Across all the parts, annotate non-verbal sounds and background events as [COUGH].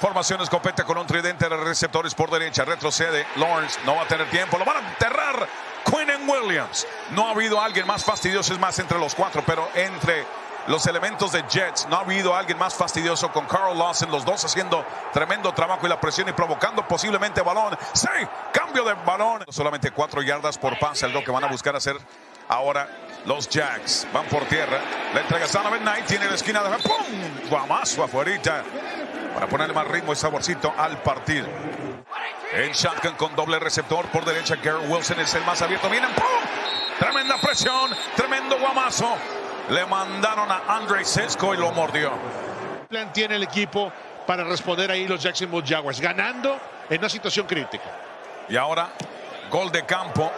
Formación escopeta con un tridente de receptores por derecha. Retrocede. Lawrence no va a tener tiempo. Lo van a enterrar. Quinnen Williams. No ha habido alguien más fastidioso, es más entre los cuatro, pero entre los elementos de Jets. No ha habido alguien más fastidioso con Carl Lawson, los dos haciendo tremendo trabajo y la presión y provocando posiblemente balón. Sí, cambio de balón. Solamente cuatro yardas por pase, algo que van a buscar hacer ahora los Jacks. Van por tierra. La entrega Donovan Knight, tiene la esquina de ¡Pum! Guamazo afuera para ponerle más ritmo y saborcito al partido. En shotgun con doble receptor por derecha, Garrett Wilson es el más abierto. Miren, ¡pum! Tremenda presión, tremendo guamazo. Le mandaron a Andre Sesco y lo mordió. plan tiene el equipo para responder ahí los Jacksonville Jaguars, ganando en una situación crítica. Y ahora, gol de campo.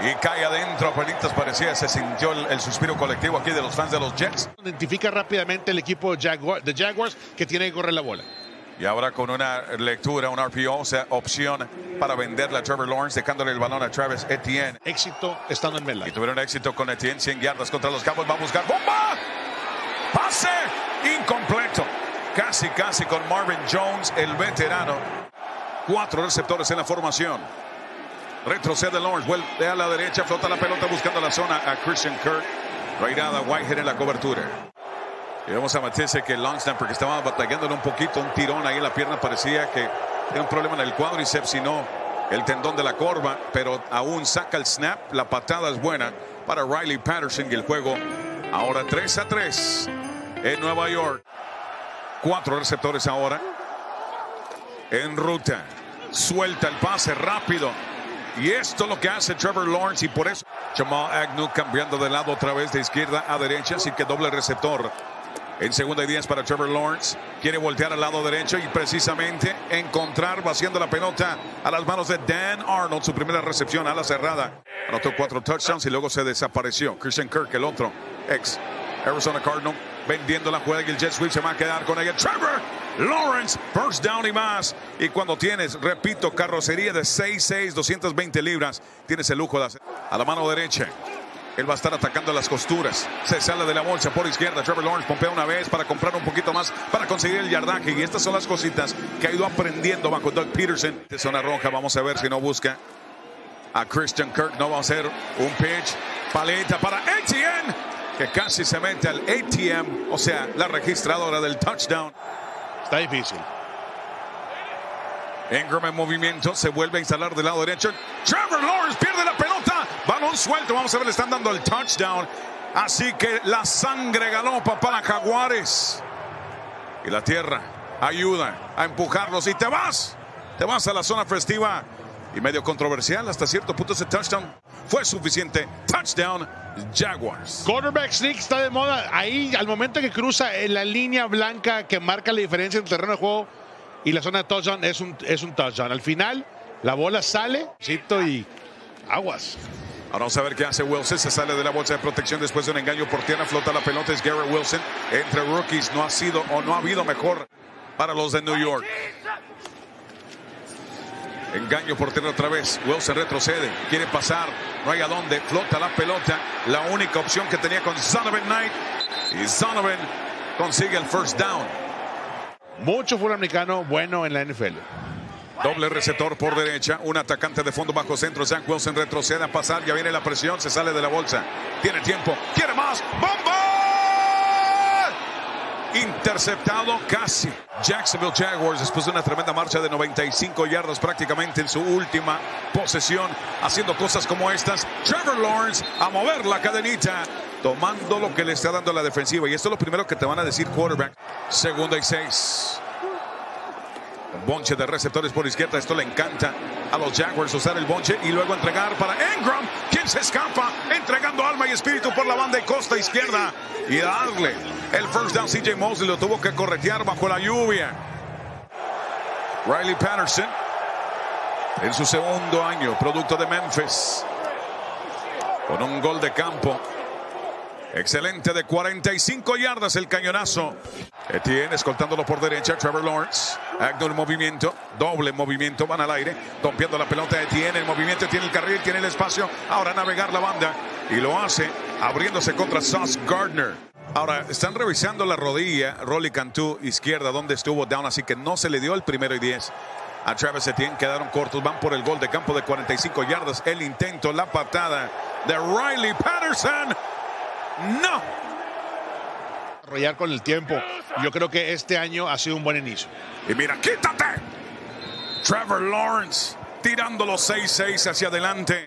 Y cae adentro, Pelitas parecía, se sintió el, el, suspiro colectivo aquí de los fans de los Jets. Identifica rápidamente el equipo Jaguar, de Jaguars que tiene que correr la bola. Y ahora con una lectura, un RPO, o sea, opción para venderle a Trevor Lawrence, dejándole el balón a Travis Etienne. Éxito estando en MetLife. Y tuvieron éxito con Etienne, 100 yardas contra los Cowboys. Va a buscar bomba. Pase incompleto. Casi, casi con Marvin Jones, el veterano. Cuatro receptores en la formación. Retrocede Lawrence, vuelve a la derecha, flota la pelota buscando la zona a Christian Kirk. Rairada Whitehead en la cobertura. Y vamos a meterse que Long porque estaba batallándole un poquito, un tirón ahí en la pierna, parecía que era un problema en el cuádriceps, sino el tendón de la corva, pero aún saca el snap, la patada es buena para Riley Patterson y el juego ahora 3 a 3 en Nueva York. Cuatro receptores ahora en ruta. Suelta el pase rápido. Y esto es lo que hace Trevor Lawrence y por eso Jamal Agnew cambiando de lado otra vez de izquierda a derecha, así que doble receptor. En segunda y 10 para Trevor Lawrence. Quiere voltear al lado derecho y precisamente encontrar vaciando la pelota a las manos de Dan Arnold. Su primera recepción a la cerrada. Anotó cuatro touchdowns y luego se desapareció. Christian Kirk, el otro ex Arizona Cardinal, vendiendo la jugada y el jet sweep se va a quedar con ella. Trevor Lawrence, first down y más. Y cuando tienes, repito, carrocería de 6'6, 220 libras, tienes el lujo de hacer a la mano derecha. Él va a estar atacando las costuras. Se sale de la bolsa por izquierda. Trevor Lawrence pompea una vez para comprar un poquito más para conseguir el yardaje. Y estas son las cositas que ha ido aprendiendo bajo Doug Peterson. De zona roja, vamos a ver si no busca a Christian Kirk. No va a hacer un pitch. Paleta para Etienne, que casi se mete al ATM, o sea, la registradora del touchdown. Está difícil. Ingram en movimiento, se vuelve a instalar del lado derecho. Trevor Lawrence pierde la pelota. Balón suelto. Vamos a ver, le están dando el touchdown. Así que la sangre galopa para Jaguares. Y la tierra ayuda a empujarlos. Y te vas. Te vas a la zona festiva. Y medio controversial hasta cierto punto ese touchdown fue suficiente. Touchdown Jaguars. Quarterback sneak está de moda. Ahí, al momento que cruza en la línea blanca que marca la diferencia entre el terreno de juego y la zona de touchdown, es un, es un touchdown. Al final, la bola sale, y aguas. Ahora vamos a ver qué hace Wilson. Se sale de la bolsa de protección después de un engaño por tierra. Flota la pelota. Es Garrett Wilson. Entre rookies no ha sido o no ha habido mejor para los de New York. Engaño por tierra otra vez. Wilson retrocede. Quiere pasar. No hay a dónde. Flota la pelota. La única opción que tenía con Zonovan Knight. Y Zonovan consigue el first down. Mucho fútbol americano bueno en la NFL. Doble receptor por derecha, un atacante de fondo bajo centro. Zach Wilson retrocede a pasar, ya viene la presión, se sale de la bolsa. Tiene tiempo, quiere más. ¡Bomba! Interceptado casi. Jacksonville Jaguars después de una tremenda marcha de 95 yardas prácticamente en su última posesión, haciendo cosas como estas. Trevor Lawrence a mover la cadenita, tomando lo que le está dando la defensiva. Y esto es lo primero que te van a decir quarterback. Segunda y seis. Bonche de receptores por izquierda. Esto le encanta a los Jaguars usar el bonche y luego entregar para Ingram, quien se escapa, entregando alma y espíritu por la banda y costa izquierda y darle el first down. CJ Mosley lo tuvo que corretear bajo la lluvia. Riley Patterson en su segundo año, producto de Memphis, con un gol de campo. Excelente de 45 yardas el cañonazo. Etienne escoltándolo por derecha. Trevor Lawrence. Agnew en movimiento. Doble movimiento. Van al aire. Tompeando la pelota. Etienne en movimiento. Tiene el carril. Tiene el espacio. Ahora navegar la banda. Y lo hace abriéndose contra Sauce Gardner. Ahora, están revisando la rodilla, Rolly Cantú, izquierda, donde estuvo down, así que no se le dio el primero y 10 a Travis Etienne. Quedaron cortos, van por el gol de campo de 45 yardas. El intento, la patada de Riley Patterson. No. Desarrollar con el tiempo. Yo creo que este año ha sido un buen inicio. Y mira, quítate. Trevor Lawrence tirando los 6-6 hacia adelante.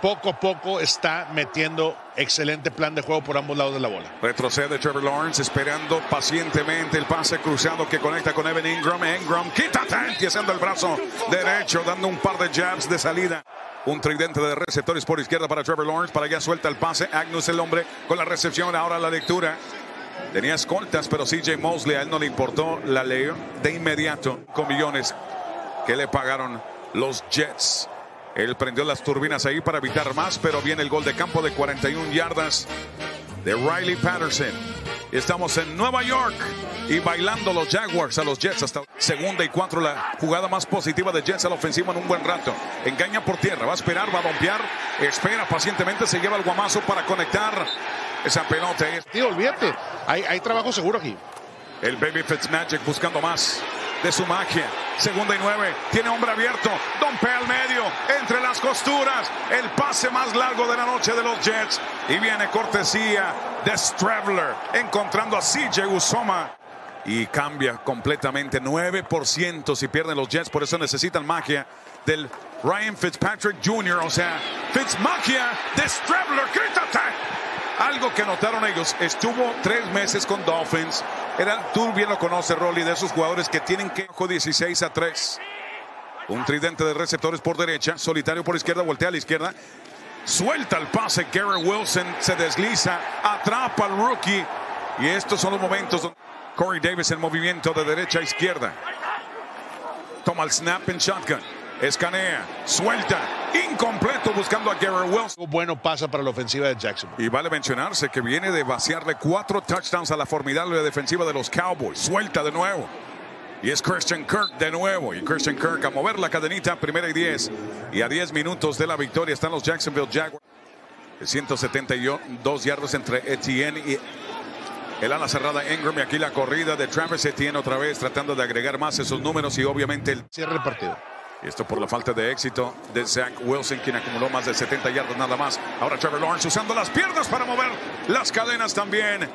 Poco a poco está metiendo excelente plan de juego por ambos lados de la bola. Retrocede Trevor Lawrence esperando pacientemente el pase cruzado que conecta con Evan Ingram. Ingram, quítate, haciendo el brazo derecho, dando un par de jabs de salida. Un tridente de receptores por izquierda para Trevor Lawrence. Para allá suelta el pase. Agnus el hombre con la recepción. Ahora la lectura. Tenía escoltas, pero CJ Mosley a él no le importó. La ley de inmediato con millones que le pagaron los Jets. Él prendió las turbinas ahí para evitar más, pero viene el gol de campo de 41 yardas de Riley Patterson. Estamos en Nueva York y bailando los Jaguars a los Jets hasta segunda y cuatro. La jugada más positiva de Jets a la ofensiva en un buen rato. Engaña por tierra, va a esperar, va a bombear, espera pacientemente, se lleva el guamazo para conectar esa pelota. Tío, olvídate, hay, hay trabajo seguro aquí. El Baby Fitzmagic buscando más de su magia. Segunda y nueve. Tiene hombre abierto. Dompe al medio. Entre las costuras. El pase más largo de la noche de los Jets. Y viene cortesía de Straveler. Encontrando a CJ Usoma. Y cambia completamente. 9% si pierden los Jets. Por eso necesitan magia del Ryan Fitzpatrick Jr. O sea, Fitzmagia de Straveler. ¡Quítate! Algo que notaron ellos, estuvo tres meses con Dolphins. Era, tú bien lo conoces, Rolly, de esos jugadores que tienen que 16 a 3. Un tridente de receptores por derecha, solitario por izquierda, voltea a la izquierda. Suelta el pase, Garrett Wilson se desliza, atrapa al rookie. Y estos son los momentos donde Corey Davis en movimiento de derecha a izquierda. Toma el snap en shotgun. Escanea, suelta, incompleto buscando a Garrett Wilson. Bueno pasa para la ofensiva de Jackson. Y vale mencionarse que viene de vaciarle cuatro touchdowns a la formidable defensiva de los Cowboys. Suelta de nuevo. Y es Christian Kirk de nuevo. Y Christian Kirk a mover la cadenita, primera y 10. Y a 10 minutos de la victoria están los Jacksonville Jaguars. 172 yardas entre Etienne y el ala cerrada Ingram. Y aquí la corrida de Travis Etienne otra vez tratando de agregar más esos números y obviamente el cierre del partido. Esto por la falta de éxito de Zach Wilson, quien acumuló más de 70 yardas nada más. Ahora Trevor Lawrence usando las piernas para mover las cadenas también.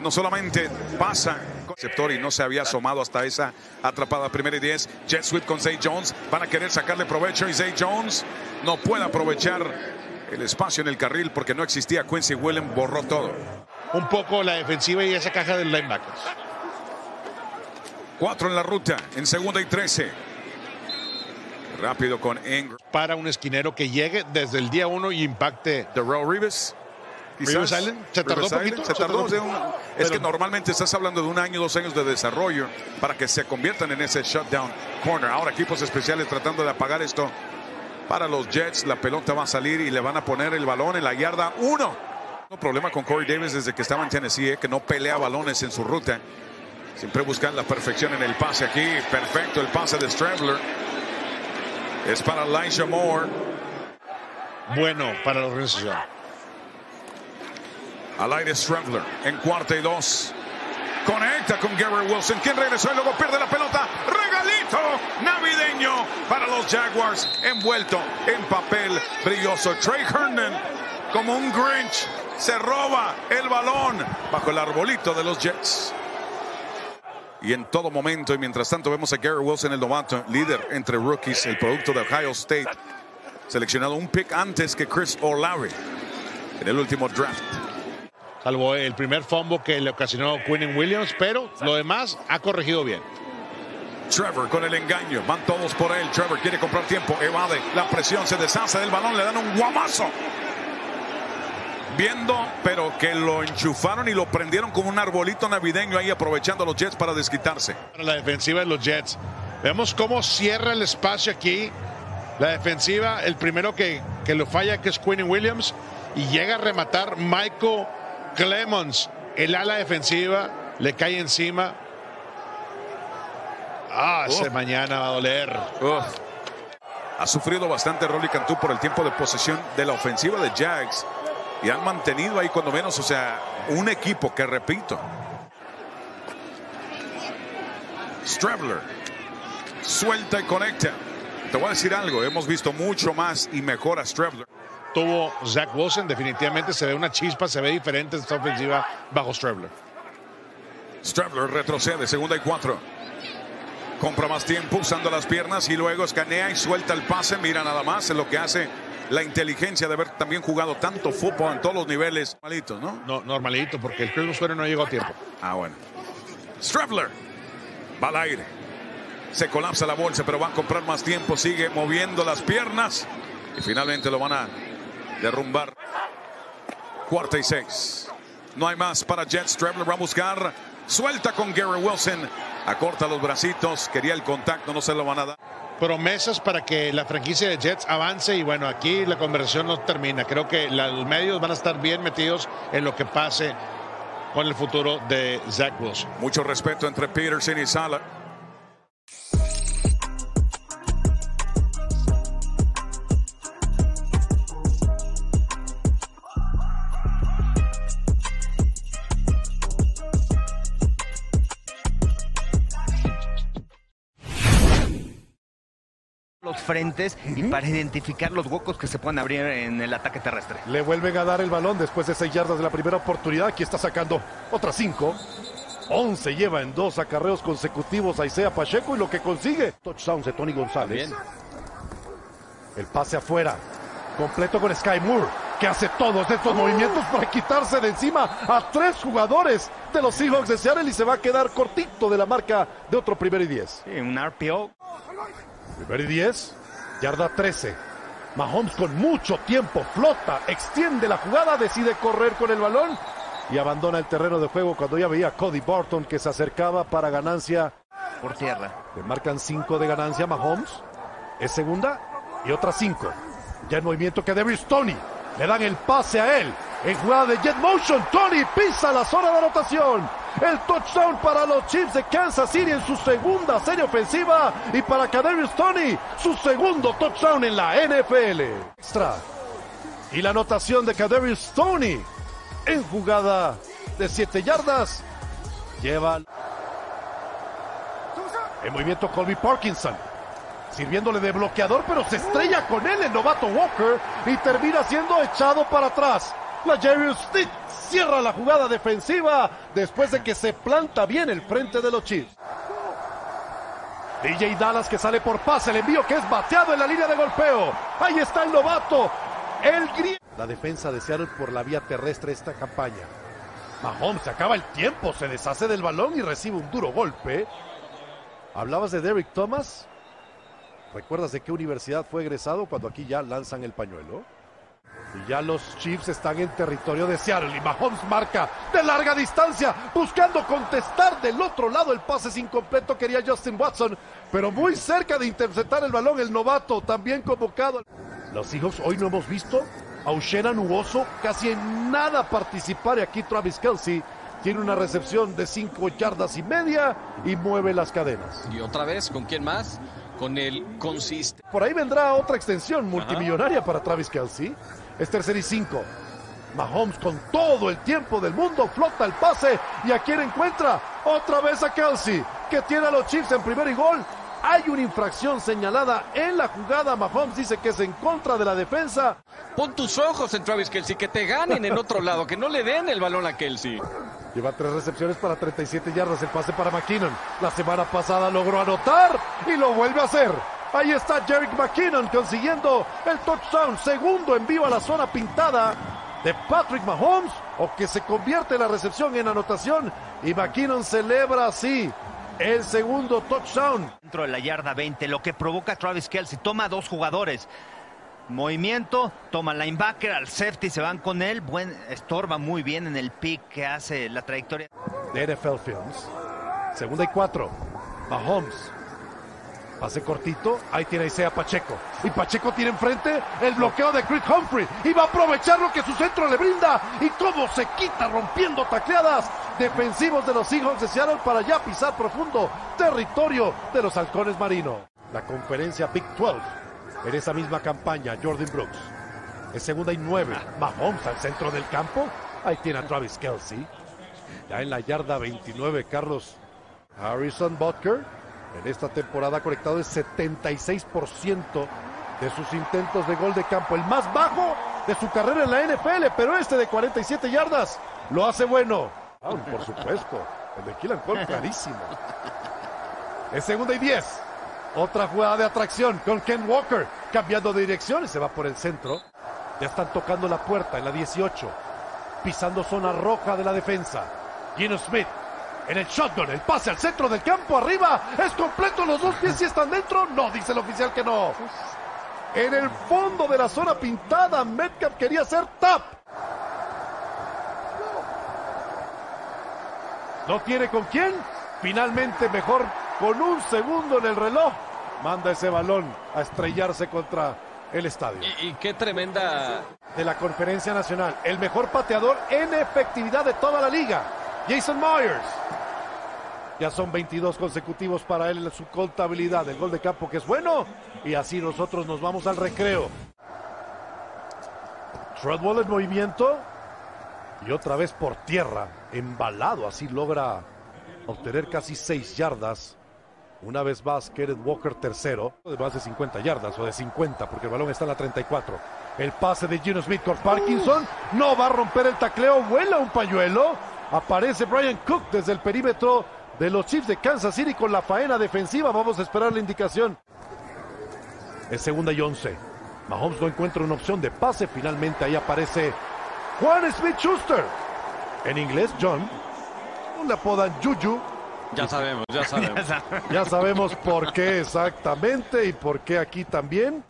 No solamente pasa receptor y no se había asomado hasta esa atrapada primera y 10. Jet sweep con Zay Jones. Van a querer sacarle provecho y Zay Jones no puede aprovechar el espacio en el carril porque no existía. Quincy Williams borró todo. Un poco la defensiva y esa caja del linebackers. Cuatro en la ruta, en segunda y 13. Rápido con Ingram. Para un esquinero que llegue desde el día uno y impacte. Darrell Rivers. Rivers Island. Se tardó un poquito. Se tardó de un, es que normalmente estás hablando de un año, dos años de desarrollo para que se conviertan en ese shutdown corner. Ahora equipos especiales tratando de apagar esto para los Jets. La pelota va a salir y le van a poner el balón en la yarda uno. No problema con Corey Davis desde que estaba en Tennessee, eh, que no pelea balones en su ruta. Siempre buscan la perfección en el pase aquí. Perfecto el pase de Straveler. Es para Elijah Moore. Bueno para la organización. Al aire Straveler en cuarta y dos. Conecta con Garrett Wilson, quien regresó y luego pierde la pelota. Regalito navideño para los Jaguars. Envuelto en papel brilloso. Trey Herndon, como un Grinch, se roba el balón bajo el arbolito de los Jets y en todo momento. Y mientras tanto vemos a Gary Wilson, el novato, líder entre rookies, el producto de Ohio State, seleccionado un pick antes que Chris Olave en el último draft. Salvo el primer fumble que le ocasionó Quinn Williams, pero lo demás ha corregido bien. Trevor con el engaño, van todos por él. Trevor quiere comprar tiempo, evade la presión, se deshace del balón, le dan un guamazo viendo, pero que lo enchufaron y lo prendieron como un arbolito navideño ahí aprovechando los Jets para desquitarse. La defensiva de los Jets. Vemos cómo cierra el espacio aquí. La defensiva, el primero que, que lo falla que es Quinn Williams y llega a rematar Michael Clemons. El ala defensiva le cae encima. Ah, ese mañana va a doler. Ha sufrido bastante Rolly Cantú por el tiempo de posesión de la ofensiva de Jags y han mantenido ahí cuando menos, o sea, un equipo que repito. Strebler suelta y conecta. Te voy a decir algo, hemos visto mucho más y mejor a Strebler. Tuvo Zach Wilson, definitivamente se ve una chispa, se ve diferente esta ofensiva bajo Strebler. Strebler retrocede, segunda y cuatro. Compra más tiempo usando las piernas y luego escanea y suelta el pase. Mira nada más en lo que hace la inteligencia de haber también jugado tanto fútbol en todos los niveles. Normalito, ¿no? No, normalito, porque el Christmas Square no llegó a tiempo. Ah, bueno. Strebler va al aire. Se colapsa la bolsa, pero va a comprar más tiempo. Sigue moviendo las piernas. Y finalmente lo van a derrumbar. Cuarta y seis. No hay más para Jets. Strebler va a buscar. Suelta con Gary Wilson. Acorta los bracitos. Quería el contacto. No se lo van a dar promesas para que la franquicia de Jets avance y bueno, aquí la conversación no termina. Creo que los medios van a estar bien metidos en lo que pase con el futuro de Zach Wilson. Mucho respeto entre Peterson y Sala. Frentes y para identificar los huecos que se pueden abrir en el ataque terrestre. Le vuelven a dar el balón después de seis yardas de la primera oportunidad. Aquí está sacando otras cinco. 11 lleva en dos acarreos consecutivos a Isaiah Pacheco y lo que consigue. Touchdown de Tony González. El pase afuera. Completo con Sky Moore, que hace todos estos movimientos para quitarse de encima a tres jugadores de los Seahawks de Seattle y se va a quedar cortito de la marca de otro primer y diez. Sí, un RPO. Primer y 10, yarda 13. Mahomes con mucho tiempo flota, extiende la jugada, decide correr con el balón y abandona el terreno de juego cuando ya veía a Cody Barton que se acercaba para ganancia por tierra. Le marcan 5 de ganancia Mahomes. Es segunda y otra 5. Ya el movimiento que debe Tony. Le dan el pase a él. En jugada de jet motion, Tony pisa la zona de anotación. El touchdown para los Chiefs de Kansas City en su segunda serie ofensiva y para Kadarius Tony su segundo touchdown en la NFL. Extra. Y la anotación de Kadarius Tony en jugada de 7 yardas lleva el movimiento Colby Parkinson sirviéndole de bloqueador, pero se estrella con él el novato Walker y termina siendo echado para atrás. La Jerry Stick cierra la jugada defensiva después de que se planta bien el frente de los Chiefs. DJ Dallas que sale por pase, el envío que es bateado en la línea de golpeo. Ahí está el novato, el griego. La defensa de Seattle por la vía terrestre esta campaña. Mahomes se acaba el tiempo, se deshace del balón y recibe un duro golpe. ¿Hablabas de Derrick Thomas? ¿Recuerdas de qué universidad fue egresado cuando aquí ya lanzan el pañuelo? Y ya los Chiefs están en territorio de Seattle y Mahomes marca de larga distancia, buscando contestar del otro lado el pase es incompleto quería Justin Watson, pero muy cerca de interceptar el balón el novato también convocado. Los hijos hoy no hemos visto a Ushena Nuoso casi en nada participar y aquí Travis Kelsey tiene una recepción de cinco yardas y media y mueve las cadenas. Y otra vez, ¿con quién más? Con el consiste. Por ahí vendrá otra extensión multimillonaria para Travis Kelsey. Es tercer y cinco. Mahomes con todo el tiempo del mundo flota el pase y a quién encuentra otra vez a Kelsey que tiene a los Chiefs en primer y gol. Hay una infracción señalada en la jugada. Mahomes dice que es en contra de la defensa. Pon tus ojos en Travis Kelsey, que te ganen en otro lado, que no le den el balón a Kelsey. Lleva tres recepciones para 37 yardas. El pase para McKinnon. La semana pasada logró anotar y lo vuelve a hacer. Ahí está Jerick McKinnon consiguiendo el touchdown. Segundo envío a la zona pintada de Patrick Mahomes. O que se convierte la recepción en anotación. Y McKinnon celebra así el segundo touchdown. Dentro de la yarda 20, lo que provoca Travis Kelsey. Toma dos jugadores. Movimiento, toma linebacker al safety, se van con él. Buen, estorba muy bien en el pick que hace la trayectoria. De NFL Films. Segunda y cuatro. Mahomes. Pase cortito. Ahí tiene Isaiah Pacheco. Y Pacheco tiene enfrente el bloqueo de Chris Humphrey. Y va a aprovechar lo que su centro le brinda. Y cómo se quita rompiendo tacleadas defensivos de los Seahawks de Seattle para ya pisar profundo territorio de los halcones marinos. La conferencia Big 12 en esa misma campaña, Jordan Brooks. Es segunda y nueve. Mahomes al centro del campo. Ahí tiene a Travis Kelsey. Ya en la yarda 29, Carlos Harrison Butker. En esta temporada ha conectado el 76% de sus intentos de gol de campo. El más bajo de su carrera en la NFL, pero este de 47 yardas lo hace bueno. Ah, por supuesto. El de Killan Cole clarísimo. Es segunda y 10. Otra jugada de atracción con Ken Walker. Cambiando de dirección y se va por el centro. Ya están tocando la puerta en la 18. Pisando zona roja de la defensa. Gino Smith en el shotgun. El pase al centro del campo. Arriba. Es completo. Los dos pies si están dentro. No, dice el oficial que no. En el fondo de la zona pintada. Metcalf quería hacer tap. No tiene con quién. Finalmente mejor con un segundo en el reloj. Manda ese balón a estrellarse contra el estadio. Y, y qué tremenda. De la conferencia nacional. El mejor pateador en efectividad de toda la liga. Jason Myers. Ya son 22 consecutivos para él en su contabilidad. El gol de campo que es bueno. Y así nosotros nos vamos al recreo. Treadwell en movimiento. Y otra vez por tierra. Embalado. Así logra obtener casi 6 yardas. Una vez más, Kenneth Walker tercero. De más de 50 yardas o de 50 porque el balón está en la 34. El pase de Gino Smith con Parkinson. No va a romper el tacleo. Vuela un pañuelo. Aparece Brian Cook desde el perímetro de los Chiefs de Kansas City con la faena defensiva. Vamos a esperar la indicación. Es segunda y once. Mahomes no encuentra una opción de pase. Finalmente ahí aparece Juan Smith Schuster. En inglés, John. Le apodan Juju. Ya [LAUGHS] sabemos, ya sabemos. Ya sabemos por qué exactamente y por qué aquí también.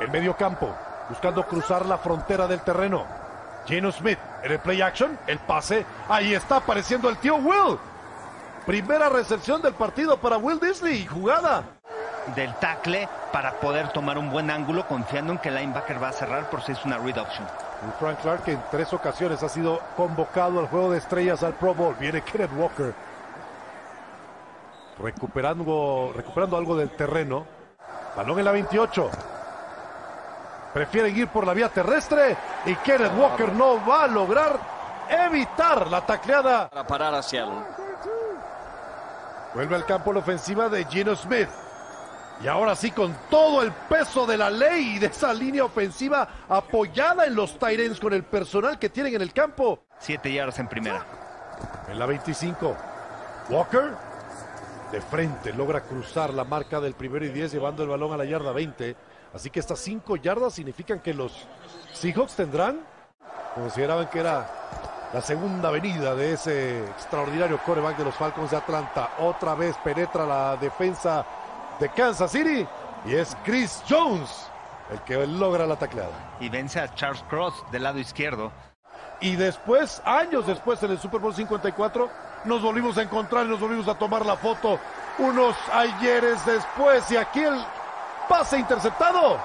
El medio campo, buscando cruzar la frontera del terreno. Geno Smith en el play action, el pase. Ahí está apareciendo el tío Will. Primera recepción del partido para Will Disley. Jugada. Del tackle para poder tomar un buen ángulo confiando en que el linebacker va a cerrar por si es una read option. Frank Clark que en tres ocasiones ha sido convocado al juego de estrellas al Pro Bowl. Viene Kenneth Walker. Recuperando, recuperando algo del terreno. Balón en la 28. Prefieren ir por la vía terrestre y Kenneth Walker no va a lograr evitar la tacleada. Para parar a Seattle. Vuelve al campo la ofensiva de Gino Smith. Y ahora sí, con todo el peso de la ley y de esa línea ofensiva apoyada en los Tyrens con el personal que tienen en el campo. Siete yardas en primera. En la 25, Walker de frente logra cruzar la marca del primero y 10 llevando el balón a la yarda 20. Así que estas cinco yardas significan que los Seahawks tendrán, consideraban que era la segunda venida de ese extraordinario coreback de los Falcons de Atlanta. Otra vez penetra la defensa de Kansas City y es Chris Jones el que logra la tacleada. Y vence a Charles Cross del lado izquierdo. Y después, años después, en el Super Bowl 54, nos volvimos a encontrar y nos volvimos a tomar la foto unos ayeres después. Y aquí el pase interceptado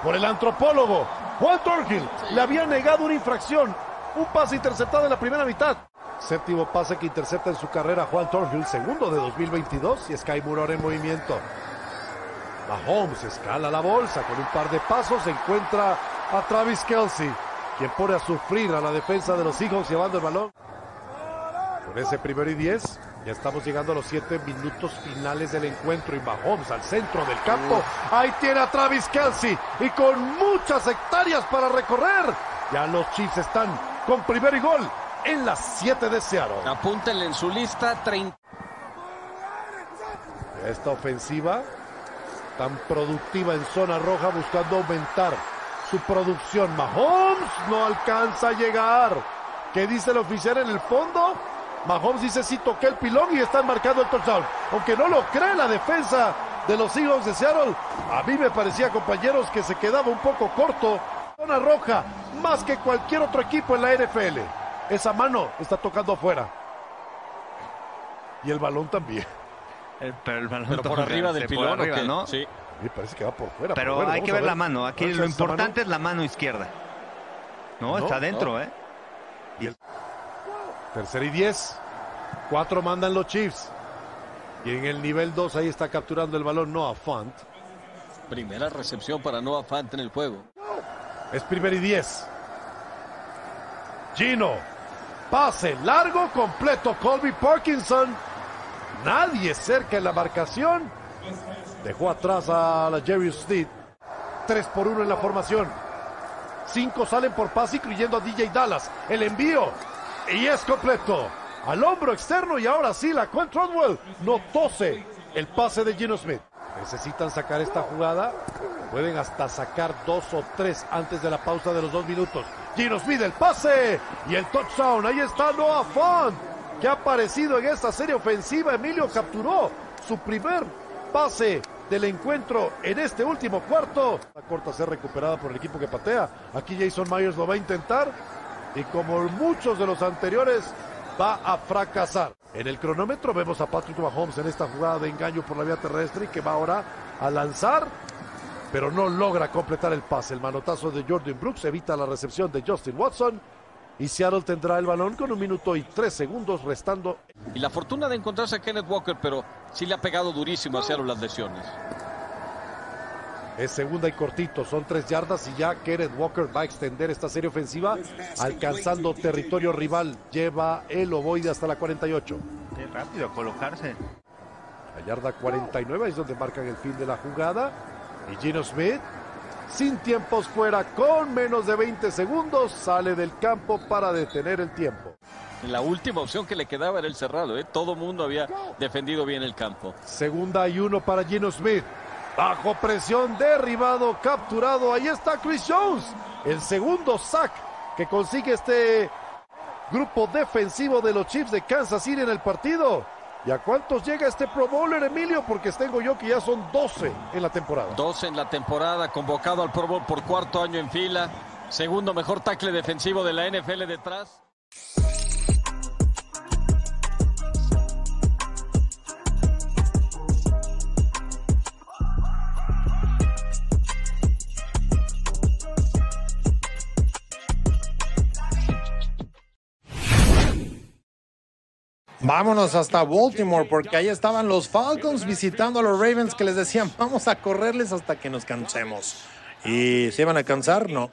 por el antropólogo Juan Thornhill. Le había negado una infracción. Un pase interceptado en la primera mitad. Séptimo pase que intercepta en su carrera Juan Thornhill, segundo de 2022. Y Sky ahora en movimiento. Mahomes escala la bolsa con un par de pasos. Encuentra a Travis Kelsey, quien pone a sufrir a la defensa de los Seahawks llevando el balón. Con ese primero y diez, ya estamos llegando a los siete minutos finales del encuentro y Mahomes al centro del campo. Ahí tiene a Travis Kelsey y con muchas hectáreas para recorrer. Ya los Chiefs están con primer y gol en las 7 de Seattle. Apúntenle en su lista 30. Esta ofensiva tan productiva en zona roja buscando aumentar su producción. Mahomes no alcanza a llegar. ¿Qué dice el oficial en el fondo? Mahomes dice sí toqué el pilón y está marcando el touchdown. Aunque no lo cree la defensa de los Seahawks de Seattle. A mí me parecía, compañeros, que se quedaba un poco corto. Zona roja, más que cualquier otro equipo en la NFL. Esa mano está tocando afuera. Y el balón también. Eh, pero el balón Pero por arriba del pilón. ¿no? Sí. Me parece que va por fuera. Pero hay vamos que ver ver. la mano. Aquí ¿Cuál lo importante mano? es la mano izquierda. No, No, está adentro, ¿eh? Tercera y diez. Cuatro mandan los Chiefs. Y en el nivel 2 ahí está capturando el balón Noah Font. Primera recepción para Noah Fant en el juego. Es primer y diez. Gino. Pase largo, completo. Colby Parkinson. Nadie cerca en la marcación. Dejó atrás a la Jerry Smith. 3 por 1 en la formación. Cinco salen por pase, incluyendo a DJ Dallas. El envío. Y es completo. Al hombro externo y ahora sí la Well no tose el pase de Gino Smith. Necesitan sacar esta jugada. Pueden hasta sacar dos o tres antes de la pausa de los dos minutos. Gino Smith el pase y el touchdown. Ahí está Noah Font que ha aparecido en esta serie ofensiva. Emilio capturó su primer pase del encuentro en este último cuarto. La corta ser recuperada por el equipo que patea. Aquí Jason Myers lo va a intentar y como muchos de los anteriores va a fracasar. En el cronómetro vemos a Patrick Mahomes en esta jugada de engaño por la vía terrestre y que va ahora a lanzar, pero no logra completar el pase. El manotazo de Jordan Brooks evita la recepción de Justin Watson y Seattle tendrá el balón con un minuto y tres segundos restando. Y la fortuna de encontrarse a Kenneth Walker, pero sí le ha pegado durísimo a Seattle las lesiones. Es segunda y cortito, son tres yardas y ya Kenneth Walker va a extender esta serie ofensiva alcanzando territorio rival. Lleva el ovoide hasta la 48. Qué rápido colocarse. La yarda 49 es donde marcan el fin de la jugada. Y Gino Smith, sin tiempos fuera, con menos de 20 segundos, sale del campo para detener el tiempo. La última opción que le quedaba era el cerrado. ¿eh? Todo mundo había defendido bien el campo. Segunda y uno para Gino Smith. Bajo presión, derribado, capturado. Ahí está Chris Jones. El segundo sack que consigue este grupo defensivo de los Chiefs de Kansas City en el partido. ¿Y a cuántos llega este Pro Bowler, Emilio? Porque tengo yo que ya son 12 en la temporada. 12 en la temporada, convocado al Pro Bowl por cuarto año en fila. Segundo mejor tackle defensivo de la NFL detrás. Vámonos hasta Baltimore porque ahí estaban los Falcons visitando a los Ravens que les decían vamos a correrles hasta que nos cansemos. ¿Y se iban a cansar? No.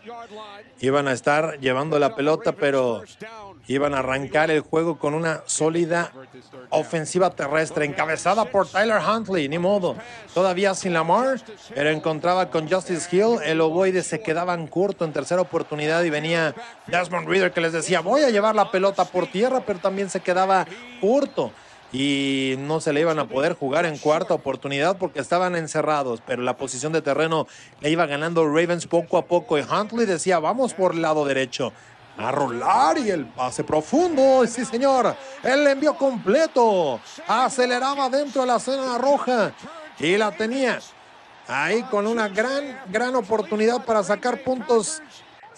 Iban a estar llevando la pelota, pero iban a arrancar el juego con una sólida ofensiva terrestre encabezada por Tyler Huntley, ni modo. Todavía sin Lamar, pero encontraba con Justice Hill. El ovoide se quedaban corto en tercera oportunidad y venía Desmond Reader que les decía voy a llevar la pelota por tierra, pero también se quedaba corto y no se le iban a poder jugar en cuarta oportunidad porque estaban encerrados, pero la posición de terreno le iba ganando Ravens poco a poco y Huntley decía, vamos por el lado derecho. A rolar y el pase profundo, sí señor, el envío completo, aceleraba dentro de la zona roja y la tenía ahí con una gran, gran oportunidad para sacar puntos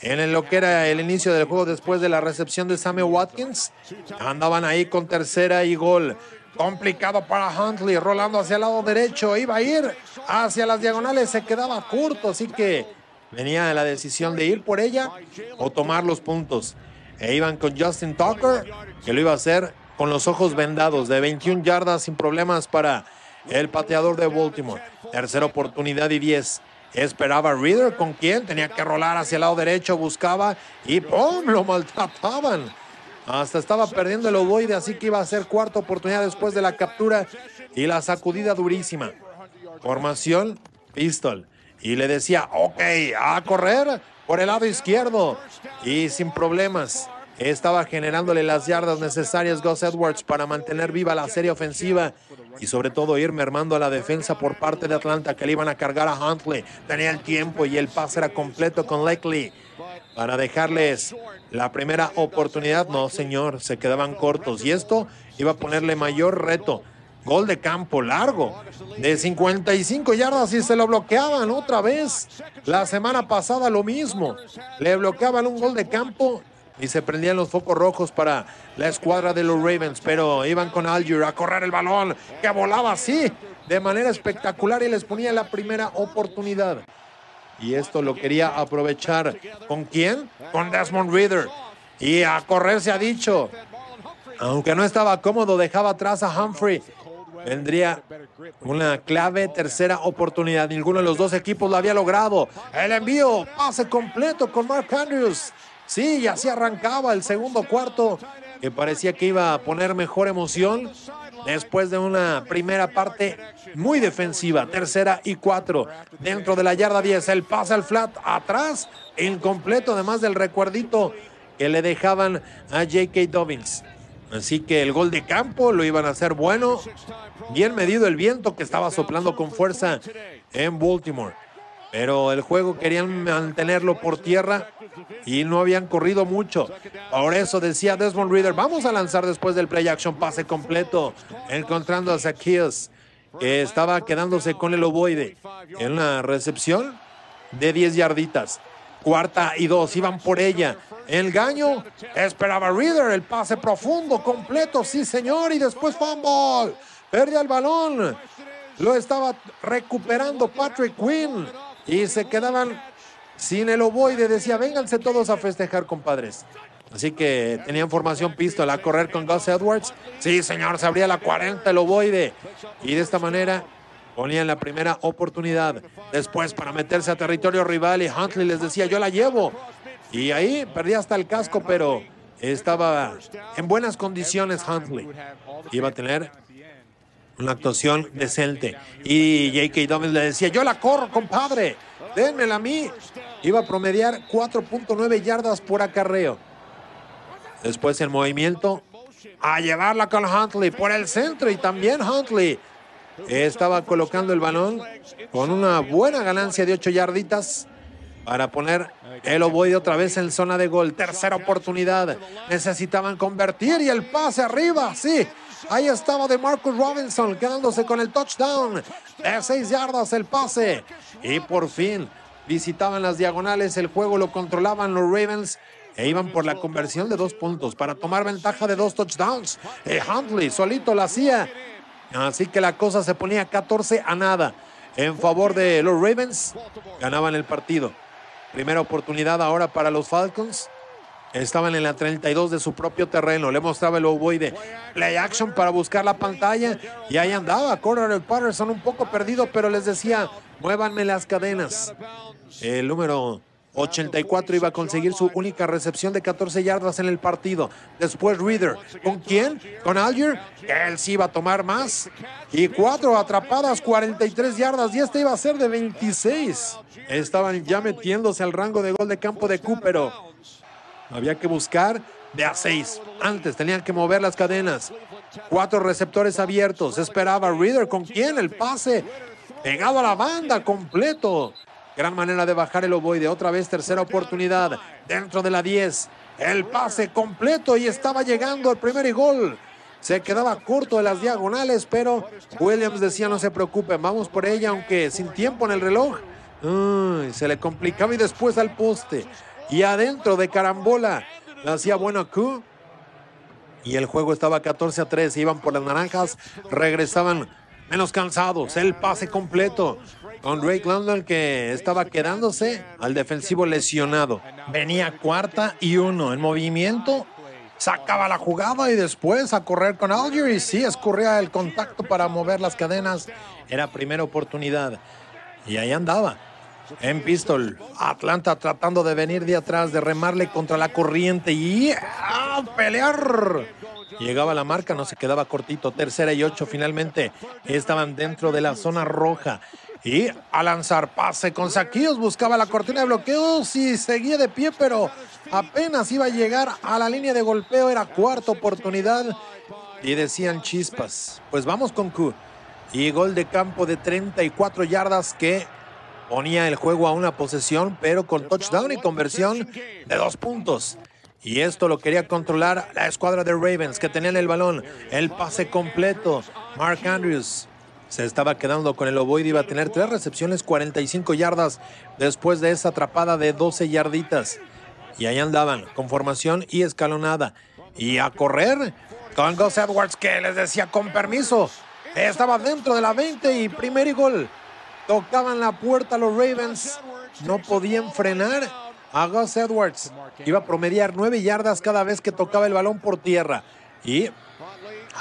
en lo que era el inicio del juego después de la recepción de Samuel Watkins. Andaban ahí con tercera y gol. Complicado para Huntley, rolando hacia el lado derecho. Iba a ir hacia las diagonales, se quedaba corto, así que venía la decisión de ir por ella o tomar los puntos. E iban con Justin Tucker, que lo iba a hacer con los ojos vendados, de 21 yardas sin problemas para el pateador de Baltimore. Tercera oportunidad y 10. Esperaba Reader con quien tenía que rolar hacia el lado derecho, buscaba y ¡pum! Lo maltrataban. Hasta estaba perdiendo el ovoide, así que iba a ser cuarta oportunidad después de la captura y la sacudida durísima. Formación, pistol. Y le decía, ok, a correr por el lado izquierdo. Y sin problemas. Estaba generándole las yardas necesarias Gus Edwards para mantener viva la serie ofensiva y sobre todo ir mermando a la defensa por parte de Atlanta que le iban a cargar a Huntley. Tenía el tiempo y el pase era completo con Likely para dejarles la primera oportunidad. No, señor, se quedaban cortos y esto iba a ponerle mayor reto. Gol de campo largo de 55 yardas y se lo bloqueaban otra vez. La semana pasada lo mismo. Le bloqueaban un gol de campo y se prendían los focos rojos para la escuadra de los Ravens, pero iban con Algier a correr el balón, que volaba así, de manera espectacular y les ponía la primera oportunidad. Y esto lo quería aprovechar. ¿Con quién? Con Desmond Reader. Y a correr se ha dicho. Aunque no estaba cómodo, dejaba atrás a Humphrey. Vendría una clave tercera oportunidad. Ninguno de los dos equipos lo había logrado. El envío, pase completo con Mark Andrews. Sí, y así arrancaba el segundo cuarto, que parecía que iba a poner mejor emoción después de una primera parte muy defensiva, tercera y cuatro. Dentro de la yarda 10, el pase al flat atrás, incompleto, además del recuerdito que le dejaban a J.K. Dobbins. Así que el gol de campo lo iban a hacer bueno. Bien medido el viento que estaba soplando con fuerza en Baltimore. Pero el juego querían mantenerlo por tierra y no habían corrido mucho. Por eso decía Desmond Reader, vamos a lanzar después del play action pase completo, encontrando a Zacchaeus, que estaba quedándose con el ovoide en una recepción de 10 yarditas. Cuarta y dos, iban por ella. El gaño, esperaba Reader, el pase profundo, completo, sí señor, y después fumble. Perdía el balón. Lo estaba recuperando Patrick Quinn y se quedaban sin el ovoide. Decía, vénganse todos a festejar, compadres. Así que tenían formación pistola a correr con Gus Edwards. Sí, señor, se abría la 40 el ovoide. Y de esta manera ponían la primera oportunidad. Después para meterse a territorio rival y Huntley les decía, yo la llevo. Y ahí perdía hasta el casco, pero estaba en buenas condiciones Huntley. Iba a tener una actuación decente. Y J.K. Dobbins le decía, yo la corro, compadre, dénmela a mí. Iba a promediar 4.9 yardas por acarreo. Después el movimiento a llevarla con Huntley por el centro y también Huntley estaba colocando el balón con una buena ganancia de 8 yarditas para poner el ovoide otra vez en zona de gol. Tercera oportunidad. Necesitaban convertir y el pase arriba, sí. Ahí estaba de Marcus Robinson quedándose con el touchdown. De 6 yardas el pase. Y por fin visitaban las diagonales. El juego lo controlaban los Ravens e iban por la conversión de dos puntos para tomar ventaja de dos touchdowns. Y Huntley solito la hacía. Así que la cosa se ponía 14 a nada en favor de los Ravens. Ganaban el partido. Primera oportunidad ahora para los Falcons. Estaban en la 32 de su propio terreno. Le mostraba el ovoide. Play action para buscar la pantalla. Y ahí andaba Cordero Patterson un poco perdido, pero les decía, muévanme las cadenas. El número 84 iba a conseguir su única recepción de 14 yardas en el partido. Después Reader. ¿Con quién? Con Alger. Él sí iba a tomar más. Y cuatro atrapadas, 43 yardas. Y este iba a ser de 26. Estaban ya metiéndose al rango de gol de campo de Cooper. Había que buscar de a 6. Antes tenían que mover las cadenas. Cuatro receptores abiertos. Esperaba Reader. ¿Con quién? El pase. Pegado a la banda completo. Gran manera de bajar el ovoide. Otra vez tercera oportunidad. Dentro de la 10. El pase completo y estaba llegando el primer gol. Se quedaba corto de las diagonales, pero Williams decía no se preocupen, vamos por ella, aunque sin tiempo en el reloj. se le complicaba y después al poste. Y adentro de carambola la hacía bueno Q. Y el juego estaba 14 a 3. Iban por las naranjas, regresaban menos cansados. El pase completo con Drake London que estaba quedándose al defensivo lesionado. Venía cuarta y uno en movimiento. Sacaba la jugada y después a correr con Alger y sí, escurría el contacto para mover las cadenas. Era primera oportunidad. Y ahí andaba. En pistol, Atlanta tratando de venir de atrás, de remarle contra la corriente y a pelear. Llegaba la marca, no se quedaba cortito. Tercera y ocho finalmente estaban dentro de la zona roja. Y a lanzar pase con saquillos, buscaba la cortina de bloqueos y seguía de pie, pero apenas iba a llegar a la línea de golpeo. Era cuarta oportunidad y decían chispas. Pues vamos con Q. Y gol de campo de 34 yardas que ponía el juego a una posesión, pero con touchdown y conversión de dos puntos. Y esto lo quería controlar la escuadra de Ravens, que tenían el balón, el pase completo. Mark Andrews se estaba quedando con el ovoide, iba a tener tres recepciones, 45 yardas después de esa atrapada de 12 yarditas. Y ahí andaban, con formación y escalonada. Y a correr con Gus Edwards, que les decía con permiso. Estaba dentro de la 20 y primer gol. Tocaban la puerta los Ravens. No podían frenar a Edwards. Iba a promediar 9 yardas cada vez que tocaba el balón por tierra. Y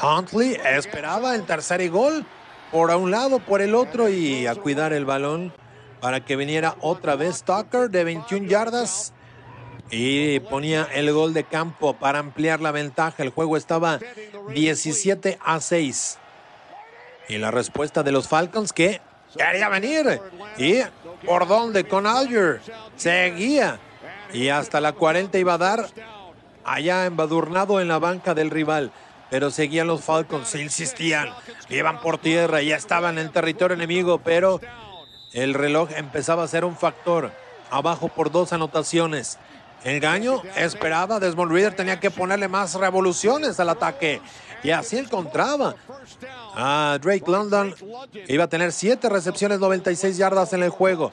Huntley esperaba el tercer gol por un lado, por el otro y a cuidar el balón para que viniera otra vez Tucker de 21 yardas y ponía el gol de campo para ampliar la ventaja. El juego estaba 17 a 6. Y la respuesta de los Falcons que quería venir. ¿Y por dónde? Con Alger. Seguía. Y hasta la 40 iba a dar allá embadurnado en la banca del rival. Pero seguían los Falcons, se insistían, iban por tierra, ya estaban en territorio enemigo, pero el reloj empezaba a ser un factor. Abajo por dos anotaciones. Engaño, esperaba, Desmond Reader tenía que ponerle más revoluciones al ataque. Y así encontraba a Drake London. Iba a tener siete recepciones, 96 yardas en el juego.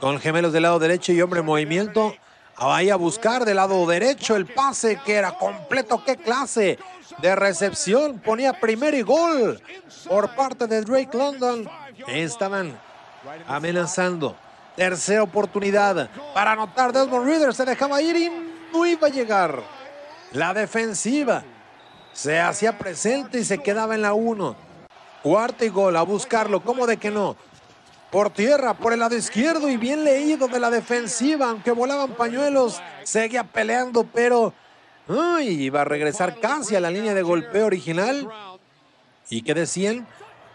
Con gemelos del lado derecho y hombre en movimiento. Ahí a buscar del lado derecho el pase que era completo. ¡Qué clase de recepción! Ponía primer y gol por parte de Drake London. Estaban amenazando. Tercera oportunidad para anotar. Desmond Reader se dejaba ir y no iba a llegar. La defensiva se hacía presente y se quedaba en la 1. Cuarto y gol a buscarlo. ¿Cómo de que no? Por tierra, por el lado izquierdo y bien leído de la defensiva. Aunque volaban pañuelos, seguía peleando, pero iba a regresar casi a la línea de golpeo original. ¿Y qué decían?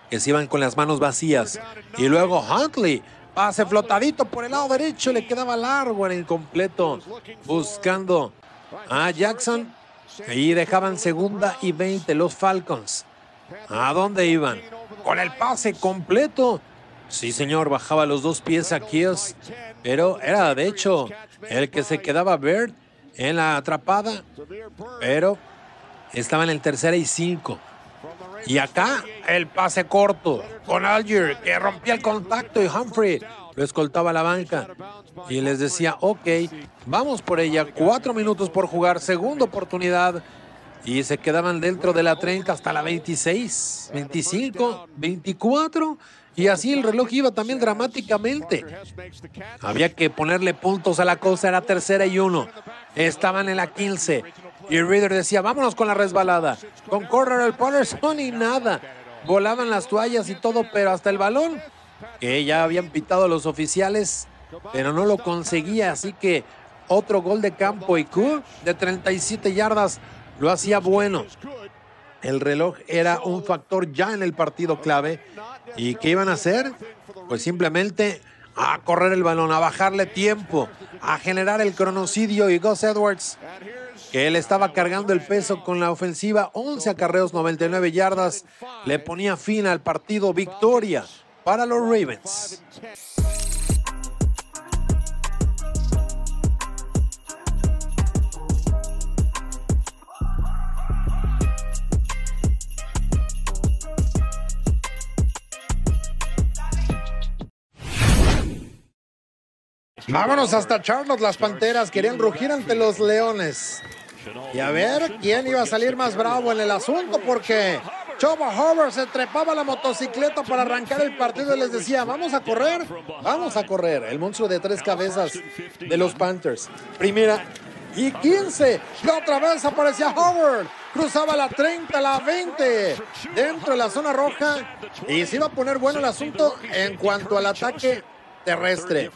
Que se iban con las manos vacías. Y luego Huntley Pase flotadito por el lado derecho, le quedaba largo en el completo, buscando a Jackson. Y dejaban segunda y 20 los Falcons. ¿A dónde iban? Con el pase completo. Sí, señor, bajaba los dos pies aquí, pero era de hecho el que se quedaba Bird en la atrapada, pero estaba en el tercera y cinco. Y acá el pase corto con Alger que rompía el contacto y Humphrey lo escoltaba a la banca y les decía, ok, vamos por ella, cuatro minutos por jugar, segunda oportunidad y se quedaban dentro de la 30 hasta la 26, 25, 24 y así el reloj iba también dramáticamente. Había que ponerle puntos a la cosa, era tercera y uno. Estaban en la 15. Y Reader decía, vámonos con la resbalada. Con el Patterson y nada. Volaban las toallas y todo, pero hasta el balón, que ya habían pitado los oficiales, pero no lo conseguía. Así que otro gol de campo y Q de 37 yardas lo hacía bueno. El reloj era un factor ya en el partido clave. ¿Y qué iban a hacer? Pues simplemente a correr el balón, a bajarle tiempo, a generar el cronocidio y Gus Edwards, que él estaba cargando el peso con la ofensiva, 11 acarreos, 99 yardas, le ponía fin al partido victoria para los Ravens. Vámonos hasta Charlotte. Las Panteras querían rugir ante los Leones. Y a ver quién iba a salir más bravo en el asunto porque Choba Howard se trepaba la motocicleta para arrancar el partido y les decía, vamos a correr, vamos a correr. El monstruo de tres cabezas de los Panthers. Primera y 15. Y otra vez aparecía Howard. Cruzaba la 30, la 20. Dentro de la zona roja. Y se iba a poner bueno el asunto en cuanto al ataque terrestre.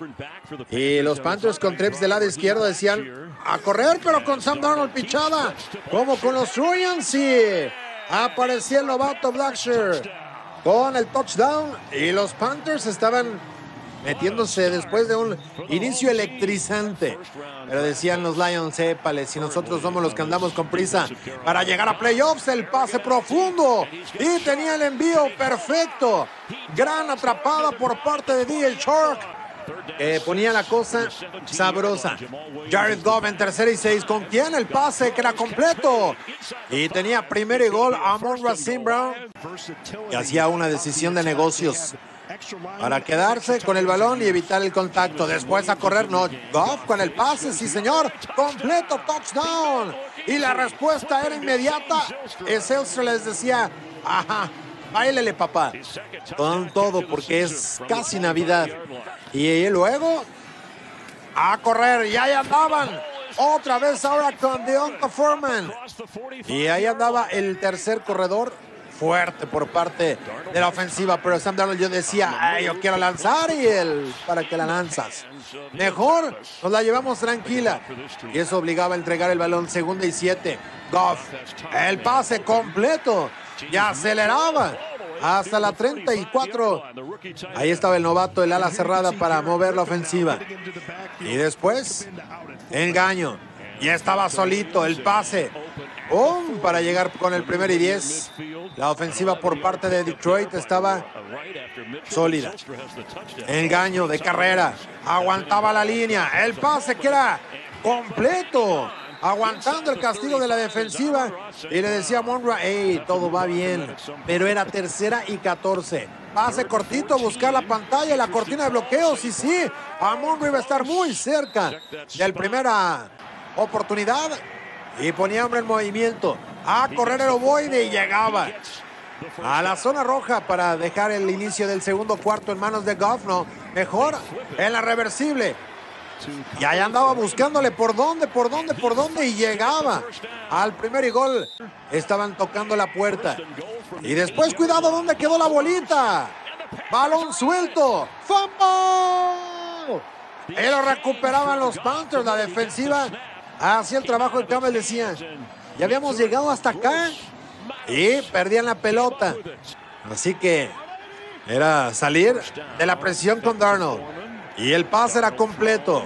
Y los Panthers con trips del lado izquierdo decían a correr, pero con Sam Darnold pichada, como con los Trojans. Y aparecía el novato Blackshear con el touchdown. Y los Panthers estaban metiéndose después de un inicio electrizante. Pero decían los Lions, épale, si nosotros somos los que andamos con prisa para llegar a playoffs, el pase profundo. Y tenía el envío perfecto. Gran atrapada por parte de D.L. Shark. ponía la cosa sabrosa. Jared Goff en tercera y seis. ¿Con quién el pase que era completo? Y tenía primer y gol a Racine Brown. Y hacía una decisión de negocios para quedarse con el balón y evitar el contacto. Después a correr, no. Goff con el pase, sí señor. Completo touchdown. Y la respuesta era inmediata. Excelsior les decía, ajá, bailele papá. Con todo porque es casi Navidad. Y luego a correr y ahí andaban. Otra vez ahora con Deonta Foreman. Y ahí andaba el tercer corredor fuerte por parte de la ofensiva, pero Sam Darnold yo decía, yo quiero lanzar y él, ¿para que la lanzas? Mejor nos la llevamos tranquila. Y eso obligaba a entregar el balón segunda y siete. Goff, el pase completo. Y aceleraba hasta la 34. Ahí estaba el novato, el ala cerrada para mover la ofensiva. Y después, engaño. Y estaba solito el pase. ¡Pum! Para llegar con el primer y 10. La ofensiva por parte de Detroit estaba sólida. Engaño de carrera. Aguantaba la línea. El pase que era completo. Aguantando el castigo de la defensiva. Y le decía a Monroe, hey, todo va bien. Pero era tercera y 14. Pase cortito, buscar la pantalla, la cortina de bloqueos. Y sí, a Monroe iba a estar muy cerca del primera oportunidad y ponía hombre en movimiento. A correr el ovoide y llegaba a la zona roja para dejar el inicio del segundo cuarto en manos de Goff. No, mejor en la reversible. Y ahí andaba buscándole por dónde, por dónde, por dónde y llegaba al primer gol. Estaban tocando la puerta. Y después, cuidado, ¿dónde quedó la bolita? Balón suelto. ¡Fumble! Y lo recuperaban los Panthers. La defensiva hacía el trabajo de Campbell. Decía, ya habíamos llegado hasta acá. Y perdían la pelota. Así que era salir de la presión con Darnold. Y el pase era completo.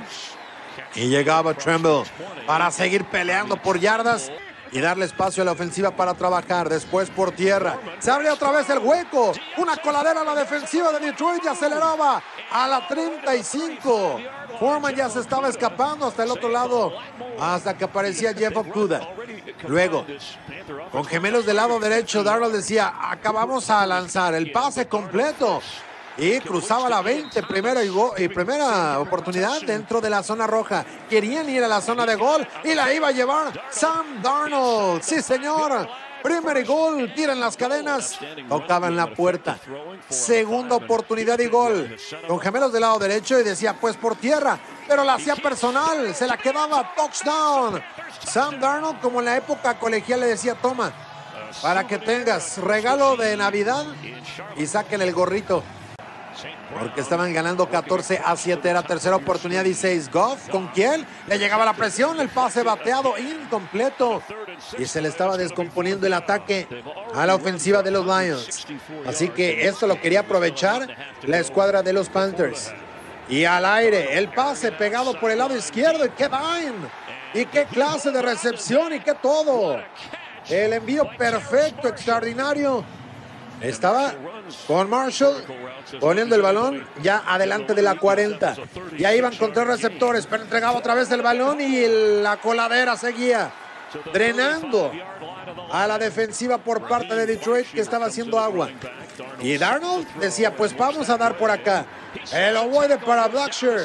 Y llegaba Tremble para seguir peleando por yardas y darle espacio a la ofensiva para trabajar. Después por tierra. Se abre otra vez el hueco. Una coladera a la defensiva de Detroit y aceleraba a la 35. Foreman ya se estaba escapando hasta el otro lado hasta que aparecía Jeff Okuda. Luego, con gemelos del lado derecho, Darnold decía, acabamos a lanzar el pase completo y cruzaba la 20, primera, y, primera oportunidad dentro de la zona roja. Querían ir a la zona de gol y la iba a llevar Sam Darnold. Sí, señor. Primer gol, tiran las cadenas, tocaban la puerta. Segunda oportunidad y gol. Con gemelos del lado derecho y decía, pues por tierra, pero la hacía personal, se la quedaba touchdown. Sam Darnold, como en la época colegial, le decía, toma, para que tengas regalo de Navidad y saquen el gorrito porque estaban ganando 14 a 7. Era tercera oportunidad y 6. Goff, ¿con quién? Le llegaba la presión, el pase bateado incompleto. Y se le estaba descomponiendo el ataque a la ofensiva de los Lions. Así que esto lo quería aprovechar la escuadra de los Panthers. Y al aire, el pase pegado por el lado izquierdo. Y qué vain. Y qué clase de recepción y qué todo. El envío perfecto, extraordinario. Estaba con Marshall poniendo el balón ya adelante de la 40. Y ahí iban con tres receptores, pero entregaba otra vez el balón y la coladera seguía drenando a la defensiva por parte de Detroit que estaba haciendo agua. Y Darnold decía, pues vamos a dar por acá. El ovoide para Blackshear,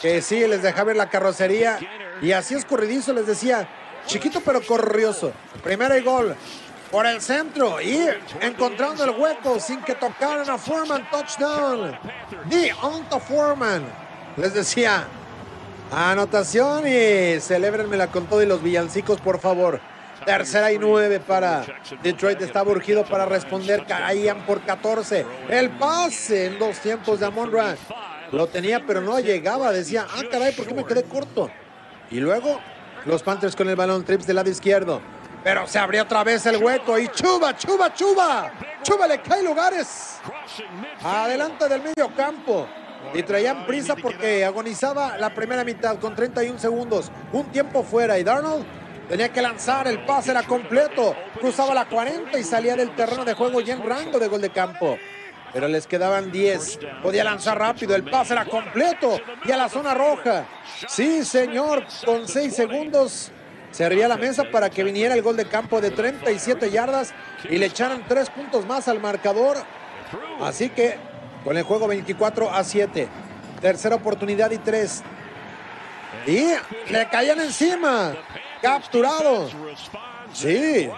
que sí, les deja ver la carrocería. Y así escurridizo les decía, chiquito pero corrioso. Primero y gol por el centro y encontrando el hueco sin que tocaran a Foreman. Touchdown. The Onto Foreman. Les decía, anotación y celébrenmela con todo y los villancicos, por favor. Tercera y nueve para Detroit. Estaba urgido para responder. Caían por 14. El pase en dos tiempos de Amon Lo tenía, pero no llegaba. Decía, ah, caray, ¿por qué me quedé corto? Y luego los Panthers con el balón, trips del lado izquierdo. Pero se abrió otra vez el hueco y Chuba, Chuba, Chuba. Chuba le cae lugares. Adelante del medio campo. Y traían prisa porque agonizaba la primera mitad con 31 segundos. Un tiempo fuera y Darnold tenía que lanzar. El pase era completo. Cruzaba la 40 y salía del terreno de juego ya en rango de gol de campo. Pero les quedaban 10. Podía lanzar rápido. El pase era completo. Y a la zona roja. Sí, señor. Con 6 segundos Servía la mesa para que viniera el gol de campo de 37 yardas y le echaran tres puntos más al marcador. Así que con el juego 24 a 7. Tercera oportunidad y tres. Y le caían encima. Capturado. Sí.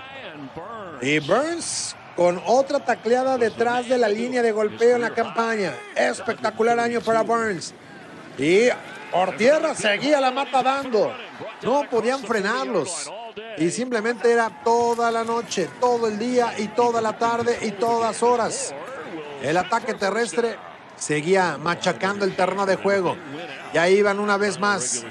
Y Burns con otra tacleada detrás de la línea de golpeo en la campaña. Espectacular año para Burns. Y Por tierra seguía la mata dando. No podían frenarlos. Y simplemente era toda la noche, todo el día y toda la tarde y todas horas. El ataque terrestre seguía machacando el terreno de juego. Y ahí iban una vez más.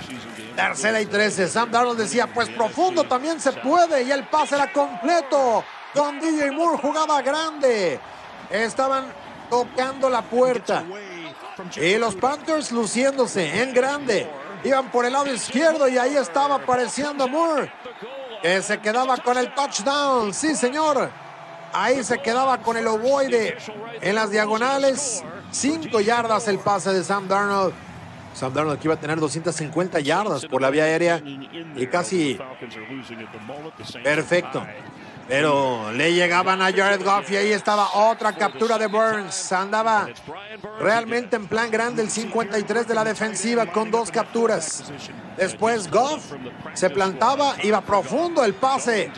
Tercera y trece. Sam Darnold decía, pues profundo también se puede. Y el pase era completo. Con DJ Moore, jugada grande. Estaban tocando la puerta. Y los Panthers luciéndose en grande. Iban por el lado izquierdo y ahí estaba apareciendo Moore. Que se quedaba con el touchdown. Sí, señor. Ahí se quedaba con el ovoide en las diagonales. Cinco yardas el pase de Sam Darnold. Sam Darnold que iba a tener 250 yardas por la vía aérea y casi perfecto. Pero le llegaban a Jared Goff y ahí estaba otra captura de Burns. Andaba realmente en plan grande el 53 de la defensiva con dos capturas. Después Goff se plantaba, iba profundo el pase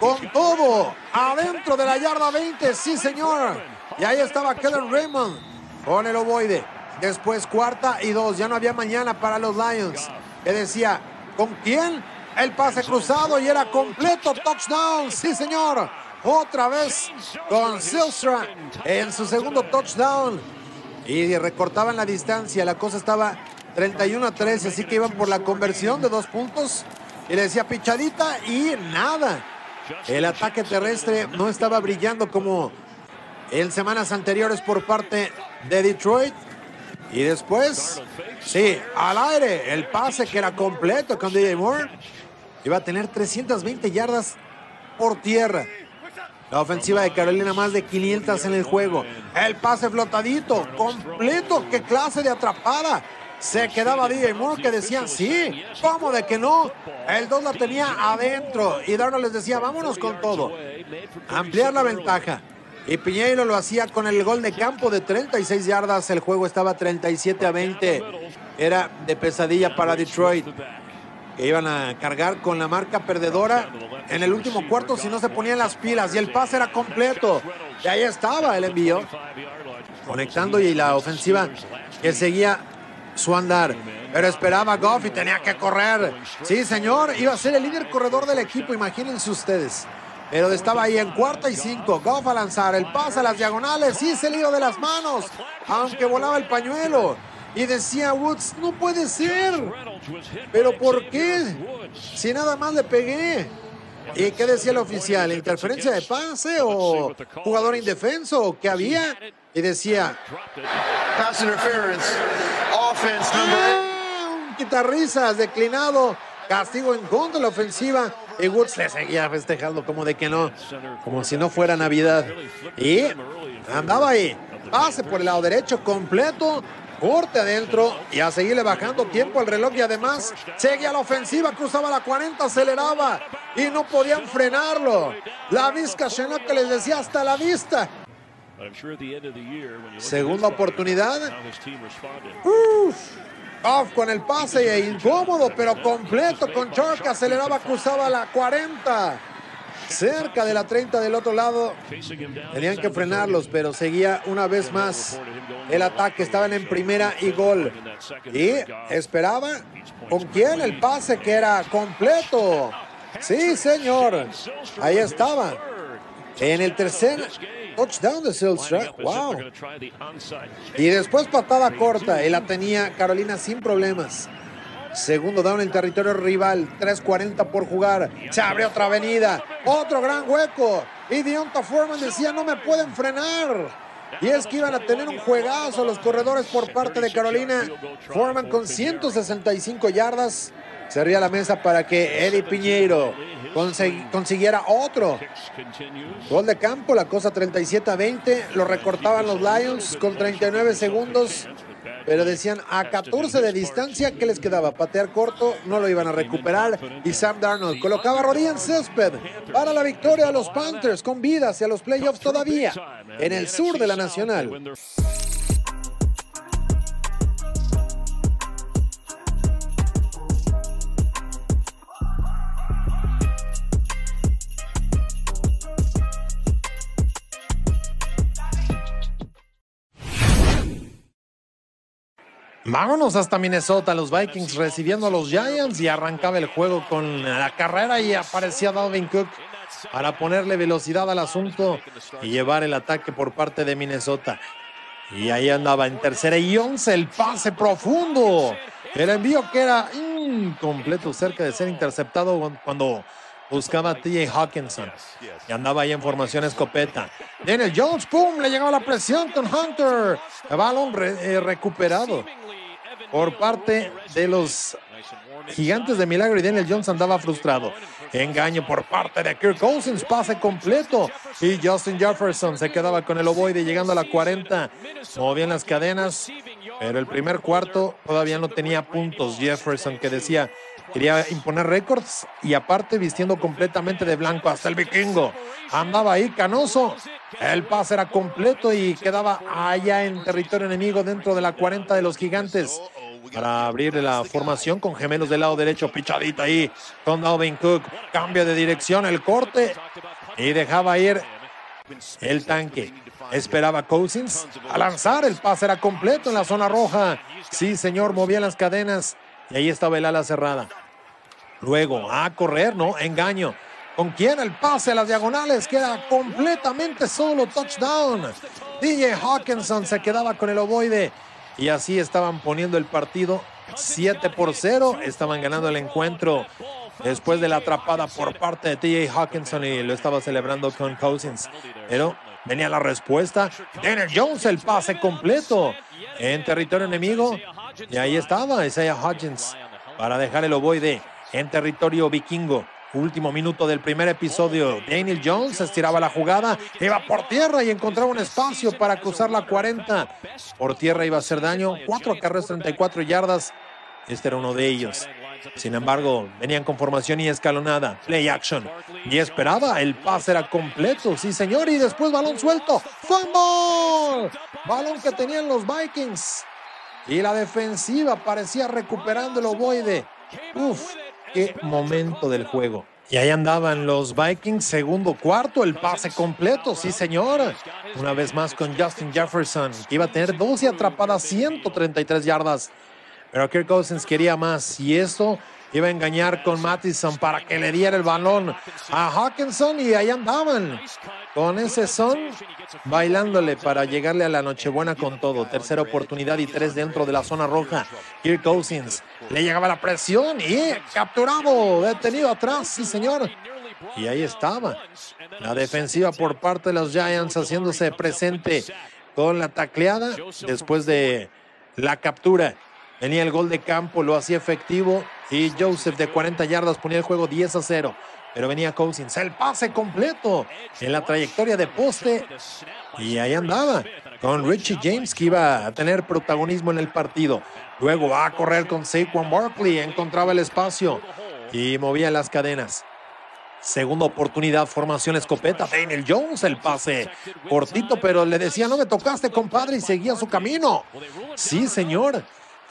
con todo adentro de la yarda 20. Sí, señor. Y ahí estaba Kellen Raymond con el ovoide. Después cuarta y dos. Ya no había mañana para los Lions. Que decía, ¿con quién? El pase cruzado y era completo touchdown. Sí, señor. Otra vez con Silstra en su segundo touchdown. Y recortaban la distancia. La cosa estaba 31 a 13, así que iban por la conversión de dos puntos. Y le decía pichadita y nada. El ataque terrestre no estaba brillando como en semanas anteriores por parte de Detroit. Y después, sí, al aire, el pase que era completo con DJ Moore. Iba a tener 320 yardas por tierra. La ofensiva de Carolina más de 500 en el juego. El pase flotadito, completo. ¡Qué clase de atrapada! Se quedaba DJ Moore que decían, sí, ¿cómo de que no? El 2 la tenía adentro y Darnold les decía, vámonos con todo. Ampliar la ventaja. Y Piñeiro lo hacía con el gol de campo de 36 yardas. El juego estaba 37 a 20. Era de pesadilla para Detroit. Que iban a cargar con la marca perdedora en el último cuarto si no se ponían las pilas. Y el pase era completo. Y ahí estaba el envío. Conectando y la ofensiva que seguía su andar. Pero esperaba Goff y tenía que correr. Sí, señor, iba a ser el líder corredor del equipo, imagínense ustedes. Pero estaba ahí en cuarta y cinco. Goff a lanzar el pase a las diagonales y se lío de las manos, aunque volaba el pañuelo. Y decía Woods, no puede ser. Pero ¿por qué? Si nada más le pegué. ¿Y qué decía el oficial? ¿Interferencia de pase o jugador indefenso? ¿Qué había? Y decía... Pass interference. Offense number ¡Ah! Un quitarrisas declinado. Castigo en contra de la ofensiva. Y Woods le seguía festejando como de que no. Como si no fuera Navidad. Y andaba ahí. Pase por el lado derecho completo. Corte adentro y a seguirle bajando tiempo al reloj y además seguía la ofensiva, cruzaba la 40, aceleraba y no podían frenarlo. La Vizca Chenault que les decía hasta la vista. Segunda oportunidad. Uf. Off con el pase e incómodo, pero completo con Chark. Aceleraba, cruzaba la 40. Cerca de la 30 del otro lado. Tenían que frenarlos, pero seguía una vez más el ataque. Estaban en primera y gol. Y esperaba con quién el pase que era completo. Sí, señor. Ahí estaba. En el tercer touchdown de Silstra. Wow. Y después patada corta. Y la tenía Carolina sin problemas. Segundo down en territorio rival. 3.40 por jugar. Se abre otra avenida. Otro gran hueco. Y Dionta Foreman decía, no me pueden frenar. Y es que iban a tener un juegazo los corredores por parte de Carolina. Foreman con 165 yardas. Cerría la mesa para que Eddie Piñeiro consiguiera otro gol de campo. La cosa 37 a 20. Lo recortaban los Lions con 39 segundos. Pero decían a 14 de distancia que les quedaba patear corto, no lo iban a recuperar. Y Sam Darnold colocaba rodilla en césped para la victoria de los Panthers con vida hacia los playoffs todavía en el sur de la Nacional. Vámonos hasta Minnesota, los Vikings recibiendo a los Giants y arrancaba el juego con la carrera y aparecía Dalvin Cook para ponerle velocidad al asunto y llevar el ataque por parte de Minnesota. Y ahí andaba en tercera y once el pase profundo. El envío que era incompleto, cerca de ser interceptado cuando buscaba a TJ Hawkinson. Y andaba ahí en formación escopeta. Daniel Jones, ¡pum! Le llegaba la presión con Hunter. El balón eh, recuperado por parte de los gigantes de milagro y Daniel Jones andaba frustrado. Engaño por parte de Kirk Cousins, pase completo. Y Justin Jefferson se quedaba con el ovoide llegando a la 40. Movían las cadenas, pero el primer cuarto todavía no tenía puntos. Jefferson que decía quería imponer récords y aparte vistiendo completamente de blanco hasta el vikingo. Andaba ahí canoso. El pase era completo y quedaba allá en territorio enemigo dentro de la 40 de los gigantes para abrir la formación con gemelos del lado derecho, pichadita ahí con Dalvin Cook, cambio de dirección, el corte y dejaba ir el tanque. Esperaba Cousins a lanzar, el pase era completo en la zona roja. Sí, señor, movía las cadenas y ahí estaba el ala cerrada. Luego a correr, ¿no? Engaño. ¿Con quién el pase a las diagonales? Queda completamente solo. Touchdown. DJ Hawkinson se quedaba con el ovoide. Y así estaban poniendo el partido 7 por 0. Estaban ganando el encuentro después de la atrapada por parte de TJ Hawkinson y lo estaba celebrando con Cousins. Pero venía la respuesta. Daniel Jones, el pase completo en territorio enemigo. Y ahí estaba Isaiah Hutchins para dejar el ovoide en territorio vikingo. Último minuto del primer episodio. Daniel Jones estiraba la jugada, iba por tierra y encontraba un espacio para cruzar la 40. Por tierra iba a hacer daño. Cuatro carreras, 34 yardas. Este era uno de ellos. Sin embargo, venían con formación y escalonada. Play action. Y esperaba. El pase era completo. Sí, señor. Y después balón suelto. ¡Fumble! Balón que tenían los Vikings. Y la defensiva parecía recuperando el ovoide. Uf, qué momento del juego. Y ahí andaban los Vikings, segundo cuarto, el pase completo, sí señor. Una vez más con Justin Jefferson, que iba a tener 12 atrapadas, 133 yardas. Pero Kirk Cousins quería más y eso iba a engañar con Mattison para que le diera el balón a Hawkinson y ahí andaban con ese son bailándole para llegarle a la Nochebuena con todo. Tercera oportunidad y tres dentro de la zona roja. Kirk Cousins le llegaba la presión y capturado, detenido atrás, sí señor. Y ahí estaba la defensiva por parte de los Giants haciéndose presente con la tacleada después de la captura. Venía el gol de campo, lo hacía efectivo y Joseph de 40 yardas ponía el juego 10 a 0. Pero venía Cousins, el pase completo en la trayectoria de poste. Y ahí andaba con Richie James que iba a tener protagonismo en el partido. Luego va a correr con Saquon Barkley, encontraba el espacio y movía las cadenas. Segunda oportunidad, formación escopeta. Daniel Jones, el pase cortito, pero le decía, no me tocaste, compadre, y seguía su camino. Sí, señor.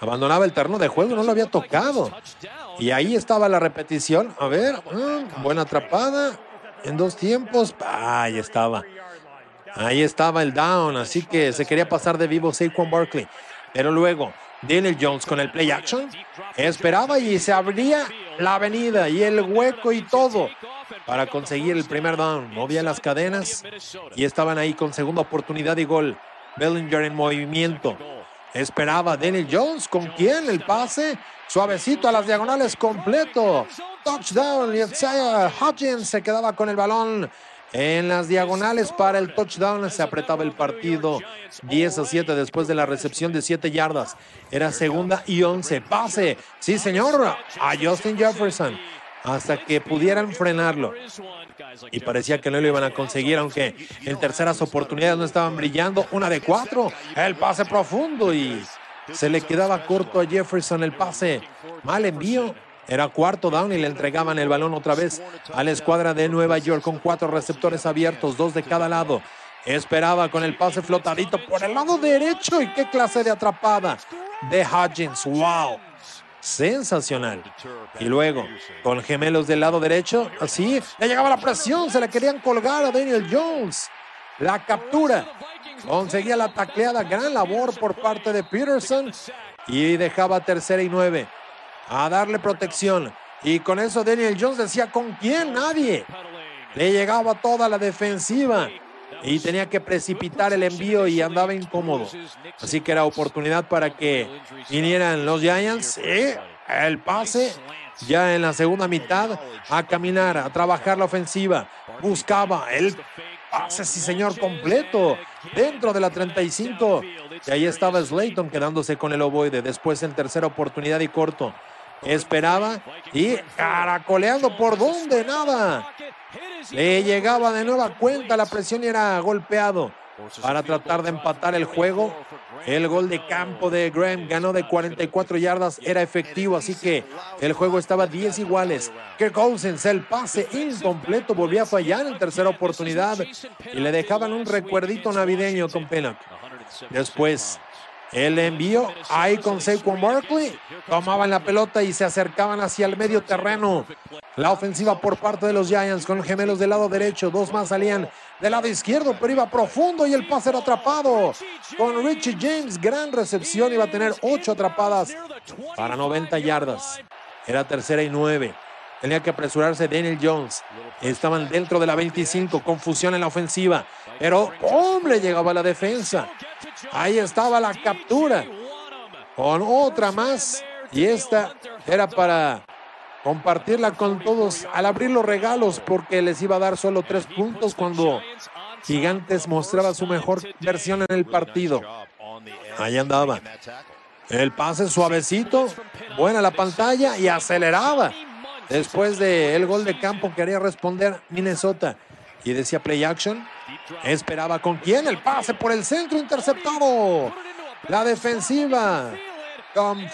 Abandonaba el terreno de juego, no lo había tocado. Y ahí estaba la repetición. A ver, mm, buena atrapada. En dos tiempos. ahí estaba. Ahí estaba el down. Así que se quería pasar de vivo Saquon Barkley. Pero luego, Daniel Jones con el play action. Esperaba y se abría la avenida y el hueco y todo para conseguir el primer down. Movía las cadenas y estaban ahí con segunda oportunidad y gol. Bellinger en movimiento. Esperaba Daniel Jones. ¿Con quién? El pase. Suavecito a las diagonales completo. Touchdown. Y Hutchins se quedaba con el balón en las diagonales para el touchdown. Se apretaba el partido 10 a 7 después de la recepción de 7 yardas. Era segunda y 11. Pase. Sí, señor. A Justin Jefferson. Hasta que pudieran frenarlo y parecía que no lo iban a conseguir, aunque en terceras oportunidades no estaban brillando. Una de cuatro, el pase profundo y se le quedaba corto a Jefferson el pase. Mal envío. Era cuarto down y le entregaban el balón otra vez a la escuadra de Nueva York con cuatro receptores abiertos, dos de cada lado. Esperaba con el pase flotadito por el lado derecho y qué clase de atrapada de Hodgins. ¡Wow! Sensacional. Y luego, con gemelos del lado derecho, así, le llegaba la presión, se le querían colgar a Daniel Jones. La captura conseguía la tacleada, gran labor por parte de Peterson y dejaba tercera y nueve a darle protección. Y con eso Daniel Jones decía, ¿con quién? Nadie. Le llegaba toda la defensiva y tenía que precipitar el envío y andaba incómodo. Así que era oportunidad para que vinieran los Giants. Y el pase ya en la segunda mitad a caminar, a trabajar la ofensiva. Buscaba el pase, sí señor, completo dentro de la 35. Y ahí estaba Slayton quedándose con el ovoide. Después en tercera oportunidad y corto. Esperaba y caracoleando por donde nada. Le llegaba de nueva cuenta la presión y era golpeado para tratar de empatar el juego. El gol de campo de Graham ganó de 44 yardas, era efectivo, así que el juego estaba 10 iguales. Kirk Cousins, el pase incompleto, volvió a fallar en tercera oportunidad y le dejaban un recuerdito navideño con Pennock. Después, el envío ahí con Saquon Barkley. Tomaban la pelota y se acercaban hacia el medio terreno. La ofensiva por parte de los Giants con gemelos del lado derecho. Dos más salían del lado izquierdo, pero iba profundo y el pase era atrapado. Con Richie James, gran recepción. Iba a tener ocho atrapadas para 90 yardas. Era tercera y nueve. Tenía que apresurarse Daniel Jones. Estaban dentro de la 25. Confusión en la ofensiva. Pero hombre, llegaba la defensa. Ahí estaba la captura. Con otra más. Y esta era para compartirla con todos al abrir los regalos porque les iba a dar solo tres puntos cuando Gigantes mostraba su mejor versión en el partido. Ahí andaba. El pase suavecito, buena la pantalla y aceleraba. Después del gol de campo quería responder Minnesota y decía play action. Esperaba con quién el pase por el centro interceptado. La defensiva con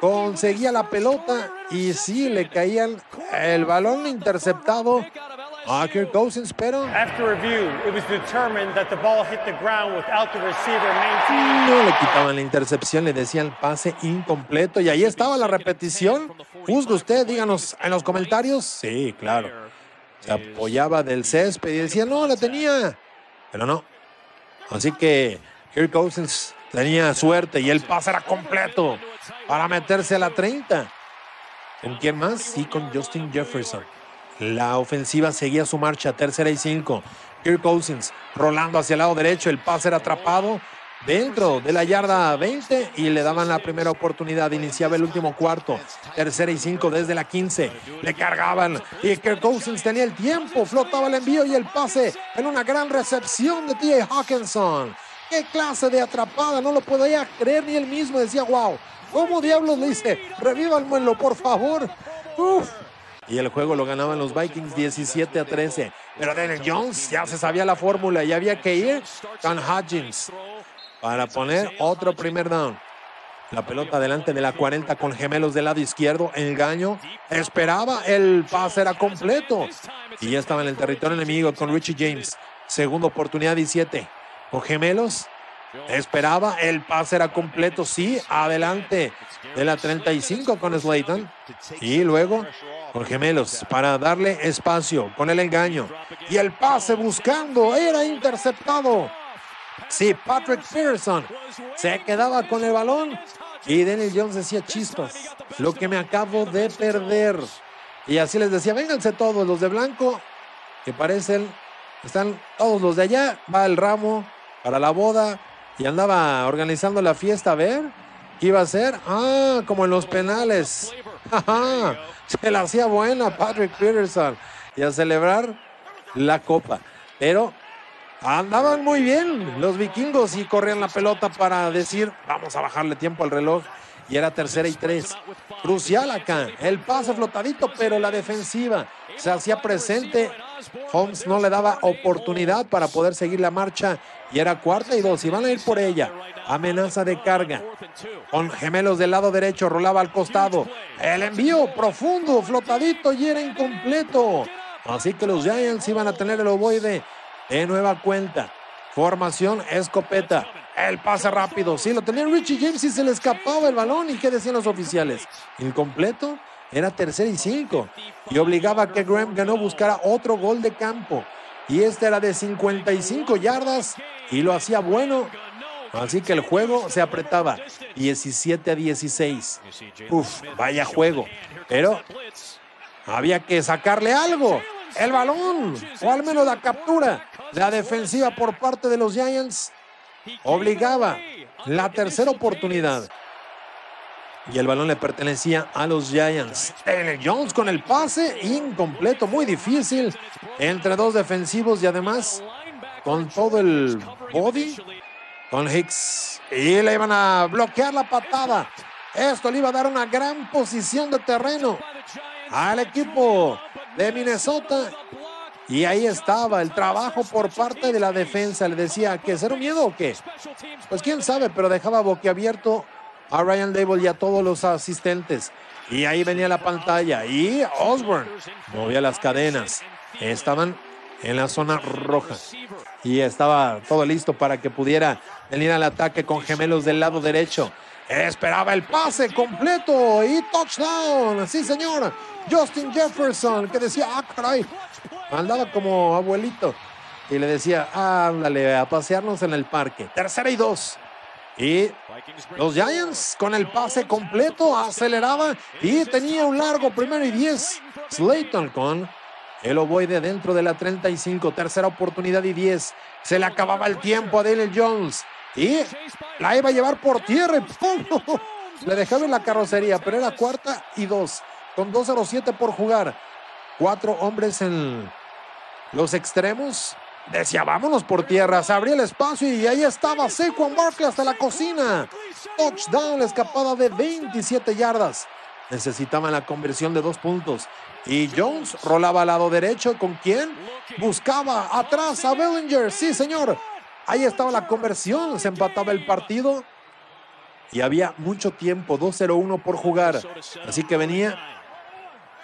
conseguía la pelota y sí le caía el balón interceptado a Kirk Cousins, pero no le quitaban la intercepción, le decían pase incompleto y ahí estaba la repetición. Juzgue usted, díganos en los comentarios. Sí, claro. Se apoyaba del césped y decía, no, la tenía, pero no. Así que Kirk Cousins tenía suerte y el pase era completo para meterse a la 30. ¿Con quién más? Sí, con Justin Jefferson. La ofensiva seguía su marcha, tercera y cinco. Kirk Cousins rolando hacia el lado derecho, el pase era atrapado dentro de la yarda 20 y le daban la primera oportunidad. Iniciaba el último cuarto, tercera y cinco desde la 15. Le cargaban y Kirk Cousins tenía el tiempo, flotaba el envío y el pase en una gran recepción de T.A. Hawkinson. ¿Qué clase de atrapada? No lo podía creer ni él mismo. Decía, wow, ¿cómo diablos le dice? Revívanmelo, por favor. Y el juego lo ganaban los Vikings 17 a 13. Pero Daniel Jones ya se sabía la fórmula y había que ir con Hutchins para poner otro primer down. La pelota delante de la 40 con gemelos del lado izquierdo. Engaño. Esperaba. El pase era completo. Y ya estaba en el territorio enemigo con Richie James. Segunda oportunidad 17 con gemelos. Esperaba, el pase era completo, sí, adelante de la 35 con Slayton. Y luego con gemelos para darle espacio con el engaño. Y el pase buscando, era interceptado. Sí, Patrick Pearson se quedaba con el balón y Daniel Jones decía chispas, lo que me acabo de perder. Y así les decía, vénganse todos los de blanco, que parecen, están todos los de allá, va el ramo, para la boda y andaba organizando la fiesta a ver qué iba a hacer. Ah, como en los penales. [LAUGHS] Se la hacía buena Patrick Peterson y a celebrar la copa. Pero andaban muy bien los vikingos y corrían la pelota para decir, vamos a bajarle tiempo al reloj. Y era tercera y tres. Crucial acá. El pase flotadito, pero la defensiva se hacía presente. Holmes no le daba oportunidad para poder seguir la marcha y era cuarta y dos. Y van a ir por ella. Amenaza de carga. Con gemelos del lado derecho, rolaba al costado. El envío profundo, flotadito y era incompleto. Así que los Giants iban a tener el ovoide de nueva cuenta. Formación escopeta. El pase rápido. Sí, lo tenía Richie James y se le escapaba el balón. ¿Y qué decían los oficiales? Incompleto. Era tercer y cinco. Y obligaba a que Graham ganó buscara otro gol de campo. Y este era de 55 yardas y lo hacía bueno. Así que el juego se apretaba 17 a 16. Uf, vaya juego. Pero había que sacarle algo. El balón, o al menos la captura. La defensiva por parte de los Giants obligaba la tercera oportunidad. Y el balón le pertenecía a los Giants. Taylor Jones con el pase incompleto, muy difícil. Entre dos defensivos y además con todo el body con Hicks. Y le iban a bloquear la patada. Esto le iba a dar una gran posición de terreno al equipo de Minnesota. Y ahí estaba el trabajo por parte de la defensa. Le decía que ser un miedo o qué. Pues quién sabe, pero dejaba boquiabierto a Ryan Dable y a todos los asistentes. Y ahí venía la pantalla. Y Osborne movía las cadenas. Estaban en la zona roja. Y estaba todo listo para que pudiera venir al ataque con gemelos del lado derecho. Esperaba el pase completo y touchdown. Sí, señor. Justin Jefferson, que decía, ah, caray. Andaba como abuelito. Y le decía, ándale, a pasearnos en el parque. Tercera y dos. Y los Giants con el pase completo aceleraba y tenía un largo primero y diez. Slayton con el ovoide dentro de la 35. Tercera oportunidad y 10. Se le acababa el tiempo a Daniel Jones. Y la iba a llevar por tierra. [LAUGHS] Le dejaba en la carrocería, pero era cuarta y dos. Con 2.07 por jugar. Cuatro hombres en los extremos. Decía, vámonos por tierra. Se abría el espacio y ahí estaba Saquon Barkley hasta la cocina. Touchdown, escapada de 27 yardas. Necesitaban la conversión de dos puntos. Y Jones rolaba al lado derecho. ¿Con quién? Buscaba atrás a Bellinger. Sí, señor. Ahí estaba la conversión. Se empataba el partido. Y había mucho tiempo. 2-0-1 por jugar. Así que venía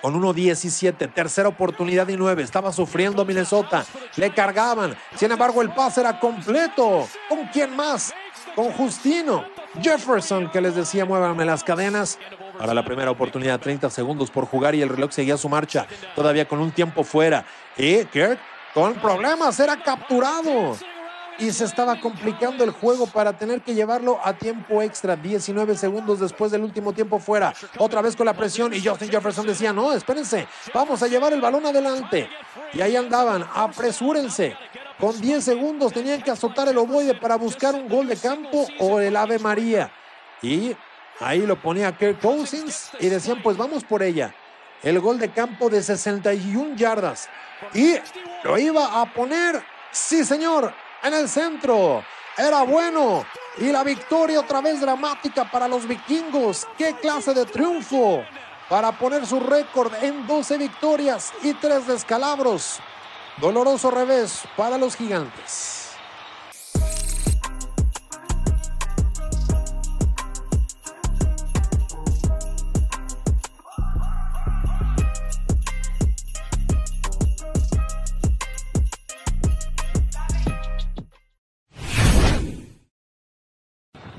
con 1-17. Tercera oportunidad y 9. Estaba sufriendo Minnesota. Le cargaban. Sin embargo, el pase era completo. ¿Con quién más? Con Justino. Jefferson que les decía muévanme las cadenas para la primera oportunidad, 30 segundos por jugar y el reloj seguía su marcha, todavía con un tiempo fuera. Y Kirk con problemas, era capturado. Y se estaba complicando el juego para tener que llevarlo a tiempo extra, 19 segundos después del último tiempo fuera. Otra vez con la presión y Justin Jefferson decía, no, espérense, vamos a llevar el balón adelante. Y ahí andaban, apresúrense. Con 10 segundos tenían que azotar el ovoide para buscar un gol de campo o el Ave María. Y Ahí lo ponía Kirk Cousins y decían, pues vamos por ella. El gol de campo de 61 yardas. Y lo iba a poner, sí señor, en el centro. Era bueno. Y la victoria otra vez dramática para los vikingos. ¡Qué clase de triunfo! Para poner su récord en 12 victorias y 3 descalabros. Doloroso revés para los gigantes.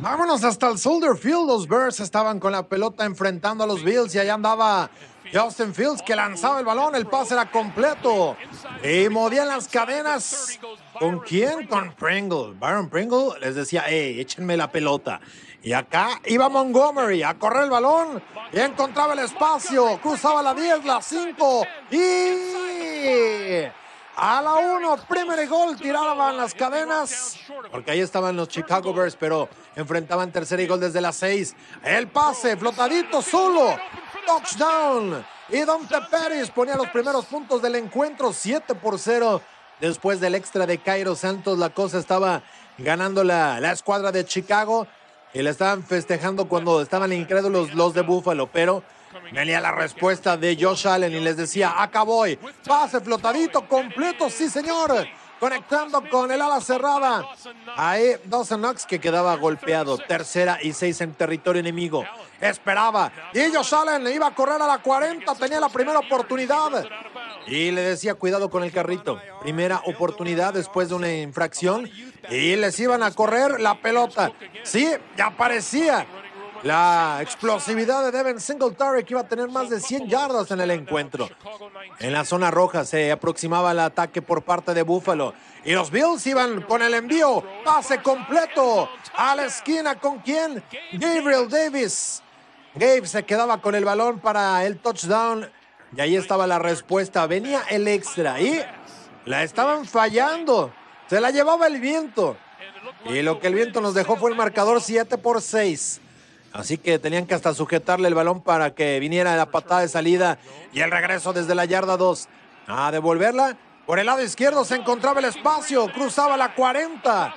Vámonos hasta el Soldier Field. Los Bears estaban con la pelota enfrentando a los Bills y allá andaba Justin Fields que lanzaba el balón. El pase era completo y movían las cadenas. ¿Con quién? Con Pringle. Byron Pringle les decía, hey, échenme la pelota. Y acá iba Montgomery a correr el balón y encontraba el espacio. Cruzaba la 10, la 5 y a la 1, primer gol, tiraban las cadenas, porque ahí estaban los Chicago Bears, pero enfrentaban tercer y gol desde las 6. El pase, flotadito solo, touchdown. Y Dante Pérez ponía los primeros puntos del encuentro, 7 por 0. Después del extra de Cairo Santos, la cosa estaba ganando la, la escuadra de Chicago y le estaban festejando cuando estaban incrédulos los de Buffalo, pero Venía la respuesta de Josh Allen y les decía, acá voy. Pase flotadito, completo, sí señor. Conectando con el ala cerrada. Ahí Dawson Knox que quedaba golpeado. Tercera y seis en territorio enemigo. Esperaba. Y Josh Allen le iba a correr a la 40. Tenía la primera oportunidad. Y le decía, cuidado con el carrito. Primera oportunidad después de una infracción. Y les iban a correr la pelota. Sí, ya parecía la explosividad de Devin Singletary que iba a tener más de 100 yardas en el encuentro. En la zona roja se aproximaba el ataque por parte de Buffalo. Y los Bills iban con el envío, pase completo a la esquina con quién? Gabriel Davis. Gabe se quedaba con el balón para el touchdown. Y ahí estaba la respuesta. Venía el extra y la estaban fallando. Se la llevaba el viento. Y lo que el viento nos dejó fue el marcador 7 por 6. Así que tenían que hasta sujetarle el balón para que viniera la patada de salida y el regreso desde la yarda 2. A devolverla. Por el lado izquierdo se encontraba el espacio, cruzaba la 40.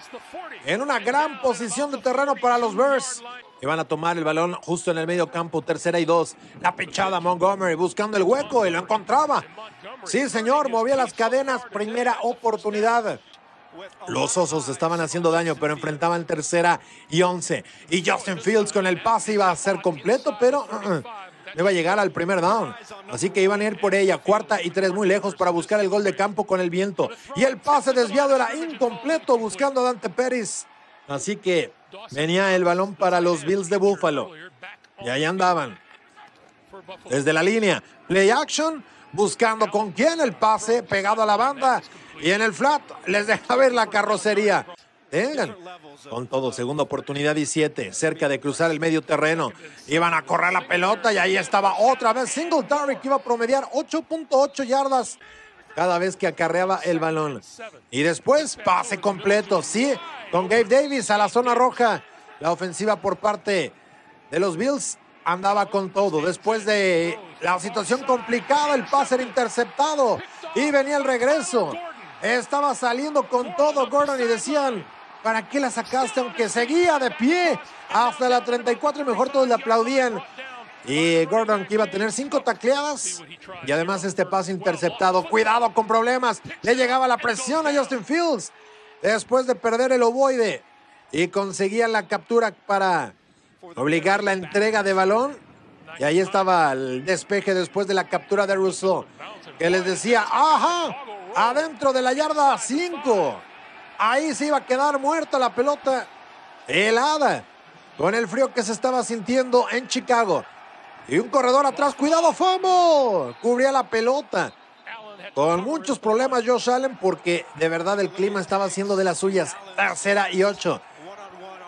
En una gran posición de terreno para los Bears. Iban a tomar el balón justo en el medio campo, tercera y dos. La pechada Montgomery buscando el hueco y lo encontraba. Sí, señor, movía las cadenas, primera oportunidad. Los osos estaban haciendo daño, pero enfrentaban tercera y once. Y Justin Fields con el pase iba a ser completo, pero uh, uh, no iba a llegar al primer down. Así que iban a ir por ella, cuarta y tres muy lejos para buscar el gol de campo con el viento. Y el pase desviado era incompleto buscando a Dante Pérez. Así que venía el balón para los Bills de Buffalo. Y ahí andaban. Desde la línea, play action, buscando con quién el pase, pegado a la banda. Y en el flat les deja ver la carrocería. Vengan. Con todo, segunda oportunidad y siete, cerca de cruzar el medio terreno. Iban a correr la pelota y ahí estaba otra vez Singletary que iba a promediar 8.8 yardas cada vez que acarreaba el balón. Y después pase completo, sí, con Gabe Davis a la zona roja. La ofensiva por parte de los Bills andaba con todo. Después de la situación complicada, el pase era interceptado y venía el regreso. Estaba saliendo con todo Gordon y decían, ¿para qué la sacaste? Aunque seguía de pie hasta la 34 y mejor todos le aplaudían. Y Gordon que iba a tener cinco tacleadas y además este pase interceptado. Cuidado con problemas. Le llegaba la presión a Justin Fields después de perder el ovoide y conseguía la captura para obligar la entrega de balón. Y ahí estaba el despeje después de la captura de Russell, que les decía, ajá, adentro de la yarda 5. Ahí se iba a quedar muerta la pelota helada con el frío que se estaba sintiendo en Chicago. Y un corredor atrás, cuidado, Famo. Cubría la pelota. Con muchos problemas Josh Allen porque de verdad el clima estaba haciendo de las suyas. Tercera y ocho.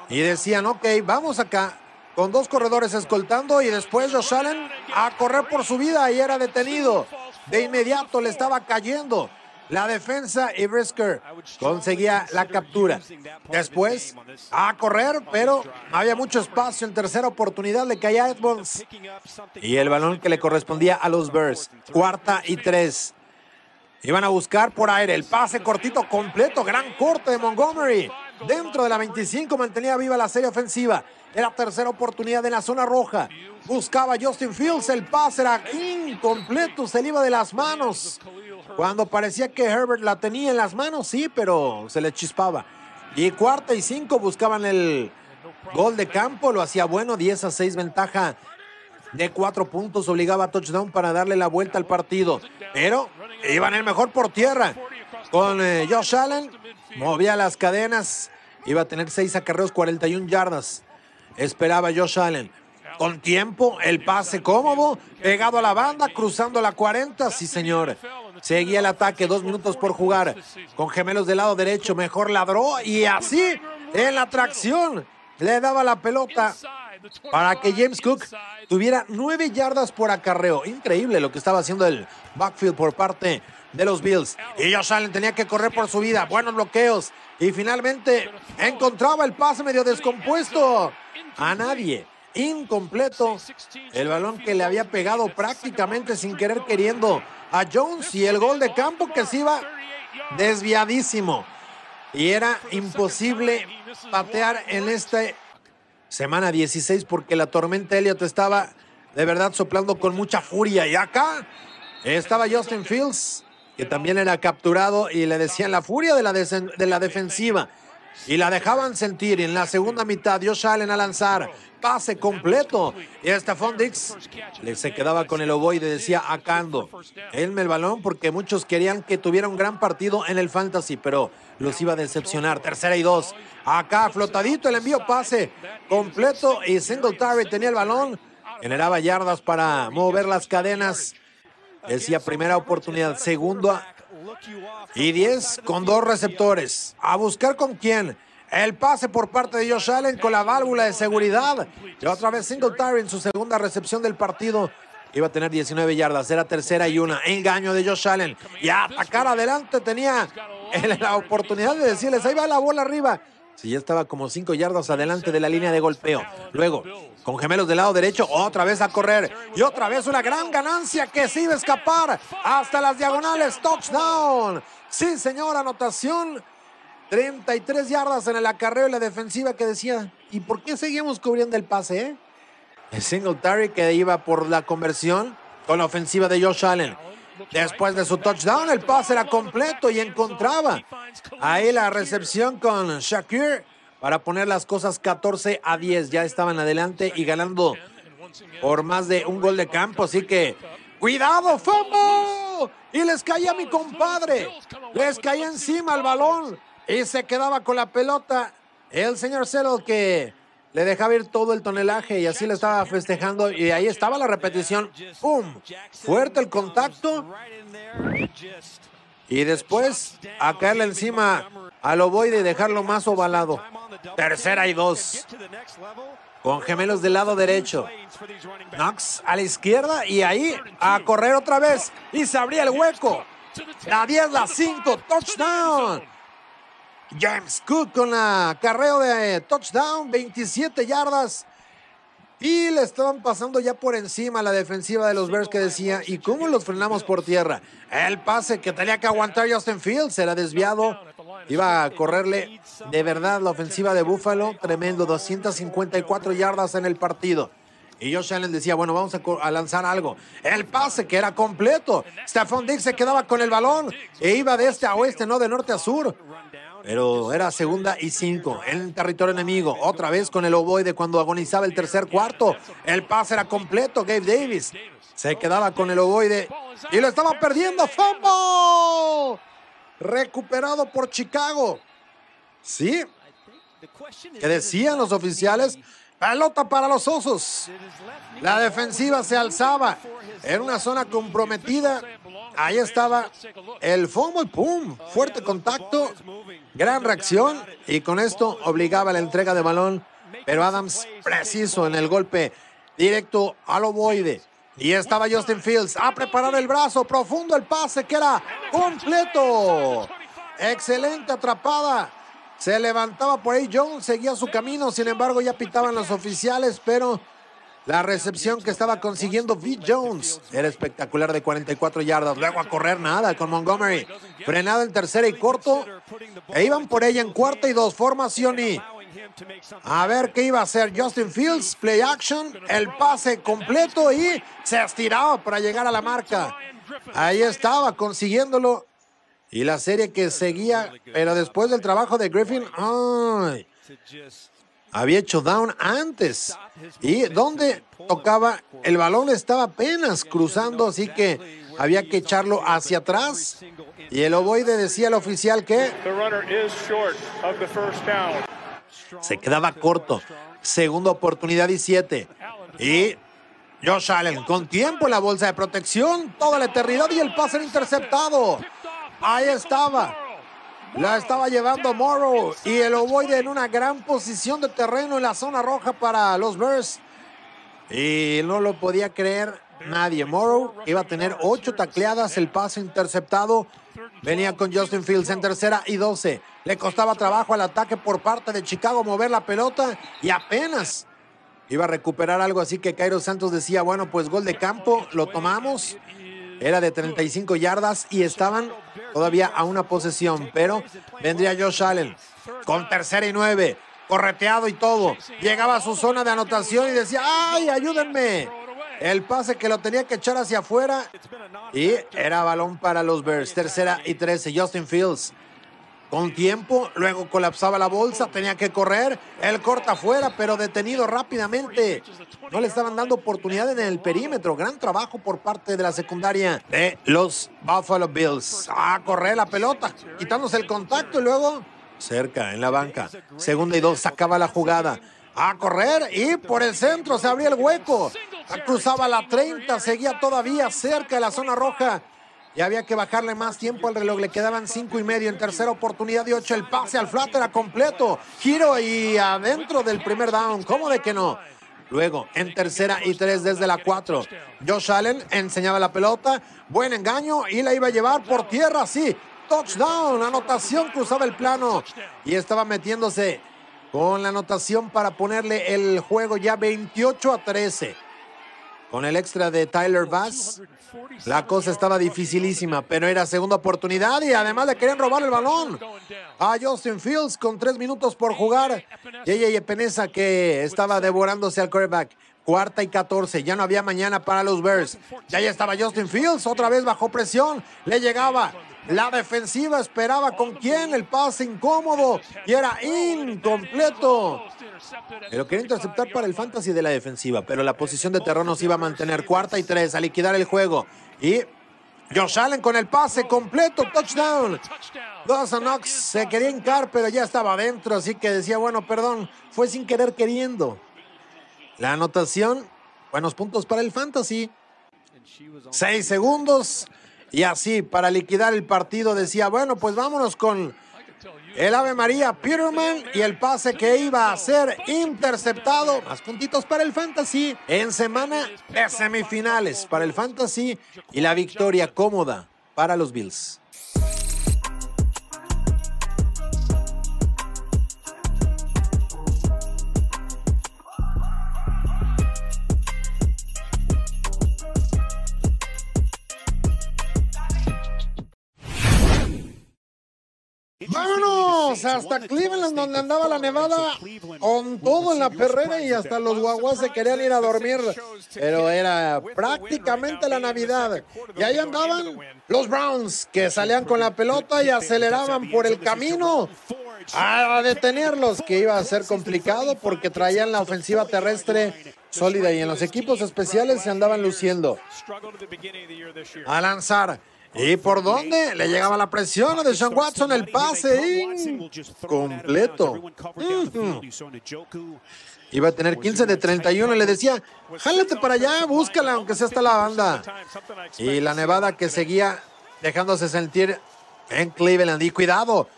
Y decían, ok, vamos acá con dos corredores escoltando y después Josh Allen a correr por su vida y era detenido. De inmediato le estaba cayendo la defensa y Brisker conseguía la captura. Después a correr, pero había mucho espacio en tercera oportunidad, le caía a Edmonds y el balón que le correspondía a los Bears. Cuarta y tres. Iban a buscar por aire el pase cortito completo, gran corte de Montgomery. Dentro de la 25 mantenía viva la serie ofensiva. Era tercera oportunidad en la zona roja. Buscaba Justin Fields, el pase era incompleto, se le iba de las manos. Cuando parecía que Herbert la tenía en las manos, sí, pero se le chispaba. Y cuarta y cinco buscaban el gol de campo, lo hacía bueno, 10 a 6 ventaja de cuatro puntos, obligaba a touchdown para darle la vuelta al partido. Pero iban el mejor por tierra. Con eh, Josh Allen, movía las cadenas, iba a tener seis acarreos, 41 yardas. Esperaba Josh Allen. Con tiempo, el pase cómodo, pegado a la banda, cruzando la 40, sí señor. Seguía el ataque, dos minutos por jugar. Con gemelos del lado derecho, mejor ladró y así, en la tracción, le daba la pelota para que James Cook tuviera nueve yardas por acarreo. Increíble lo que estaba haciendo el backfield por parte los Bills. Y Josh Allen tenía que correr por su vida, buenos bloqueos. Y finalmente encontraba el pase medio descompuesto a nadie. Incompleto. El balón que le había pegado prácticamente sin querer queriendo a Jones y el gol de campo que se iba desviadísimo. Y era imposible patear en esta semana 16 porque la tormenta Elliot estaba de verdad soplando con mucha furia. Y acá estaba Justin Fields, que también era capturado y le decían la furia de la, de la defensiva. y la dejaban sentir. En la segunda mitad, Josh Allen a lanzar. Pase completo. Y Stephon le se quedaba con el ovoide, decía Acando. Elme el balón porque muchos querían que tuviera un gran partido en el fantasy, pero los iba a decepcionar. Tercera y dos. Acá flotadito el envío pase completo y Singletary tenía el balón. Generaba yardas para mover las cadenas. Decía primera oportunidad, segunda y 10 con dos receptores. A buscar con quién. El pase por parte de Josh Allen con la válvula de seguridad. Y otra vez Singletary en su segunda recepción del partido. Iba a tener 19 yardas, era tercera y una. Engaño de Josh Allen. Y a atacar adelante tenía la oportunidad de decirles, ahí va la bola arriba. Si ya estaba como 5 yardas adelante de la línea de golpeo. Luego, con gemelos del lado derecho, otra vez a correr. Y otra vez una gran ganancia que se iba a escapar hasta las diagonales. Touchdown. Sí, señor, anotación. 33 yardas en el acarreo y la defensiva que decía, ¿y por qué seguimos cubriendo el pase? Eh? El Singletary que iba por la conversión con la ofensiva de Josh Allen. Después de su touchdown, el pase era completo y encontraba ahí la recepción con Shakir para poner las cosas 14 a 10. Ya estaban adelante y ganando por más de un gol de campo. Así que, cuidado, fumble. Y les caía mi compadre. Les caía encima el balón y se quedaba con la pelota. El señor Settle que le dejaba ir todo el tonelaje y así le estaba festejando. Y ahí estaba la repetición. ¡Pum! Fuerte el contacto. Y después a caerle encima al ovoide y dejarlo más ovalado. Tercera y dos. Con gemelos del lado derecho. Knox a la izquierda y ahí a correr otra vez. Y se abría el hueco. La 10, la 5, touchdown. James Cook con la carreo de touchdown, 27 yardas. Y le estaban pasando ya por encima la defensiva de los Bears que decía, ¿y cómo los frenamos por tierra? El pase que tenía que aguantar Justin Fields era desviado. Iba a correrle de verdad la ofensiva de Buffalo. Tremendo, 254 yardas en el partido. Y Josh Allen decía, bueno, vamos a, lanzar algo. El pase que era completo. Stephon Diggs se quedaba con el balón e iba de este a oeste, no de norte a sur. Pero era segunda y cinco en territorio enemigo. Otra vez con el ovoide cuando agonizaba el tercer cuarto. El pase era completo. Gabe Davis se quedaba con el ovoide y lo estaba perdiendo. ¡Fumble! Recuperado por Chicago. Sí. ¿Qué decían los oficiales? Pelota para los osos. La defensiva se alzaba. en una zona comprometida. Ahí estaba el fumble. ¡Pum! Fuerte contacto. Gran reacción. Y con esto obligaba la entrega de balón. Pero Adams preciso en el golpe directo al ovoide. Y estaba Justin Fields a preparar el brazo. Profundo el pase que era completo. Excelente atrapada se levantaba por ahí Jones, seguía su camino, sin embargo ya pitaban los oficiales, pero la recepción que estaba consiguiendo V. Jones era espectacular de 44 yardas. Luego a correr nada con Montgomery. Frenado en tercera y corto. E iban por ella en cuarta y dos. Formación y a ver qué iba a hacer Justin Fields. Play action. El pase completo y se estiraba para llegar a la marca. Ahí estaba consiguiéndolo y la serie que seguía, pero después del trabajo de Griffin, había hecho down antes. Y donde tocaba, el balón estaba apenas cruzando, así que había que echarlo hacia atrás. Y el ovoide decía al oficial que se quedaba corto. Segunda oportunidad y siete. Y Josh Allen con tiempo en la bolsa de protección, toda la eternidad y el pase interceptado. Ahí estaba. La estaba llevando Morrow y el ovoide en una gran posición de terreno en la zona roja para los Bears. Y no lo podía creer nadie. Morrow iba a tener ocho tacleadas, el pase interceptado. Venía con Justin Fields en tercera y doce. Le costaba trabajo al ataque por parte de Chicago mover la pelota y apenas iba a recuperar algo. Así que Cairo Santos decía, bueno, pues gol de campo, lo tomamos. Era de 35 yardas y estaban todavía a una posesión, pero vendría Josh Allen con tercera y nueve, correteado y todo. Llegaba a su zona de anotación y decía, ¡ay, ayúdenme! El pase que lo tenía que echar hacia afuera y era balón para los Bears. Tercera y trece, Justin Fields. Con tiempo, luego colapsaba la bolsa, tenía que correr, él corta afuera, pero detenido rápidamente. No le estaban dando oportunidad en el perímetro. Gran trabajo por parte de la secundaria de los Buffalo Bills. A correr la pelota, quitándose el contacto y luego cerca en la banca. Segunda y dos, sacaba la jugada. A correr y por el centro se abría el hueco. Cruzaba la 30, seguía todavía cerca de la zona roja. Y había que bajarle más tiempo al reloj. Le quedaban cinco y medio en tercera oportunidad de ocho. El pase al flat era completo. Giro y adentro del primer down. ¿Cómo de que no? Luego, en tercera y tres desde la cuatro. Josh Allen enseñaba la pelota. Buen engaño y la iba a llevar por tierra. Sí, touchdown. Anotación cruzaba el plano. Y estaba metiéndose con la anotación para ponerle el juego ya 28 a 13. Con el extra de Tyler Bass, la cosa estaba dificilísima, pero era segunda oportunidad y además le querían robar el balón a Justin Fields con tres minutos por jugar. Yeye Epenesa que estaba devorándose al quarterback. Cuarta y 14, ya no había mañana para los Bears. Ya ya estaba Justin Fields, otra vez bajo presión, le llegaba. La defensiva esperaba con quién, el pase incómodo y era incompleto. Lo quería interceptar para el fantasy de la defensiva, pero la posición de terreno se iba a mantener cuarta y tres a liquidar el juego. Y Josh Allen con el pase completo, touchdown. Dawson Knox se quería hincar, pero ya estaba adentro, así que decía, bueno, perdón, fue sin querer queriendo. La anotación, buenos puntos para el fantasy. Seis segundos. Y así, para liquidar el partido, decía, bueno, pues vámonos con el Ave María Peterman y el pase que iba a ser interceptado. Más puntitos para el Fantasy en semana de semifinales para el Fantasy y la victoria cómoda para los Bills. Vámonos hasta Cleveland, donde andaba la nevada con todo en la perrera y hasta los guaguas se querían ir a dormir. Pero era prácticamente la Navidad. Y ahí andaban los Browns, que salían con la pelota y aceleraban por el camino a detenerlos, que iba a ser complicado porque traían la ofensiva terrestre sólida y en los equipos especiales se andaban luciendo. A lanzar. ¿Y por dónde? Le llegaba la presión a Deshaun Watson, el pase completo. Iba a tener 15 de 31 y le decía, jálate para allá, búscala, aunque sea hasta la banda. Y la nevada que seguía dejándose sentir en Cleveland. Y cuidado,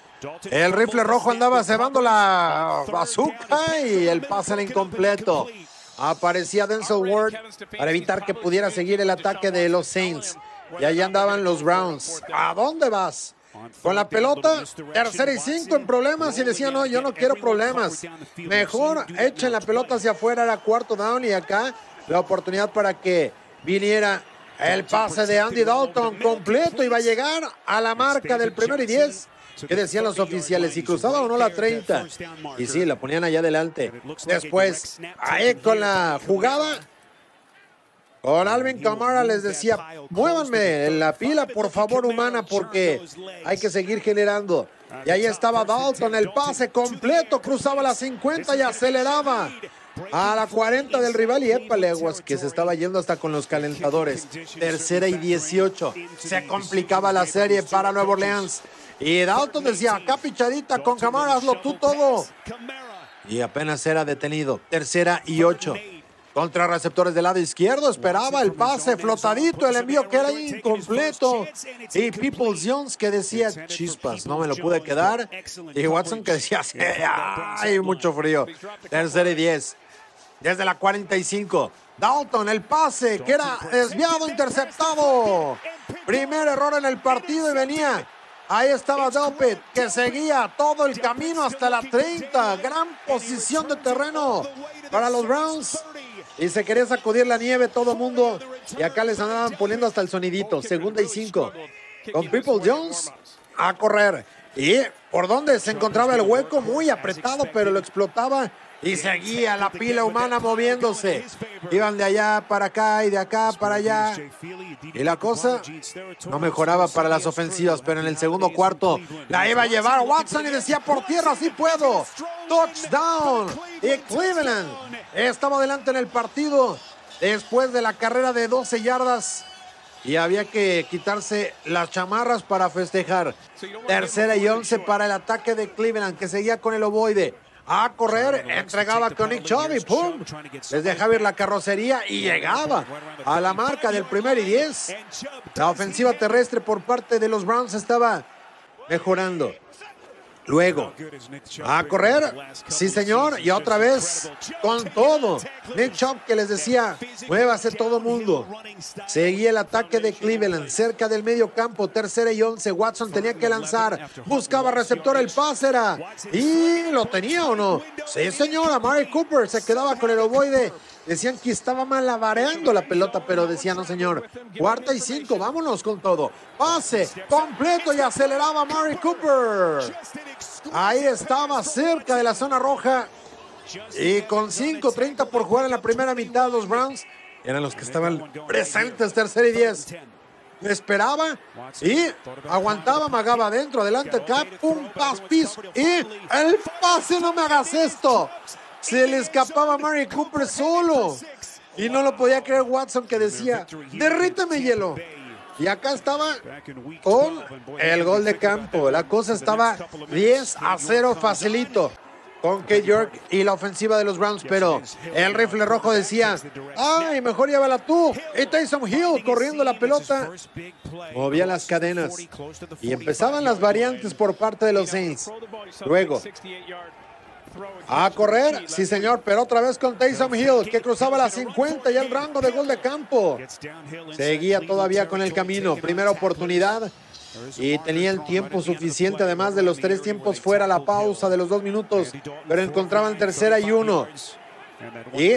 el rifle rojo andaba cebando la bazooka y el pase era incompleto. Aparecía Denzel Ward para evitar que pudiera seguir el ataque de los Saints. Y ahí andaban los Browns. ¿A dónde vas? Con la pelota, tercera y cinco en problemas y decía, no, yo no quiero problemas. Mejor echen la pelota hacia afuera, era cuarto down y acá la oportunidad para que viniera el pase de Andy Dalton completo y va a llegar a la marca del primero y diez. ¿Qué decían los oficiales? ¿Si cruzaba o no la 30? Y sí, la ponían allá adelante. Después, ahí con la jugada, con Alvin Camara les decía, muévanme en la pila, por favor, humana, porque hay que seguir generando. Y ahí estaba Dalton, el pase completo, cruzaba la 50 y aceleraba a la 40 del rival y Epaleguas, que se estaba yendo hasta con los calentadores. Tercera y 18. Se complicaba la serie para Nueva Orleans. Y Dalton decía, acá pichadita con Camara, hazlo tú todo. Y apenas era detenido. Tercera y 8. Contra receptores del lado izquierdo, esperaba el pase flotadito, el envío que era incompleto. Y Peoples Jones que decía, chispas, no me lo pude quedar. Y Watson que decía, hay mucho frío. Tercera y 10. Desde la 45. Dalton, el pase que era desviado, interceptado. Primer error en el partido y venía. Ahí estaba Delpit, que seguía todo el camino hasta la 30. Gran posición de terreno para los Browns y se quería sacudir la nieve todo mundo. Y acá les andaban poniendo hasta el sonidito. Segunda y cinco. Con People Jones a correr. Y por donde se encontraba el hueco, muy apretado, pero lo explotaba Y seguía la pila humana moviéndose. Iban de allá para acá y de acá para allá. Y la cosa no mejoraba para las ofensivas, pero en el segundo cuarto la iba a llevar Watson y decía por tierra, sí puedo. Touchdown. Y Cleveland estaba adelante en el partido después de la carrera de 12 yardas. Y había que quitarse las chamarras para festejar. Tercera y once para el ataque de Cleveland, que seguía con el ovoide a correr, entregaba con Nick Chubb y ¡pum! Les dejaba ir la carrocería y llegaba a la marca del primer y diez. La ofensiva terrestre por parte de los Browns estaba mejorando. Luego, a correr, sí señor, y otra vez con todo. Nick Chubb que les decía, muévase todo mundo. Seguía el ataque de Cleveland cerca del medio campo, tercera y once. Watson tenía que lanzar, buscaba receptor, el pase era, y lo tenía o no. Sí señor, Amari Cooper se quedaba con el ovoide. Decían que estaba malabareando la pelota, pero decía no señor. Cuarta y cinco, vámonos con todo. Pase completo y aceleraba Murray Cooper. Ahí estaba cerca de la zona roja. Y con 5.30 por jugar en la primera mitad, los Browns eran los que estaban presentes, tercera y 10. Esperaba y aguantaba, magaba adentro, adelante, cap, un pas, piso y el pase, no me hagas esto. Se le escapaba a Murray Cooper solo. Y no lo podía creer Watson que decía, derríteme hielo. Y acá estaba con el gol de campo. La cosa estaba 10 a 0 facilito con Kate York y la ofensiva de los Browns, pero el rifle rojo decía, ay, mejor llévala tú. Y Tyson Hill corriendo la pelota, movía las cadenas y empezaban las variantes por parte de los Saints. Luego, a correr, sí señor, pero otra vez con Taysom Hill, que cruzaba las 50 y el rango de gol de campo. Seguía todavía con el camino, primera oportunidad y tenía el tiempo suficiente, además de los tres tiempos fuera, la pausa de los dos minutos, pero encontraban tercera y uno. Y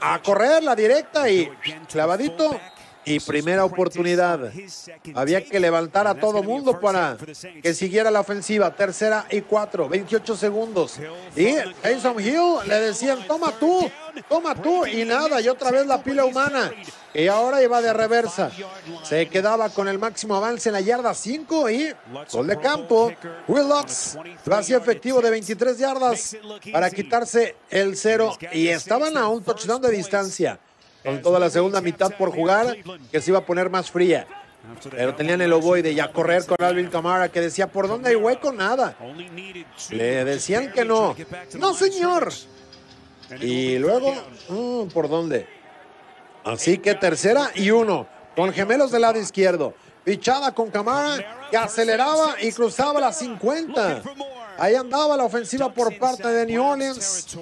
a correr la directa y clavadito y primera oportunidad. Había que levantar a todo mundo para que siguiera la ofensiva. Tercera y cuatro, 28 segundos. Y Jason Hill le decían, toma tú, toma tú. Y nada, y otra vez la pila humana. Y ahora iba de reversa. Se quedaba con el máximo avance en la yarda 5 y gol de campo. Will Lutz lo hacía efectivo de 23 yardas para quitarse el cero. Y estaban a un touchdown de distancia con toda la segunda mitad por jugar, que se iba a poner más fría. Pero tenían el ovoide y a correr con Alvin Kamara que decía, ¿por dónde hay hueco? Nada. Le decían que no. No, señor. Y luego, mm, ¿por dónde? Así que tercera y uno, con gemelos del lado izquierdo. Pichada con Camara, que aceleraba y cruzaba las 50. Ahí andaba la ofensiva por parte de New Orleans,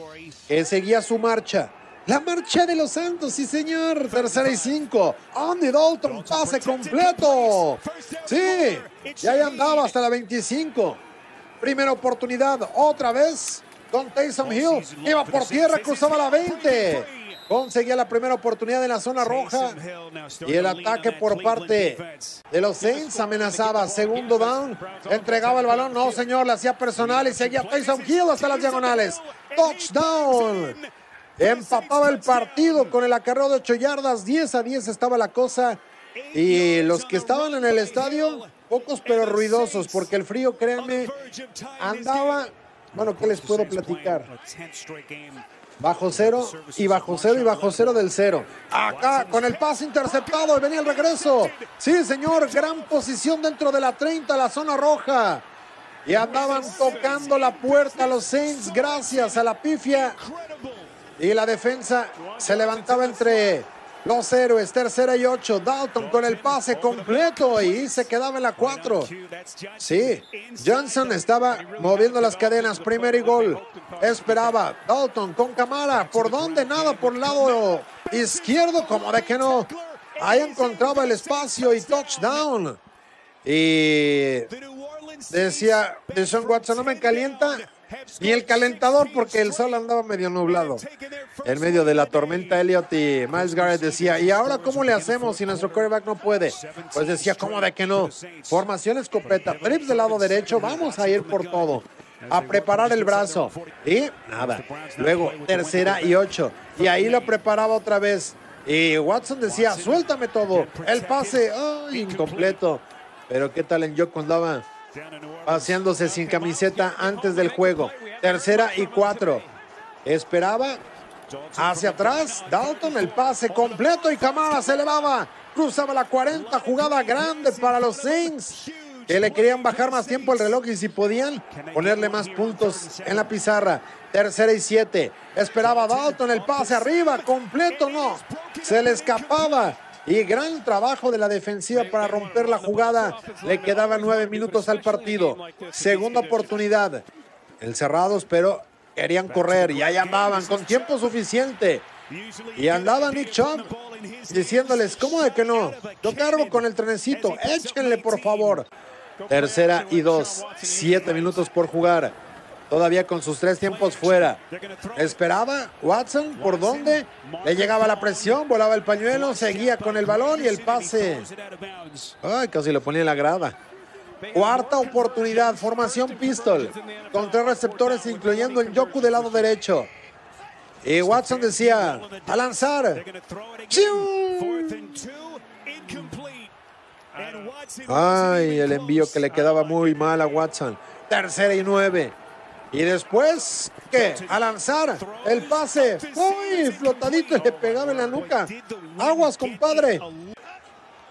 que seguía su marcha. La marcha de los Santos, sí señor. Tercera y cinco. Andy Dalton, pase completo. Sí, y ahí andaba hasta la 25. Primera oportunidad, otra vez con Taysom Hill. Iba por tierra, cruzaba la 20. Conseguía la primera oportunidad en la zona roja. Y el ataque por parte de los Saints amenazaba. Segundo down. Entregaba el balón. No, señor, le hacía personal y seguía Taysom Hill hasta las diagonales. Touchdown. Empapaba el partido con el acarreo de 8 yardas, 10 a 10 estaba la cosa. Y los que estaban en el estadio, pocos pero ruidosos, porque el frío, créanme, andaba. Bueno, ¿qué les puedo platicar? Bajo cero y bajo cero y bajo cero del cero. Acá con el pase interceptado y venía el regreso. Sí, señor, gran posición dentro de la 30, la zona roja. Y andaban tocando la puerta los Saints gracias a la pifia y la defensa se levantaba entre los héroes, tercera y ocho. Dalton con el pase completo y se quedaba en la cuatro. Sí, Johnson estaba moviendo las cadenas, primer y gol. Esperaba Dalton con Camara. ¿Por dónde? Nada, por el lado izquierdo, como de que no. Ahí encontraba el espacio y touchdown. Y decía Sean Watson, no me calienta ni el calentador porque el sol andaba medio nublado. En medio de la tormenta, Elliot y Miles Garrett decía, ¿y ahora cómo le hacemos si nuestro quarterback no puede? Pues decía, ¿cómo de que no? Formación escopeta, trips del lado derecho, vamos a ir por todo. a preparar el brazo. Y nada. Luego, tercera y ocho. Y ahí lo preparaba otra vez. Y Watson decía, suéltame todo. El pase, ¡ay! incompleto. Pero qué tal en Yoko andaba paseándose sin camiseta antes del juego. Tercera y cuatro. Esperaba hacia atrás. Dalton, el pase completo y Camara se elevaba. Cruzaba la 40, jugada grande para los Saints. Que le querían bajar más tiempo el reloj y si podían ponerle más puntos en la pizarra. Tercera y siete. Esperaba Dalton el pase arriba, completo, no. Se le escapaba. Y gran trabajo de la defensiva para romper la jugada. Le quedaban nueve minutos al partido. Segunda oportunidad. El cerrados, pero querían correr y ahí andaban con tiempo suficiente. Y andaba Nick Chubb diciéndoles, ¿cómo de que no? Yo cargo con el trenecito, échenle por favor. Tercera y dos, siete minutos por jugar. Todavía con sus tres tiempos fuera. Esperaba Watson, ¿por dónde? Le llegaba la presión, volaba el pañuelo, seguía con el balón y el pase. Ay, casi lo ponía en la grada. Cuarta oportunidad, formación pistol, con tres receptores, incluyendo el Yoku del lado derecho. Y Watson decía, a lanzar. Ay, el envío que le quedaba muy mal a Watson. Tercera y nueve. Y después, ¿qué? A lanzar el pase. Uy, flotadito le pegaba en la nuca. Aguas, compadre.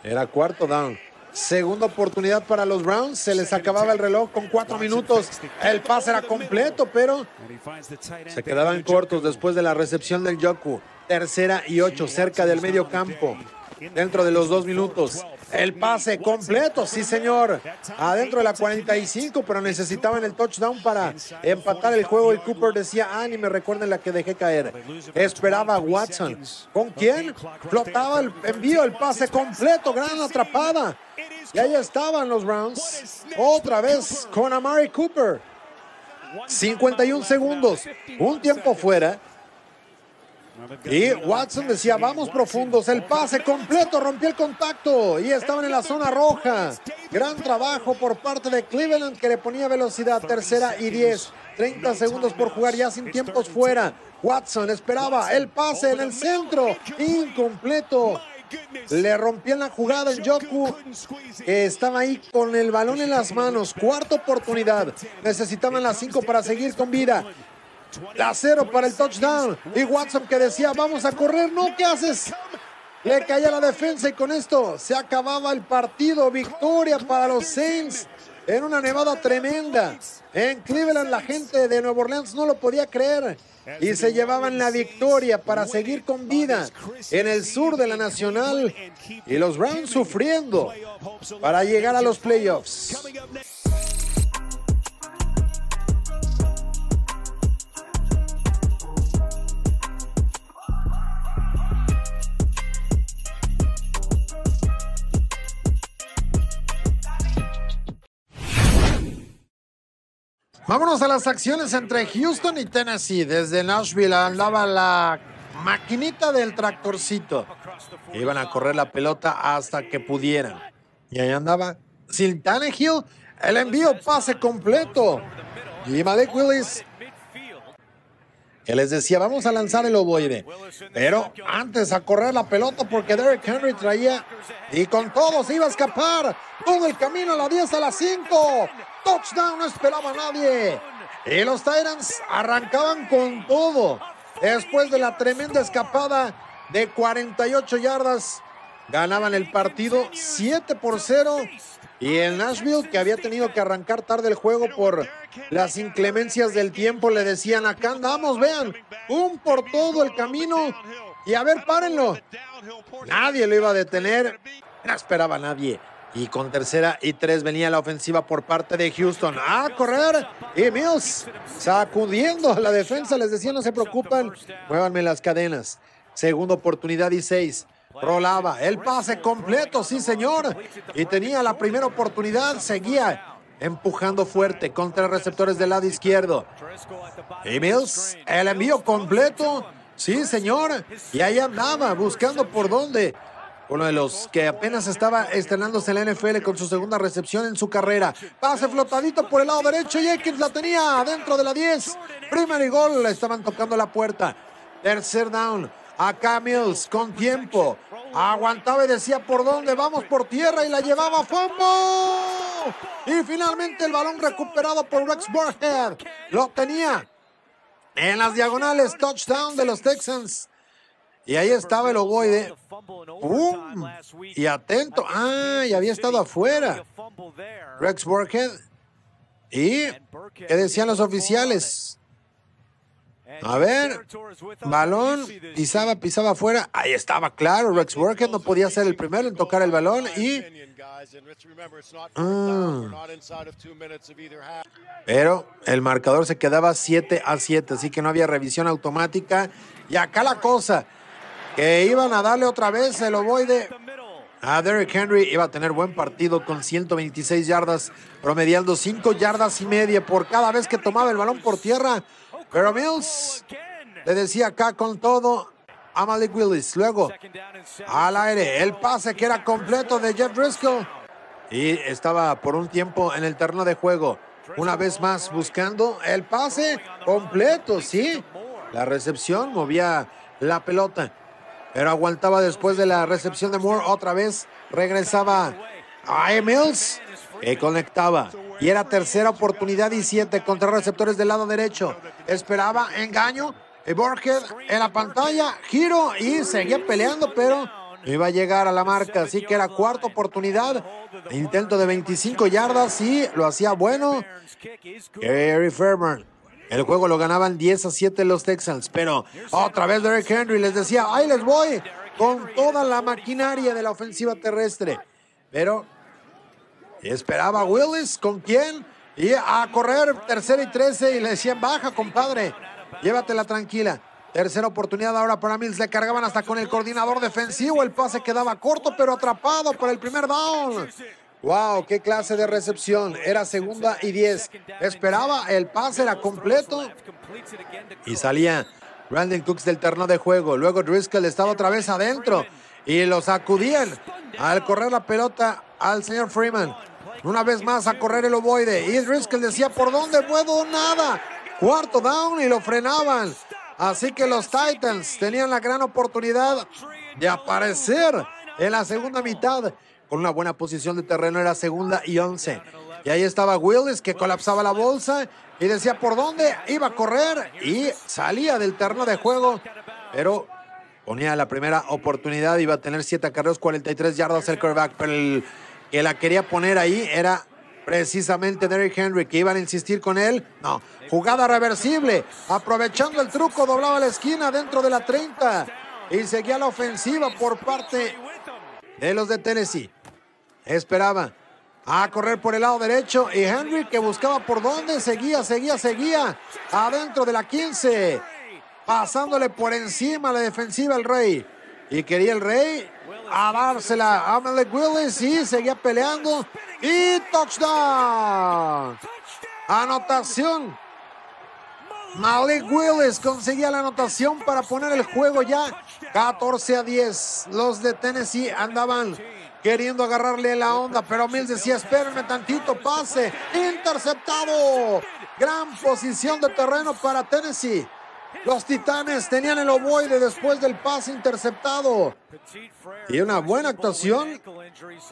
Era cuarto down. Segunda oportunidad para los Browns. Se les acababa el reloj con cuatro minutos. El pase era completo, pero se quedaban cortos después de la recepción del Yoku. Tercera y ocho, cerca del medio campo. Dentro de los dos minutos. El pase completo, sí señor. Adentro de la 45, pero necesitaban el touchdown para empatar el juego. Y Cooper decía, ah, ni me recuerden la que dejé caer. Esperaba Watson. ¿Con quién? Flotaba el envío, el pase completo, gran atrapada. Y ahí estaban los Browns. Otra vez con Amari Cooper. 51 segundos. Un tiempo fuera. Y Watson decía, vamos profundos, el pase completo, rompió el contacto y estaban en la zona roja. Gran trabajo por parte de Cleveland que le ponía velocidad, tercera y 10. 30 segundos por jugar ya sin tiempos fuera. Watson esperaba el pase en el centro, incompleto. Le rompían la jugada en Joku, que estaba ahí con el balón en las manos. Cuarta oportunidad. Necesitaban las cinco para seguir con vida. La cero para el touchdown. Y Watson que decía, vamos a correr. No, ¿qué haces? Le caía la defensa y con esto se acababa el partido. Victoria para los Saints en una nevada tremenda. En Cleveland la gente de Nueva Orleans no lo podía creer. Y se llevaban la victoria para seguir con vida en el sur de la Nacional. Y los Browns sufriendo para llegar a los playoffs. Vámonos a las acciones entre Houston y Tennessee. Desde Nashville andaba la maquinita del tractorcito. Iban a correr la pelota hasta que pudieran. Y ahí andaba Sin Tannehill. El envío pase completo. Y Malik Willis que les decía, vamos a lanzar el ovoide. Pero antes a correr la pelota porque Derek Henry traía y con todo se iba a escapar. Todo el camino a la 10 a la 5. Touchdown, no esperaba nadie. Y los Titans arrancaban con todo. Después de la tremenda escapada de 48 yardas, ganaban el partido 7 por 0 y el Nashville, que había tenido que arrancar tarde el juego por las inclemencias del tiempo, le decían, acá andamos, vean, un por todo el camino. Y a ver, párenlo. Nadie lo iba a detener. No esperaba nadie. Y con tercera y tres venía la ofensiva por parte de Houston. A correr. Y Mills sacudiendo a la defensa. Les decía, no se preocupen. Muévanme las cadenas. Segunda oportunidad y seis. Rolaba el pase completo, sí señor. Y tenía la primera oportunidad, seguía empujando fuerte contra receptores del lado izquierdo. Y Mills, el envío completo, sí señor. Y ahí andaba buscando por dónde. Uno de los que apenas estaba estrenándose en la NFL con su segunda recepción en su carrera. Pase flotadito por el lado derecho y Aikens la tenía dentro de la 10. Primer y gol, estaban tocando la puerta. Tercer down. Acá Mills con tiempo. Aguantaba y decía por dónde vamos por tierra y la llevaba a fondo. Y finalmente el balón recuperado por Rex Burhead. Lo tenía en las diagonales. Touchdown de los Texans. Y ahí estaba el ovoide. ¡Pum! Y atento. Ah, y había estado afuera. Rex Burkhead. ¿Y qué decían los oficiales? A ver, balón, pisaba, pisaba afuera. Ahí estaba claro, Rex Burkhead no podía ser el primero en tocar el balón y... Ah. Pero el marcador se quedaba 7 a 7, así que no había revisión automática. Y acá la cosa, que iban a darle otra vez el ovoide a Derrick Henry. Iba a tener buen partido con 126 yardas, promediando 5 yardas y media por cada vez que tomaba el balón por tierra. Pero Mills le decía acá con todo a Malik Willis. Luego al aire, el pase que era completo de Jeff Driscoll. Y estaba por un tiempo en el terreno de juego. Una vez más buscando el pase completo, sí. La recepción movía la pelota pero aguantaba después de la recepción de Moore. Otra vez regresaba a Mills, que conectaba. Y era tercera oportunidad y siete contra receptores del lado derecho. Esperaba engaño. Y Borges en la pantalla, giro y seguía peleando, pero no iba a llegar a la marca. Así que era cuarta oportunidad. Intento de 25 yardas y lo hacía bueno. Gary Fermer el juego lo ganaban 10 a 7 los Texans, pero otra vez Derrick Henry les decía, ahí les voy con toda la maquinaria de la ofensiva terrestre. Pero esperaba Willis, ¿con quién? Y a correr tercera y 13 y le decían, baja compadre, llévatela tranquila. Tercera oportunidad ahora para Mills. Le cargaban hasta con el coordinador defensivo. El pase quedaba corto, pero atrapado por el primer down. Wow, qué clase de recepción. Era segunda y diez. Esperaba, el pase era completo. Y salía Brandon Cooks del terreno de juego. Luego Driscoll estaba otra vez adentro. Y lo sacudían al correr la pelota al señor Freeman. Una vez más a correr el ovoide. Y Driscoll decía, ¿por dónde puedo? Nada. Cuarto down y lo frenaban. Así que los Titans tenían la gran oportunidad de aparecer en la segunda mitad con una buena posición de terreno, era segunda y once. Y ahí estaba Willis que colapsaba la bolsa y decía por dónde iba a correr y salía del terreno de juego, pero ponía la primera oportunidad, iba a tener siete carreros, 43 yardas el quarterback, pero el que la quería poner ahí era precisamente Derrick Henry, que iban a insistir con él. No, jugada reversible, aprovechando el truco, doblaba la esquina dentro de la 30 y seguía la ofensiva por parte de los de Tennessee. Esperaba a correr por el lado derecho y Henry que buscaba por dónde, seguía, seguía, seguía, adentro de la 15, pasándole por encima la defensiva el Rey. Y quería el Rey a dársela a Malik Willis y seguía peleando y touchdown. Anotación. Malik Willis conseguía la anotación para poner el juego ya 14 a 10. Los de Tennessee andaban queriendo agarrarle la onda, pero Mills decía, espérenme tantito, pase, interceptado. Gran posición de terreno para Tennessee. Los Titanes tenían el ovoide después del pase interceptado. Y una buena actuación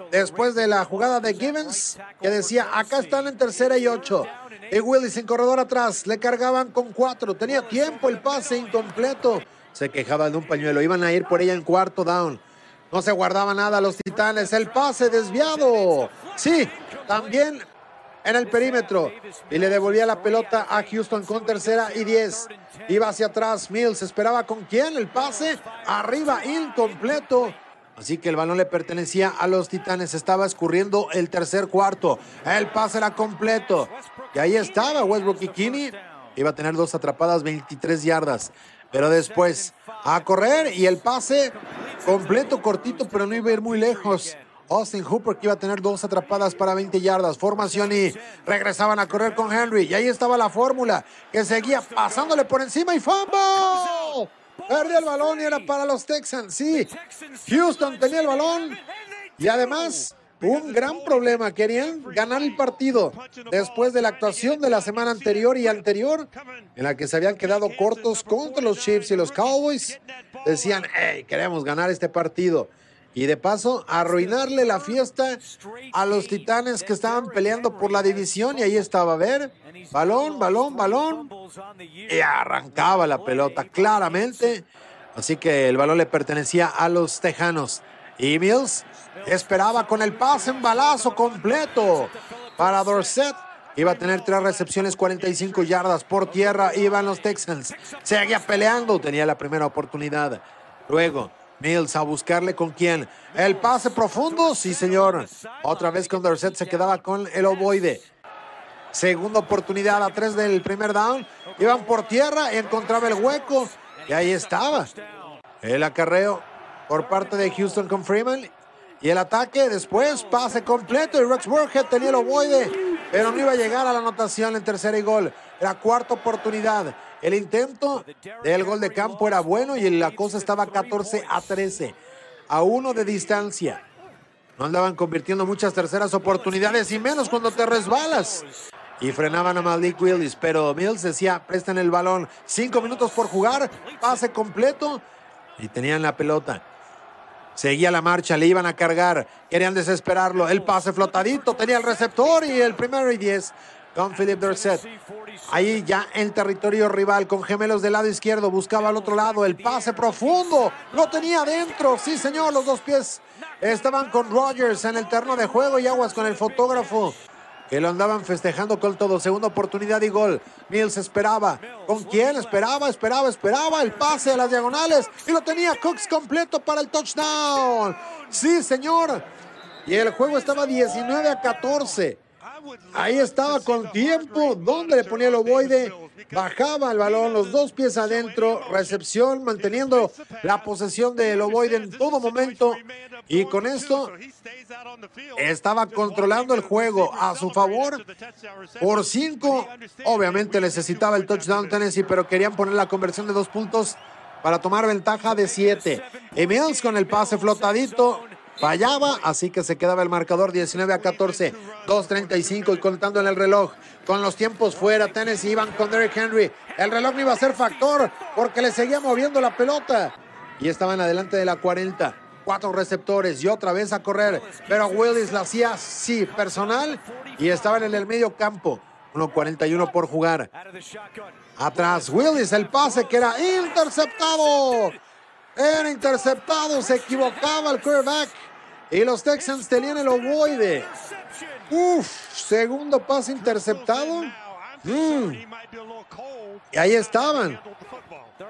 después de la jugada de Gibbons, que decía, acá están en tercera y ocho. Y Willis en corredor atrás, le cargaban con cuatro. Tenía tiempo el pase incompleto. Se quejaba de un pañuelo, iban a ir por ella en cuarto down. No se guardaba nada los titanes. El pase desviado. Sí, también en el perímetro. Y le devolvía la pelota a Houston con tercera y diez. Iba hacia atrás. Mills esperaba con quién. El pase arriba, incompleto. Así que el balón le pertenecía a los Titanes. Estaba escurriendo el tercer cuarto. El pase era completo. Y ahí estaba Westbrook y Iba a tener dos atrapadas, 23 yardas. Pero después a correr y el pase completo, cortito, pero no iba a ir muy lejos. Austin Hooper que iba a tener dos atrapadas para 20 yardas. Formación y regresaban a correr con Henry. Y ahí estaba la fórmula que seguía pasándole por encima y fumble. Perdió el balón y era para los Texans. Sí, Houston tenía el balón y además un gran problema. Querían ganar el partido después de la actuación de la semana anterior y anterior, en la que se habían quedado cortos contra los Chiefs y los Cowboys. Decían, hey, queremos ganar este partido. Y de paso, arruinarle la fiesta a los titanes que estaban peleando por la división. Y ahí estaba, a ver, balón, balón, balón. Y arrancaba la pelota claramente. Así que el balón le pertenecía a los tejanos. Y Mills esperaba con el pase en balazo completo para Dorset. Iba a tener tres recepciones, 45 yardas por tierra. Iban los Texans. Seguía peleando. Tenía la primera oportunidad. Luego, Mills a buscarle con quién. El pase profundo. Sí, señor. Otra vez con Dorset se quedaba con el ovoide. Segunda oportunidad a tres del primer down. Iban por tierra, encontraba el hueco. Y ahí estaba. El acarreo por parte de Houston con Freeman. Y el ataque después, pase completo. Y Rex Burkhead tenía el ovoide, pero no iba a llegar a la anotación en tercera y gol. Era cuarta oportunidad. El intento del gol de campo era bueno y la cosa estaba 14 a 13. A uno de distancia. No andaban convirtiendo muchas terceras oportunidades y menos cuando te resbalas. Y frenaban a Malik Willis, pero Mills decía, prestan el balón. Cinco minutos por jugar, pase completo. Y tenían la pelota. Seguía la marcha, le iban a cargar, querían desesperarlo. El pase flotadito, tenía el receptor y el primero y diez con Philip Dorset. Ahí ya en territorio rival, con gemelos del lado izquierdo, buscaba al otro lado el pase profundo. Lo tenía adentro, sí señor, los dos pies estaban con Rogers en el terreno de juego y aguas con el fotógrafo que lo andaban festejando con todo. Segunda oportunidad y gol. Mills esperaba. ¿Con quién? Esperaba, esperaba, esperaba. El pase a las diagonales. Y lo tenía Cooks completo para el touchdown. Sí, señor. Y el juego estaba 19 a 14. Ahí estaba con tiempo. ¿Dónde le ponía el ovoide? Bajaba el balón, los dos pies adentro, recepción, manteniendo la posesión del ovoide en todo momento. Y con esto estaba controlando el juego a su favor por cinco. Obviamente necesitaba el touchdown Tennessee, pero querían poner la conversión de dos puntos para tomar ventaja de siete. Y Mills con el pase flotadito fallaba, así que se quedaba el marcador 19 a 14, 2.35 y contando en el reloj. Con los tiempos fuera, Tennessee iban con Derrick Henry. El reloj no iba a ser factor porque le seguía moviendo la pelota. Y estaban adelante de la 40. Cuatro receptores y otra vez a correr. Pero Willis la hacía, sí, personal. Y estaban en el medio campo. 1.41 por jugar. Atrás, Willis, el pase que era interceptado. Era interceptado, se equivocaba el quarterback. Y los Texans tenían el ovoide. Uf, segundo pase interceptado. Mm. Y ahí estaban.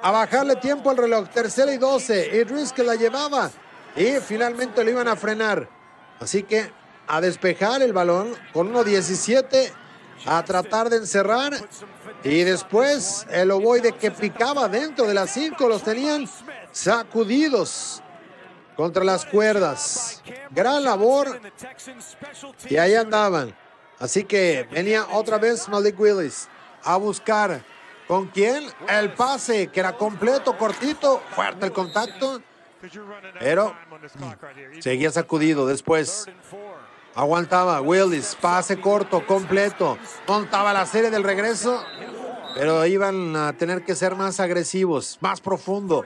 A bajarle tiempo al reloj. Tercera y 12. Idris que la llevaba. Y finalmente lo iban a frenar. Así que a despejar el balón con 1.17. A tratar de encerrar. Y después el ovoide que picaba dentro de las 5 los tenían sacudidos contra las cuerdas. Gran labor. Y ahí andaban. Así que venía otra vez Malik Willis a buscar. ¿Con quién? El pase, que era completo, cortito, fuerte el contacto. Pero seguía sacudido después. Aguantaba Willis, pase corto, completo. Montaba la serie del regreso pero iban a tener que ser más agresivos, más profundo.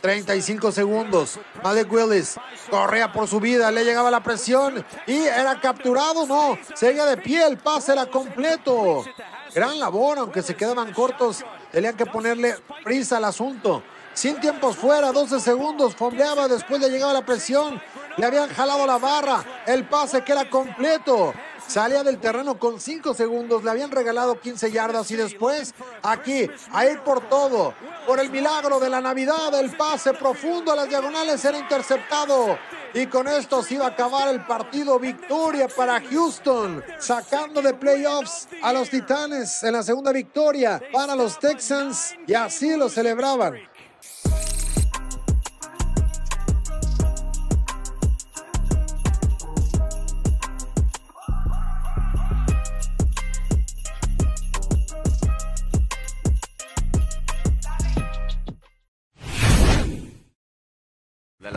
35 segundos. Malik Willis corría por su vida, le llegaba la presión y era capturado. No, seguía de pie, el pase era completo. Gran labor, aunque se quedaban cortos, tenían que ponerle prisa al asunto. Sin tiempos fuera, 12 segundos, fombleaba, después le llegaba la presión, le habían jalado la barra, el pase que era completo. Salía del terreno con 5 segundos, le habían regalado 15 yardas y después aquí, a ir por todo, por el milagro de la Navidad, el pase profundo a las diagonales era interceptado. Y con esto se iba a acabar el partido. Victoria para Houston, sacando de playoffs a los Titanes en la segunda victoria para los Texans. Y así lo celebraban.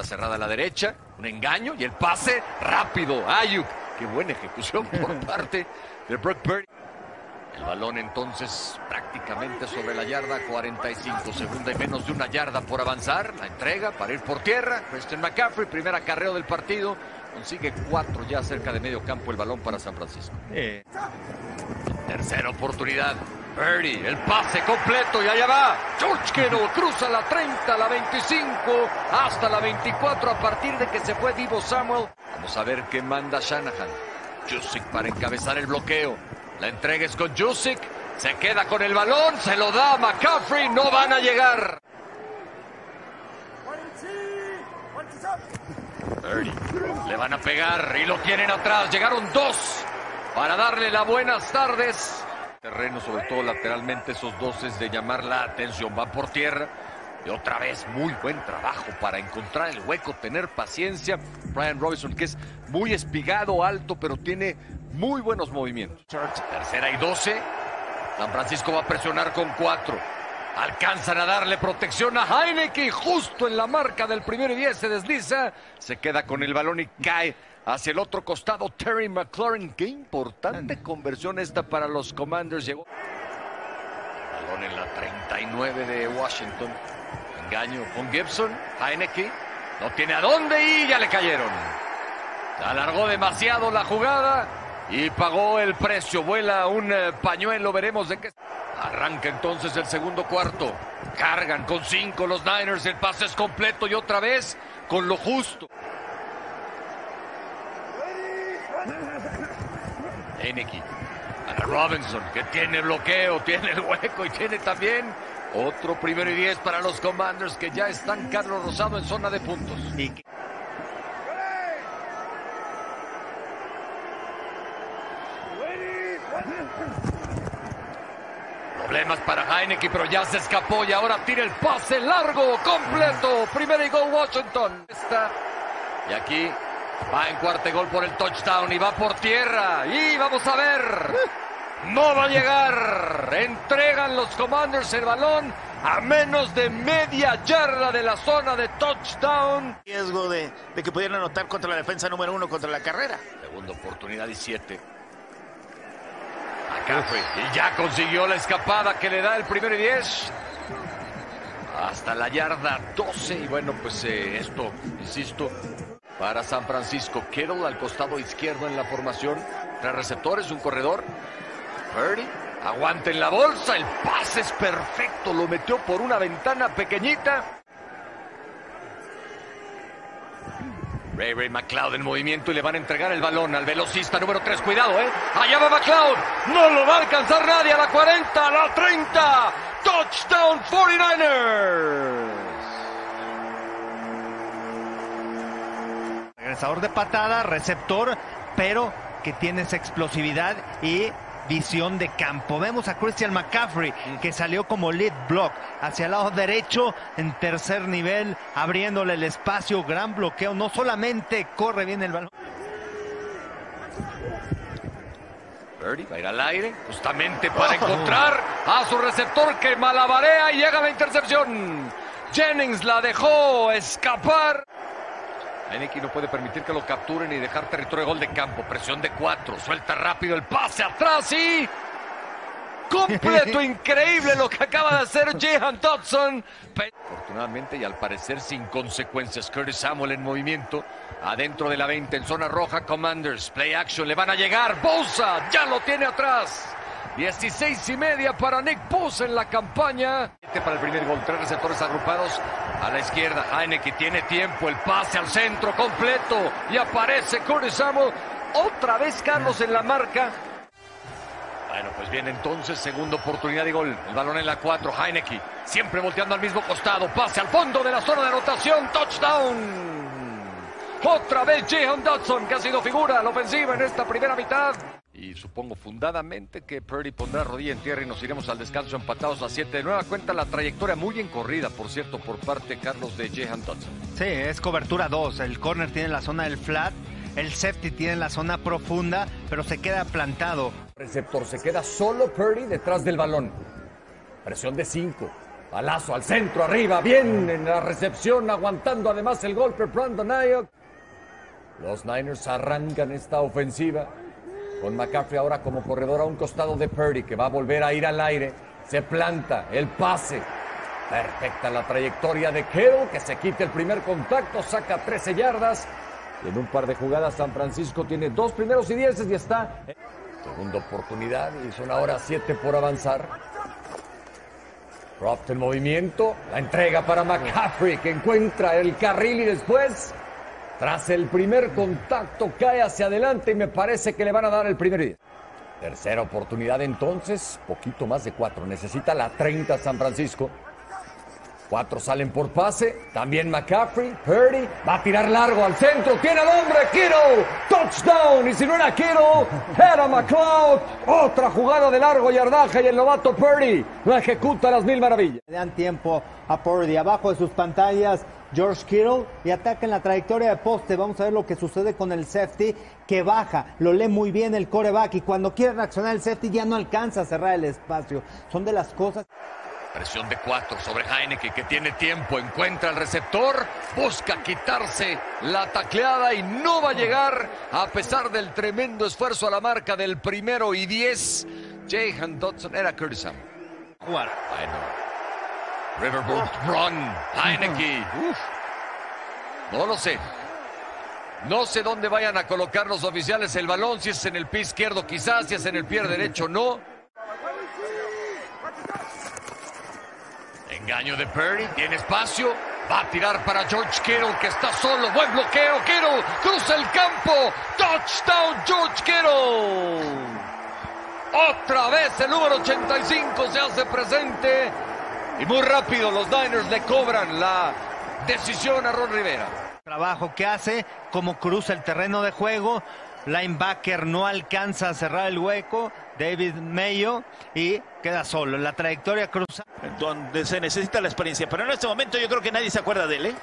Cerrada a la derecha, un engaño y el pase rápido. Ayuk, qué buena ejecución [LAUGHS] por parte de Brock Purdy. El balón entonces prácticamente sobre la yarda, 45 segunda y menos de una yarda por avanzar. La entrega para ir por tierra. Christian McCaffrey, primer acarreo del partido. Consigue cuatro ya cerca de medio campo el balón para San Francisco. Tercera oportunidad. El pase completo y allá va. George Kittle cruza la 30, la 25, hasta la 24 a partir de que se fue Divo Samuel. Vamos a ver qué manda Shanahan. Jusic para encabezar el bloqueo. La entrega es con Jusic. Se queda con el balón, se lo da McCaffrey, no van a llegar. Le van a pegar y lo tienen atrás. Llegaron dos para darle las buenas tardes. Terreno, sobre todo lateralmente, esos dos es de llamar la atención. Van por tierra. Y otra vez, muy buen trabajo para encontrar el hueco, tener paciencia. Brian Robinson, que es muy espigado, alto, pero tiene muy buenos movimientos. Tercera y 12. San Francisco va a presionar con cuatro. Alcanzan a darle protección a Heineken. Justo en la marca del primero y 10 se desliza. Se queda con el balón y cae hacia el otro costado. Terry McLaurin. Qué importante conversión esta para los Commanders. Llegó. Balón en la 39 de Washington. Engaño con Gibson. Heineken. No tiene a dónde y ya le cayeron. Alargó demasiado la jugada y pagó el precio. Vuela un eh, pañuelo, veremos de qué. Arranca entonces el segundo cuarto. Cargan con cinco los Niners. El pase es completo y otra vez con lo justo. Heineke. A Robinson, que tiene bloqueo, [LAUGHS] tiene el hueco y tiene también otro primero y diez para los Commanders que ya están Carlos Rosado en zona de puntos. Y Problemas para Heineken, pero ya se escapó y ahora tira el pase largo, completo. Primero y gol Washington. Está. Y aquí va en cuarto gol por el touchdown y va por tierra. Y vamos a ver. No va a llegar. Entregan los Commanders el balón a menos de media yarda de la zona de touchdown. riesgo de, de que pudieran anotar contra la defensa número uno contra la carrera. Segunda oportunidad y siete. McCaffrey. Y ya consiguió la escapada que le da el primero y diez. Hasta la yarda 12. Y bueno, pues eh, esto, insisto, para San Francisco. Kittle al costado izquierdo en la formación. Tres receptores, un corredor. Purdy. Aguanta en la bolsa. El pase es perfecto. Lo metió por una ventana pequeñita. Ray Ray McLeod en movimiento y le van a entregar el balón al velocista número 3. Cuidado, ¿eh? Allá va McLeod. No lo va a alcanzar nadie. A la 40, a la 30. Touchdown 49ers. Regresador de patada, receptor, pero que tiene esa explosividad y visión de campo. Vemos a Christian McCaffrey que salió como lead block hacia el lado derecho en tercer nivel, abriéndole el espacio, gran bloqueo. No solamente corre bien el balón. Purdy va a ir al aire justamente para encontrar a su receptor que malabarea y llega la intercepción. Jennings la dejó escapar. Heineken no puede permitir que lo capturen y dejar territorio de gol de campo. Presión de cuatro. Suelta rápido el pase atrás y. Completo, [LAUGHS] increíble lo que acaba de hacer Jehan Dodson. Afortunadamente y al parecer sin consecuencias. Curtis Samuel en movimiento. Adentro de la 20 en zona roja. Commanders. Play action. Le van a llegar. Bosa ya lo tiene atrás. 16 y media para Nick Bosa en la campaña. Este Para el primer gol. Tres receptores agrupados a la izquierda. Heineken tiene tiempo. El pase al centro completo. Y aparece Curtis. Otra vez Carlos en la marca. Bueno, pues viene entonces, segunda oportunidad de gol. El balón en la 4, Heineke. Siempre volteando al mismo costado. Pase al fondo de la zona de anotación. Touchdown. Otra vez Jehan Dodson, que ha sido figura la ofensiva en esta primera mitad. Y supongo fundadamente que Purdy pondrá rodilla en tierra y nos iremos al descanso empatados a 7 de nueva cuenta. La trayectoria muy encorrida, por cierto, por parte, Carlos, de Jehan Dodson. Sí, es cobertura 2. El corner tiene la zona del flat, el safety tiene la zona profunda, pero se queda plantado. Receptor se queda solo Purdy detrás del balón. Presión de 5. Balazo al centro, arriba, bien en la recepción, aguantando además el golpe Brandon Ayuk. Los Niners arrancan esta ofensiva con McCaffrey ahora como corredor a un costado de Purdy, que va a volver a ir al aire. Se planta el pase. Perfecta la trayectoria de Kittle, que se quita el primer contacto, saca 13 yardas. Y en un par de jugadas San Francisco tiene dos primeros y dieces y está. Segunda oportunidad y son ahora siete por avanzar. Croft en movimiento, la entrega para McCaffrey que encuentra el carril y después, tras el primer contacto, cae hacia adelante y me parece que le van a dar el primer día. Tercera oportunidad entonces, poquito más de cuatro. Necesita la 30 San Francisco. Cuatro salen por pase. También McCaffrey. Purdy va a tirar largo al centro. Tiene al hombre. Kittle. Touchdown. Y si no era Kittle, era McLeod. Otra jugada de largo yardaje y el novato Purdy lo ejecuta a las mil maravillas. Le dan tiempo a Purdy. Abajo de sus pantallas, George Kittle y ataca en la trayectoria de poste. Vamos a ver lo que sucede con el safety que baja. Lo lee muy bien el coreback y cuando quiere reaccionar el safety ya no alcanza a cerrar el espacio. Son de las cosas. Presión de cuatro sobre Heineke que tiene tiempo, encuentra el receptor, busca quitarse la tacleada y no va a llegar a pesar del tremendo esfuerzo a la marca del primero y diez. Jahan Dodson era Curtis. Bueno. Riverboat Run, Heineke. Uf. No lo sé. No sé dónde vayan a colocar los oficiales el balón, si es en el pie izquierdo quizás, si es en el pie derecho no. Engaño de Perry, tiene espacio, va a tirar para George Kittle que está solo, buen bloqueo, Kittle cruza el campo, touchdown George Kittle. Otra vez el número 85 se hace presente y muy rápido los Niners le cobran la decisión a Ron Rivera. Trabajo que hace, como cruza el terreno de juego. Linebacker no alcanza a cerrar el hueco. David Mayo y queda solo. La trayectoria cruza. Donde se necesita la experiencia. Pero en este momento yo creo que nadie se acuerda de él, ¿eh?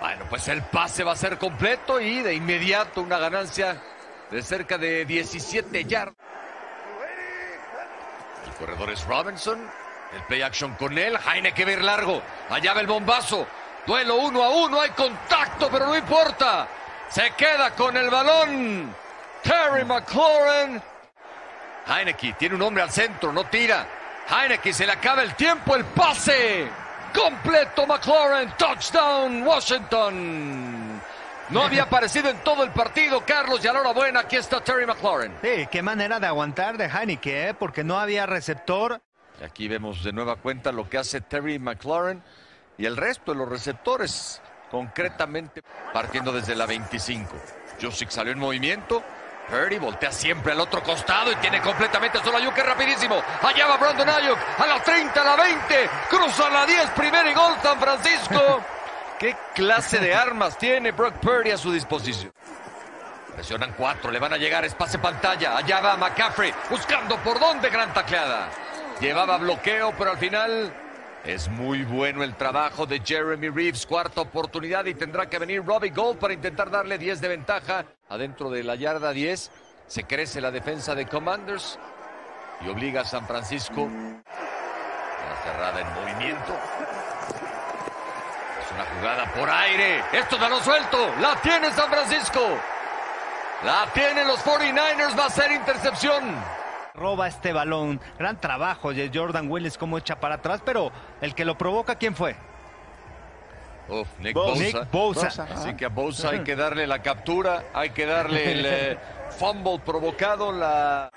Bueno, pues el pase va a ser completo y de inmediato una ganancia de cerca de 17 yardas. El corredor es Robinson. El play action con él. Jaime que ver largo. Allá va el bombazo. Duelo uno a uno. Hay contacto, pero no importa. Se queda con el balón. Terry McLaurin. Heineke tiene un hombre al centro, no tira. Heineke se le acaba el tiempo, el pase. Completo McLaurin, touchdown Washington. No había aparecido en todo el partido, Carlos, y a buena, aquí está Terry McLaurin. Sí, qué manera de aguantar de Heineke, ¿eh? porque no había receptor. Y aquí vemos de nueva cuenta lo que hace Terry McLaurin y el resto de los receptores, concretamente partiendo desde la 25. Josic salió en movimiento, Purdy voltea siempre al otro costado y tiene completamente solo a Ayuk, es rapidísimo. Allá va Brandon Ayuk, a la 30, a la 20, cruza la 10, primer y gol San Francisco. [LAUGHS] ¿Qué clase de armas tiene Brock Purdy a su disposición? Presionan cuatro, le van a llegar, espacio pantalla. Allá va McCaffrey, buscando por dónde, gran tacleada. Llevaba bloqueo, pero al final es muy bueno el trabajo de Jeremy Reeves. Cuarta oportunidad y tendrá que venir Robbie Gold para intentar darle 10 de ventaja. Adentro de la yarda 10 se crece la defensa de Commanders y obliga a San Francisco. La cerrada en movimiento. Es una jugada por aire. Esto es balón suelto. La tiene San Francisco. La tienen los 49ers. Va a ser intercepción roba este balón. Gran trabajo de Jordan Willis como echa para atrás, pero el que lo provoca, ¿quién fue? Uf, Nick Bosa. Bosa. Nick Bosa. Así que a Bosa hay que darle la captura, hay que darle el eh, fumble provocado, la...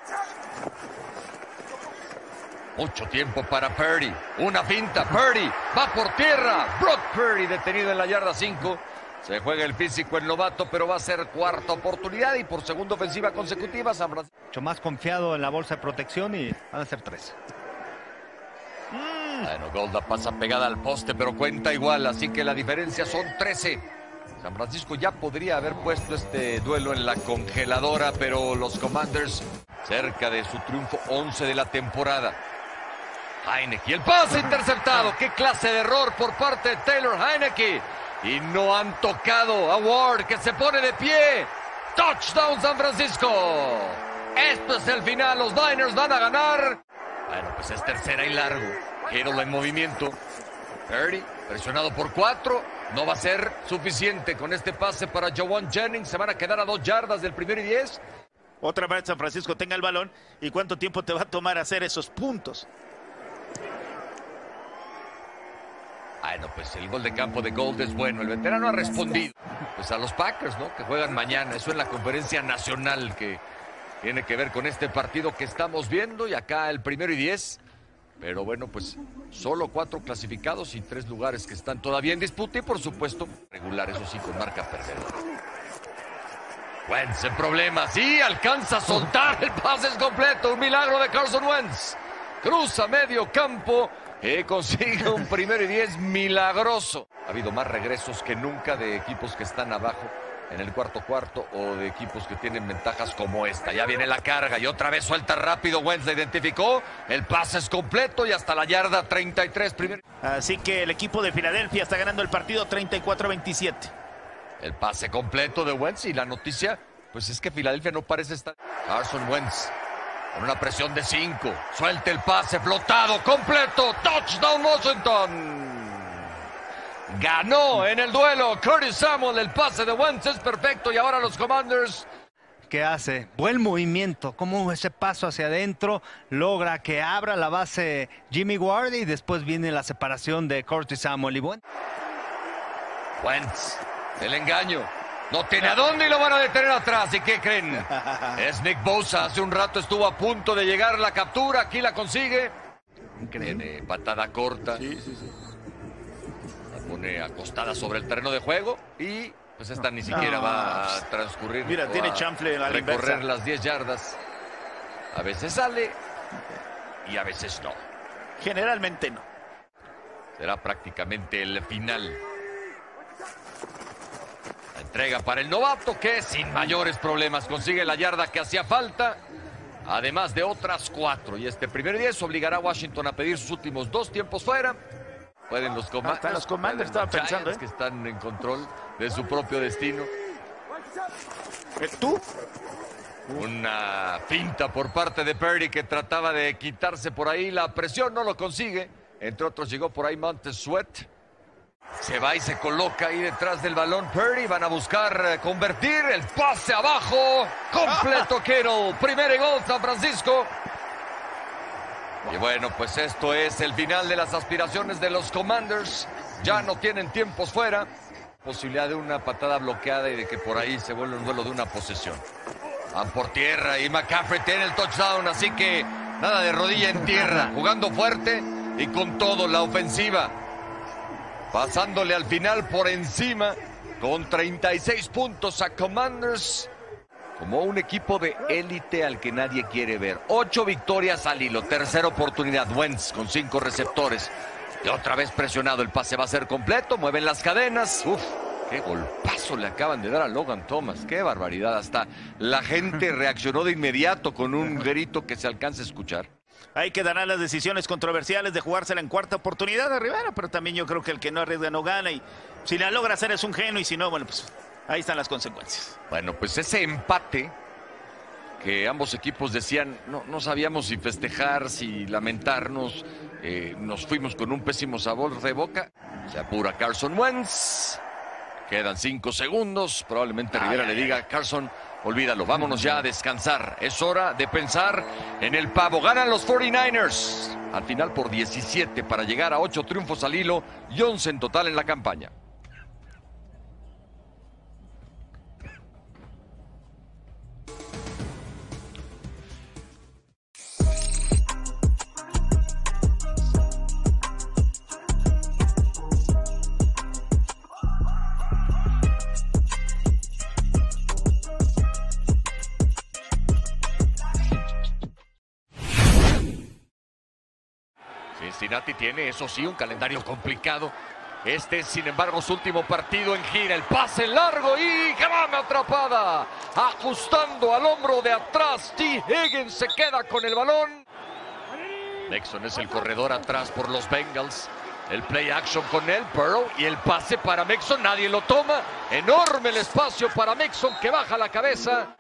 Mucho tiempo para Purdy. Una finta, Purdy va por tierra. Brock Purdy detenido en la yarda 5. Se juega el físico el novato, pero va a ser cuarta oportunidad y por segunda ofensiva consecutiva San Francisco. Mucho más confiado en la bolsa de protección y van a ser tres. Bueno, Golda pasa pegada al poste, pero cuenta igual, así que la diferencia son 13. San Francisco ya podría haber puesto este duelo en la congeladora, pero los Commanders cerca de su triunfo 11 de la temporada. Heineke, el pase interceptado. Qué clase de error por parte de Taylor Heineke. Y no han tocado a Ward, que se pone de pie. Touchdown San Francisco. Esto es el final. Los Niners van a ganar. Bueno, pues es tercera y largo. Kittle en movimiento. Purdy presionado por cuatro. No va a ser suficiente con este pase para Jawan Jennings. Se van a quedar a dos yardas del primer y diez. Otra vez San Francisco tenga el balón. ¿Y cuánto tiempo te va a tomar hacer esos puntos? Bueno, pues el gol de campo de Gold es bueno. El veterano ha respondido. Pues a los Packers, ¿no? Que juegan mañana. Eso es la conferencia nacional que tiene que ver con este partido que estamos viendo. Y acá el primero y diez. Pero bueno, pues solo cuatro clasificados y tres lugares que están todavía en disputa. Y por supuesto, regular, eso sí, con marca perdedora. Wentz en problemas. Sí, alcanza a soltar. El pase es completo. Un milagro de Carson Wentz. Cruza medio campo y consigue un primer y diez milagroso. Ha habido más regresos que nunca de equipos que están abajo en el cuarto cuarto o de equipos que tienen ventajas como esta. Ya viene la carga y otra vez suelta rápido. Wentz la identificó. El pase es completo y hasta la yarda 33. Primer... Así que el equipo de Filadelfia está ganando el partido 34-27. El pase completo de Wentz y la noticia, pues es que Filadelfia no parece estar. Carson Wentz con una presión de cinco. Suelta el pase flotado completo. Touchdown Washington. Ganó en el duelo Curtis Samuel. El pase de Wentz es perfecto y ahora los Commanders. ¿Qué hace? Buen movimiento, como ese paso hacia adentro logra que abra la base Jimmy Ward y después viene la separación de Curtis Samuel y buen. Wentz, el engaño. No tiene a dónde y lo van a detener atrás. ¿Y qué creen? [LAUGHS] Es Nick Bosa. Hace un rato estuvo a punto de llegar la captura. Aquí la consigue. Tiene patada corta. Sí, sí, sí. La pone acostada sobre el terreno de juego. Y pues esta ni siquiera va a transcurrir. Mira, tiene chanfle a la Recorrer inversa. las 10 yardas. A veces sale y a veces no. Generalmente no. Será prácticamente el final. Entrega para el novato que sin mayores problemas consigue la yarda que hacía falta. Además de otras cuatro. Y este primer 10 obligará a Washington a pedir sus últimos dos tiempos fuera. Pueden los Commanders. Hasta los Commanders, estaba los pensando, ¿eh? que están en control de su propio destino. Eh, ¿Tú? Una finta por parte de Perry que trataba de quitarse por ahí la presión, no lo consigue. Entre otros llegó por ahí Montes Sweat. Se va y se coloca ahí detrás del balón Purdy. Van a buscar eh, convertir el pase abajo. Completo [LAUGHS] Kittle. Primer gol San Francisco. Y bueno, pues esto es el final de las aspiraciones de los Commanders. Ya no tienen tiempos fuera. Posibilidad de una patada bloqueada y de que por ahí se vuelva un duelo de una posesión. Van por tierra y McCaffrey tiene el touchdown, así que nada de rodilla en tierra, jugando fuerte y con todo la ofensiva. Pasándole al final por encima con 36 puntos a Commanders. Como un equipo de élite al que nadie quiere ver. Ocho victorias al hilo. Tercera oportunidad. Wentz con cinco receptores. Y otra vez presionado. El pase va a ser completo. Mueven las cadenas. Uf, qué golpazo le acaban de dar a Logan Thomas. Qué barbaridad. Hasta la gente [LAUGHS] reaccionó de inmediato con un [LAUGHS] grito que se alcanza a escuchar. Ahí quedarán las decisiones controversiales de jugársela en cuarta oportunidad de Rivera, pero también yo creo que el que no arriesga no gana y si la logra hacer es un genio y si no, bueno, pues ahí están las consecuencias. Bueno, pues ese empate que ambos equipos decían, no, no sabíamos si festejar, si lamentarnos, eh, nos fuimos con un pésimo sabor de boca. Se apura Carson Wentz. Quedan cinco segundos. Probablemente Rivera le diga, Carson, olvídalo, vámonos ya a descansar. Es hora de pensar en el pavo. Ganan los 49ers. Al final por 17 para llegar a 8 triunfos al hilo y 11 en total en la campaña. Tiene, eso sí, un calendario complicado. Este es, sin embargo, su último partido en gira. El pase largo y ¡Jamame atrapada! Ajustando al hombro de atrás. T. Higgins se queda con el balón. Nexon es el corredor atrás por los Bengals. El play action con él, Burrow y el pase para Mixon. Nadie lo toma. Enorme el espacio para Mixon que baja la cabeza.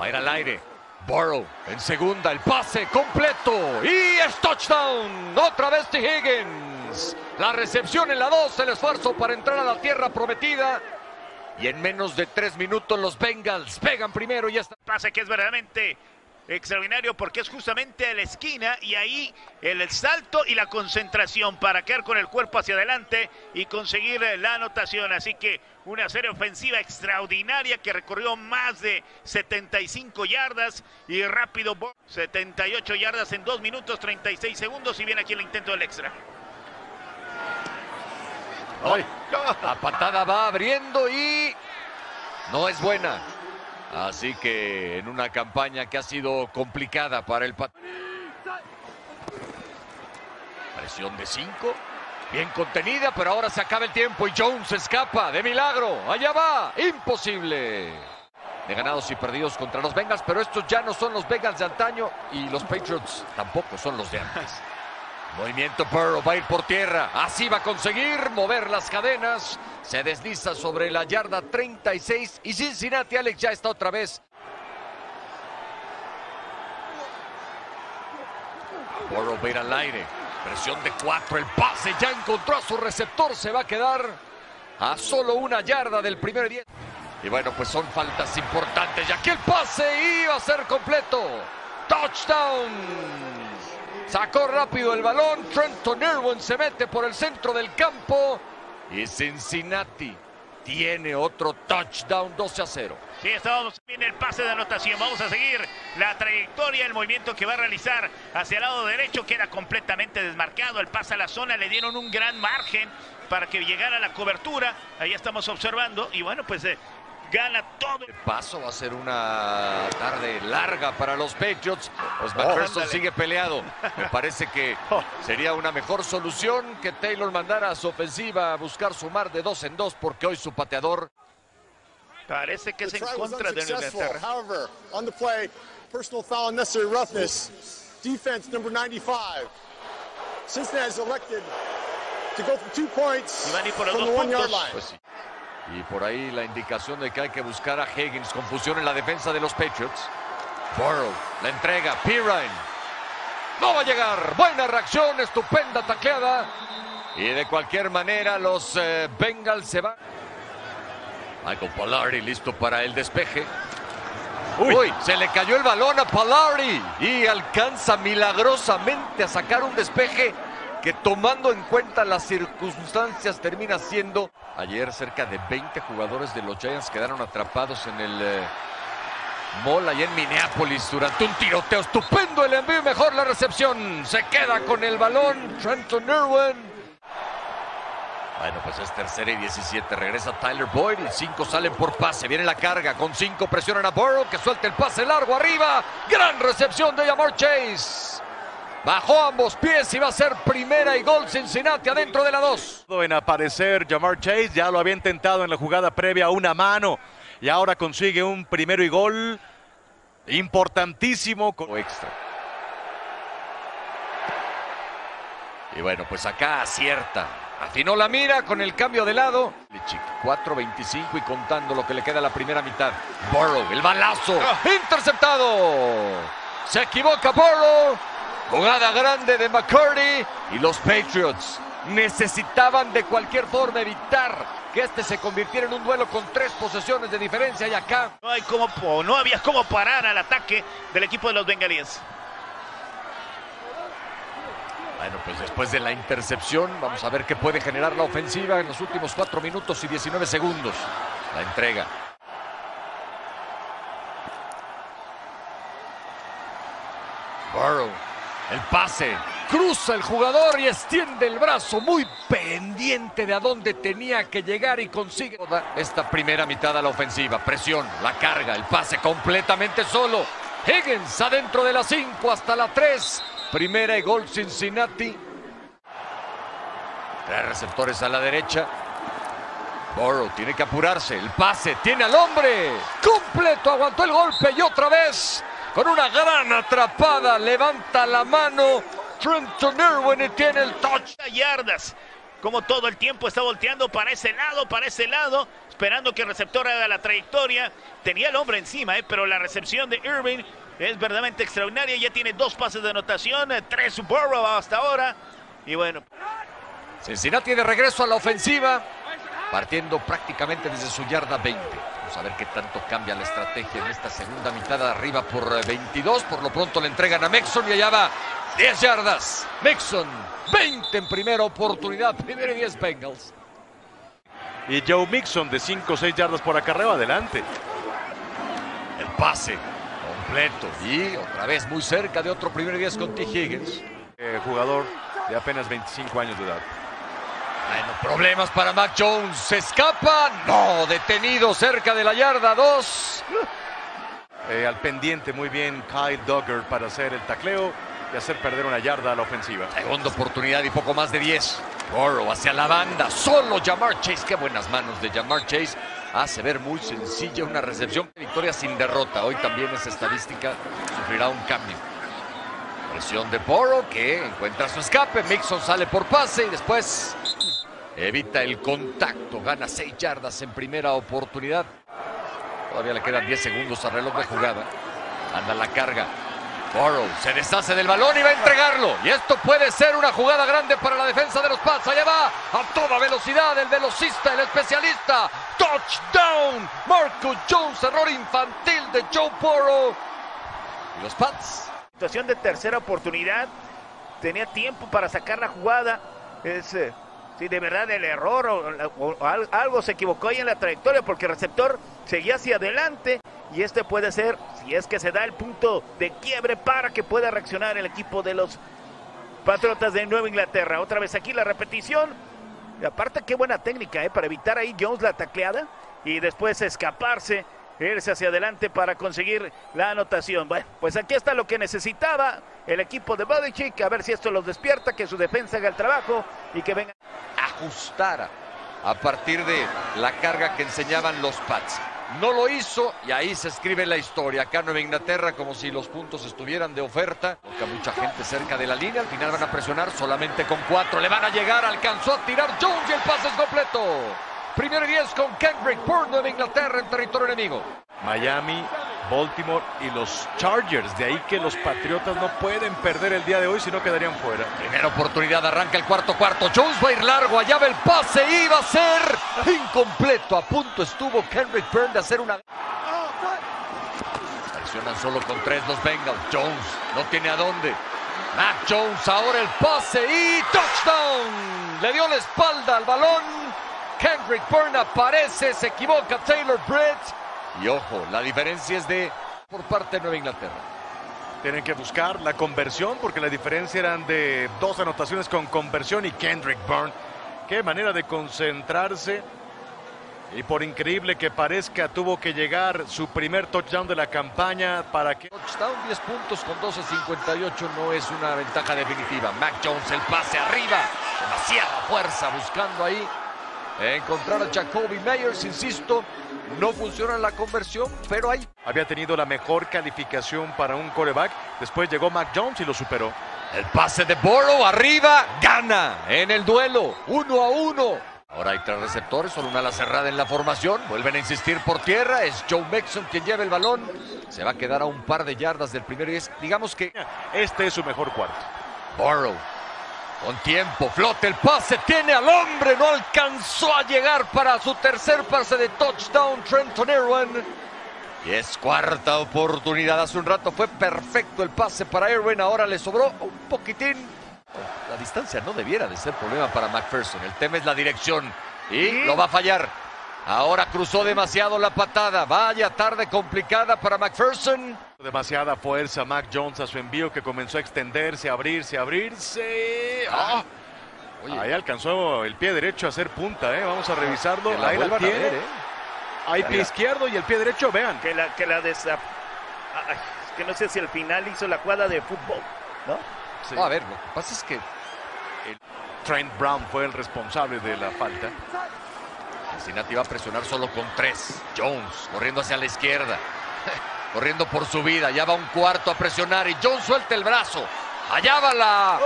Va a ir al aire. Burrow en segunda, el pase completo y es touchdown. Otra vez T. Higgins. La recepción en la 2, el esfuerzo para entrar a la tierra prometida. Y en menos de tres minutos los Bengals pegan primero y está. Pase que es verdaderamente extraordinario porque es justamente a la esquina y ahí el salto y la concentración para quedar con el cuerpo hacia adelante y conseguir la anotación. Así que una serie ofensiva extraordinaria que recorrió más de 75 yardas y rápido 78 yardas en 2 minutos 36 segundos y viene aquí el intento del extra. La patada va abriendo y no es buena. Así que en una campaña que ha sido complicada para el pat Presión de 5. Bien contenida, pero ahora se acaba el tiempo y Jones escapa de milagro. Allá va. Imposible. De ganados y perdidos contra los Bengals, pero estos ya no son los Bengals de antaño y los Patriots tampoco son los de antes. Movimiento Burrow va a ir por tierra. Así va a conseguir mover las cadenas. Se desliza sobre la yarda 36 y Cincinnati Alex ya está otra vez. Burrow va a ir al aire. Presión de cuatro. El pase ya encontró a su receptor. Se va a quedar a solo una yarda del primer 10. Y bueno, pues son faltas importantes. Ya que el pase iba a ser completo. Touchdown. Sacó rápido el balón. Trenton Irwin se mete por el centro del campo. Y Cincinnati tiene otro touchdown 12 a 0. Sí, estábamos en el pase de anotación. Vamos a seguir la trayectoria, el movimiento que va a realizar hacia el lado derecho. Queda completamente desmarcado. El pase a la zona le dieron un gran margen para que llegara la cobertura. Ahí estamos observando. Y bueno, pues eh, gana todo. El paso va a ser una tarde larga para los Patriots. Pues McPherson sigue peleado. Me parece que [LAUGHS] sería una mejor solución que Taylor mandara a su ofensiva a buscar sumar de dos en dos porque hoy su pateador Parece que es en contra de Inglaterra. However, on the play, personal foul, unnecessary roughness. Defense number 95. Cincinnati is elected to go for two points from the one yard line. Y por ahí la indicación de que hay que buscar a Higgins. Confusión en la defensa de los Patriots. Burrow, la entrega, Pirine. No va a llegar. Buena reacción, estupenda tacleada. Y de cualquier manera los eh, Bengals se van. Michael Polari listo para el despeje. Uy. se le cayó el balón a Polari y alcanza milagrosamente a sacar un despeje que tomando en cuenta las circunstancias termina siendo... Ayer cerca de 20 jugadores de los Giants quedaron atrapados en el eh, mall allá en Minneapolis durante un tiroteo estupendo el envío mejor la recepción. Se queda con el balón Trenton Irwin. Bueno, pues es tercera y 17. Regresa Tyler Boyd cinco salen por pase. Viene la carga. Con cinco presionan a Burrow que suelta el pase largo arriba. Gran recepción de Jamar Chase. Bajó ambos pies y va a ser primera y gol Cincinnati adentro de la dos. En aparecer Jamar Chase, ya lo había intentado en la jugada previa una mano y ahora consigue un primero y gol importantísimo. O extra. Y bueno, pues acá acierta. Afinó la mira con el cambio de lado. 4.25 y contando lo que le queda a la primera mitad. Burrow, el balazo. Interceptado. Se equivoca Burrow. Jugada grande de McCurdy. Y los Patriots necesitaban de cualquier forma evitar que este se convirtiera en un duelo con tres posesiones de diferencia. Y acá No, hay cómo, po- no había cómo parar al ataque del equipo de los bengalíes. Bueno, pues después de la intercepción, vamos a ver qué puede generar la ofensiva en los últimos 4 minutos y 19 segundos. La entrega. Burrow, el pase. Cruza el jugador y extiende el brazo muy pendiente de a dónde tenía que llegar y consigue esta primera mitad a la ofensiva. Presión, la carga, el pase completamente solo. Higgins adentro de la 5 hasta la 3. Primera y gol Cincinnati. Tres receptores a la derecha. Burrow tiene que apurarse. El pase tiene al hombre. Completo, aguantó el golpe y otra vez con una gran atrapada. Levanta la mano. Trenton Irwin y tiene el touch. yardas. Como todo el tiempo está volteando para ese lado, para ese lado, esperando que el receptor haga la trayectoria. Tenía el hombre encima, eh, pero la recepción de Irving es verdaderamente extraordinaria. Ya tiene dos pases de anotación, eh, tres Burrow hasta ahora. Y bueno, Cincinnati de regreso a la ofensiva, partiendo prácticamente desde su yarda 20. Vamos a ver qué tanto cambia la estrategia en esta segunda mitad arriba por eh, 22. Por lo pronto le entregan a Mixon y allá va 10 yardas. Mixon, 20 en primera oportunidad, primero y 10 Bengals. Y Joe Mixon de 5 o 6 yardas por acarreo adelante. El pase completo y otra vez muy cerca de otro primero y 10 con T. Higgins. Eh, jugador de apenas 25 años de edad. Bueno, problemas para Mac Jones. Se escapa. No, detenido cerca de la yarda 2. Eh, al pendiente muy bien Kyle Duggar para hacer el tacleo y hacer perder una yarda a la ofensiva. Segunda oportunidad y poco más de 10. Burrow hacia la banda. Solo Jamar Chase. Qué buenas manos de Jamar Chase. Hace ver muy sencilla una recepción. Victoria sin derrota. Hoy también esa estadística sufrirá un cambio. Presión de Burrow que encuentra su escape. Mixon sale por pase y después evita el contacto. Gana 6 yardas en primera oportunidad. Todavía le quedan 10 segundos al reloj de jugada. Anda la carga. Burrow se deshace del balón y va a entregarlo. Y esto puede ser una jugada grande para la defensa de los Pats. Allá va a toda velocidad el velocista, el especialista. Touchdown. Marcus Jones, error infantil de Joe Burrow. Y los Pats. situación de tercera oportunidad. Tenía tiempo para sacar la jugada. Es, sí, de verdad, el error o, o- o al- algo se equivocó ahí en la trayectoria porque el receptor seguía hacia adelante. Y este puede ser, si es que se da el punto de quiebre para que pueda reaccionar el equipo de los Patriotas de Nueva Inglaterra. Otra vez aquí la repetición. Y aparte, qué buena técnica, ¿eh? Para evitar ahí Jones la tacleada y después escaparse, irse hacia adelante para conseguir la anotación. Bueno, pues aquí está lo que necesitaba el equipo de Belichick. A ver si esto los despierta, que su defensa haga el trabajo y que venga. ajustara a partir de la carga que enseñaban los Pats. No lo hizo y ahí se escribe la historia. Acá en Nueva Inglaterra como si los puntos estuvieran de oferta. Porque mucha gente cerca de la línea. Al final van a presionar solamente con cuatro. Le van a llegar. Alcanzó a tirar Jones y el pase es completo. Primero y diez con Kendrick por Nueva Inglaterra en territorio enemigo. Miami, Baltimore y los Chargers. De ahí que los Patriotas no pueden perder el día de hoy, si no quedarían fuera. Primera oportunidad, arranca el cuarto cuarto. Jones va a ir largo, allá va el pase y va a ser incompleto. A punto estuvo Kendrick Byrne de hacer una. Presionan solo con tres los Bengals. Jones no tiene a dónde. Mac Jones ahora el pase y touchdown. Le dio la espalda al balón. Kendrick Byrne aparece, se equivoca Taylor Britt. Y ojo, la diferencia es de por parte de Nueva Inglaterra. Tienen que buscar la conversión porque la diferencia eran de dos anotaciones con conversión y Kendrick Byrne. Qué manera de concentrarse. Y por increíble que parezca, tuvo que llegar su primer touchdown de la campaña para que... Touchdown, 10 puntos con 12.58 no es una ventaja definitiva. Mac Jones, el pase arriba. Demasiada fuerza buscando ahí. Encontrar a Jacoby Meyers, insisto. No funciona la conversión, pero ahí. Había tenido la mejor calificación para un coreback. Después llegó Mac Jones y lo superó. El pase de Burrow arriba. Gana en el duelo. Uno a uno. Ahora hay tres receptores, solo una ala cerrada en la formación. Vuelven a insistir por tierra. Es Joe Mixon quien lleva el balón. Se va a quedar a un par de yardas del primero y es, digamos que Este es su mejor cuarto. Burrow. Con tiempo, flote el pase, tiene al hombre, no alcanzó a llegar para su tercer pase de touchdown Trenton Irwin. Y es cuarta oportunidad, hace un rato fue perfecto el pase para Irwin, ahora le sobró un poquitín. La distancia no debiera de ser problema para McPherson, el tema es la dirección y lo va a fallar. Ahora cruzó demasiado la patada, vaya tarde complicada para McPherson. Demasiada fuerza Mac Jones a su envío que comenzó a extenderse, a abrirse, a abrirse. ¡Ah! Ahí alcanzó el pie derecho a hacer punta, ¿eh? Vamos a revisarlo. La Ahí la tiene. ver, ¿eh? Ahí pie izquierdo y el pie derecho, vean. Que la, que la desa- Ay, es que no sé si al final hizo la jugada de fútbol, ¿no? Sí. No, a ver, lo que pasa es que Trent Brown fue el responsable de la falta. Cincinnati va a presionar solo con tres. Jones corriendo hacia la izquierda. [LAUGHS] corriendo por su vida. Ya va un cuarto a presionar y Jones suelta el brazo. Allá va la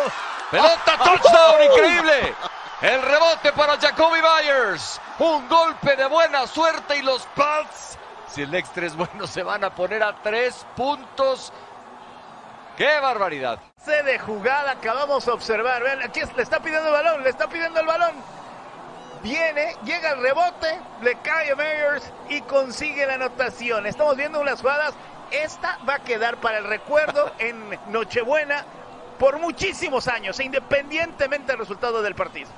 pelota. Touchdown. Increíble. El rebote para Jacoby Myers. Un golpe de buena suerte y los Pats Si el extra es bueno, se van a poner a tres puntos. ¡Qué barbaridad! Se de jugada acabamos de observar. Vean, aquí le está pidiendo el balón, le está pidiendo el balón. Viene, llega el rebote, le cae a Meyers y consigue la anotación. Estamos viendo unas jugadas. Esta va a quedar para el recuerdo en Nochebuena por muchísimos años, independientemente del resultado del partido.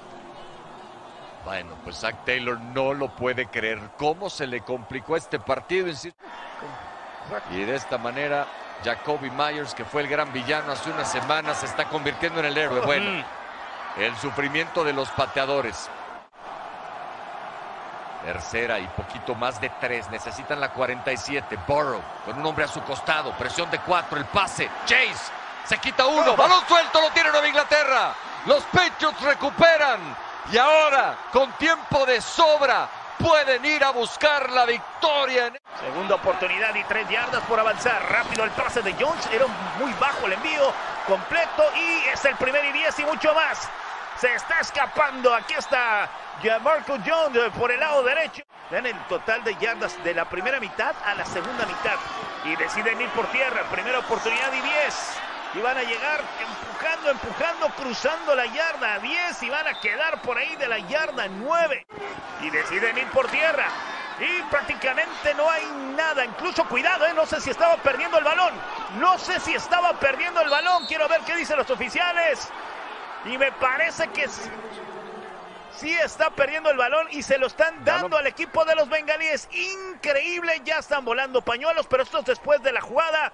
Bueno, pues Zach Taylor no lo puede creer. ¿Cómo se le complicó este partido? Y de esta manera, Jacoby Myers, que fue el gran villano hace unas semanas, se está convirtiendo en el héroe. Bueno, el sufrimiento de los pateadores. Tercera y poquito más de tres. Necesitan la 47. Burrow con un hombre a su costado. Presión de cuatro. El pase. Chase. Se quita uno. Balón suelto. Lo tiene Nueva Inglaterra. Los Patriots recuperan. Y ahora, con tiempo de sobra, pueden ir a buscar la victoria. Segunda oportunidad y tres yardas por avanzar. Rápido el pase de Jones. Era muy bajo el envío. Completo. Y es el primer y diez y mucho más. Se está escapando. Aquí está Marco Jones por el lado derecho. Vean el total de yardas de la primera mitad a la segunda mitad. Y deciden ir por tierra. Primera oportunidad y 10. Y van a llegar empujando, empujando, cruzando la yarda 10 y van a quedar por ahí de la yarda 9. Y deciden ir por tierra. Y prácticamente no hay nada. Incluso cuidado, ¿eh? no sé si estaba perdiendo el balón. No sé si estaba perdiendo el balón. Quiero ver qué dicen los oficiales. Y me parece que sí está perdiendo el balón y se lo están dando al equipo de los bengalíes. Increíble, ya están volando pañuelos, pero esto es después de la jugada.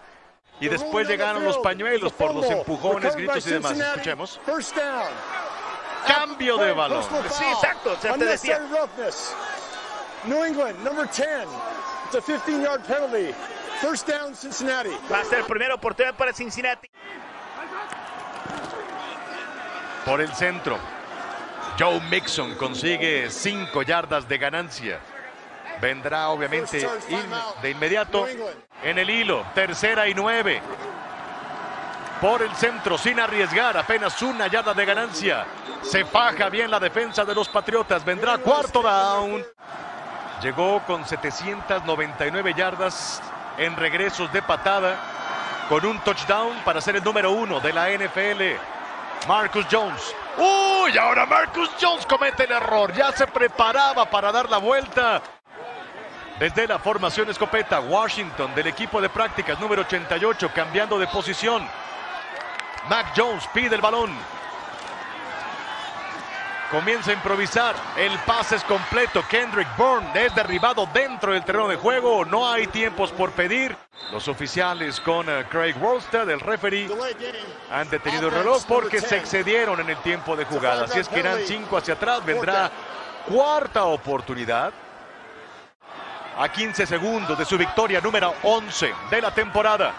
Y después llegaron los pañuelos por los empujones, gritos y demás. Escuchemos. Cambio de balón. Sí, exacto, se te decía. New England, number 10. It's a 15-yard penalty. First down, Cincinnati. Va a ser primera oportunidad para Cincinnati. Por el centro. Joe Mixon consigue 5 yardas de ganancia. Vendrá obviamente in, de inmediato en el hilo. Tercera y nueve. Por el centro, sin arriesgar, apenas una yarda de ganancia. Se faja bien la defensa de los Patriotas. Vendrá cuarto down. Llegó con 799 yardas en regresos de patada. Con un touchdown para ser el número uno de la NFL. Marcus Jones. Uy, ahora Marcus Jones comete el error. Ya se preparaba para dar la vuelta. Desde la formación escopeta, Washington del equipo de prácticas número 88 cambiando de posición. Mac Jones pide el balón. Comienza a improvisar. El pase es completo. Kendrick Bourne es derribado dentro del terreno de juego. No hay tiempos por pedir. Los oficiales con uh, Craig Wolstad, el referee, han detenido el reloj porque se excedieron en el tiempo de jugada. Así es que irán cinco hacia atrás. Vendrá cuarta oportunidad. A 15 segundos de su victoria número 11 de la temporada.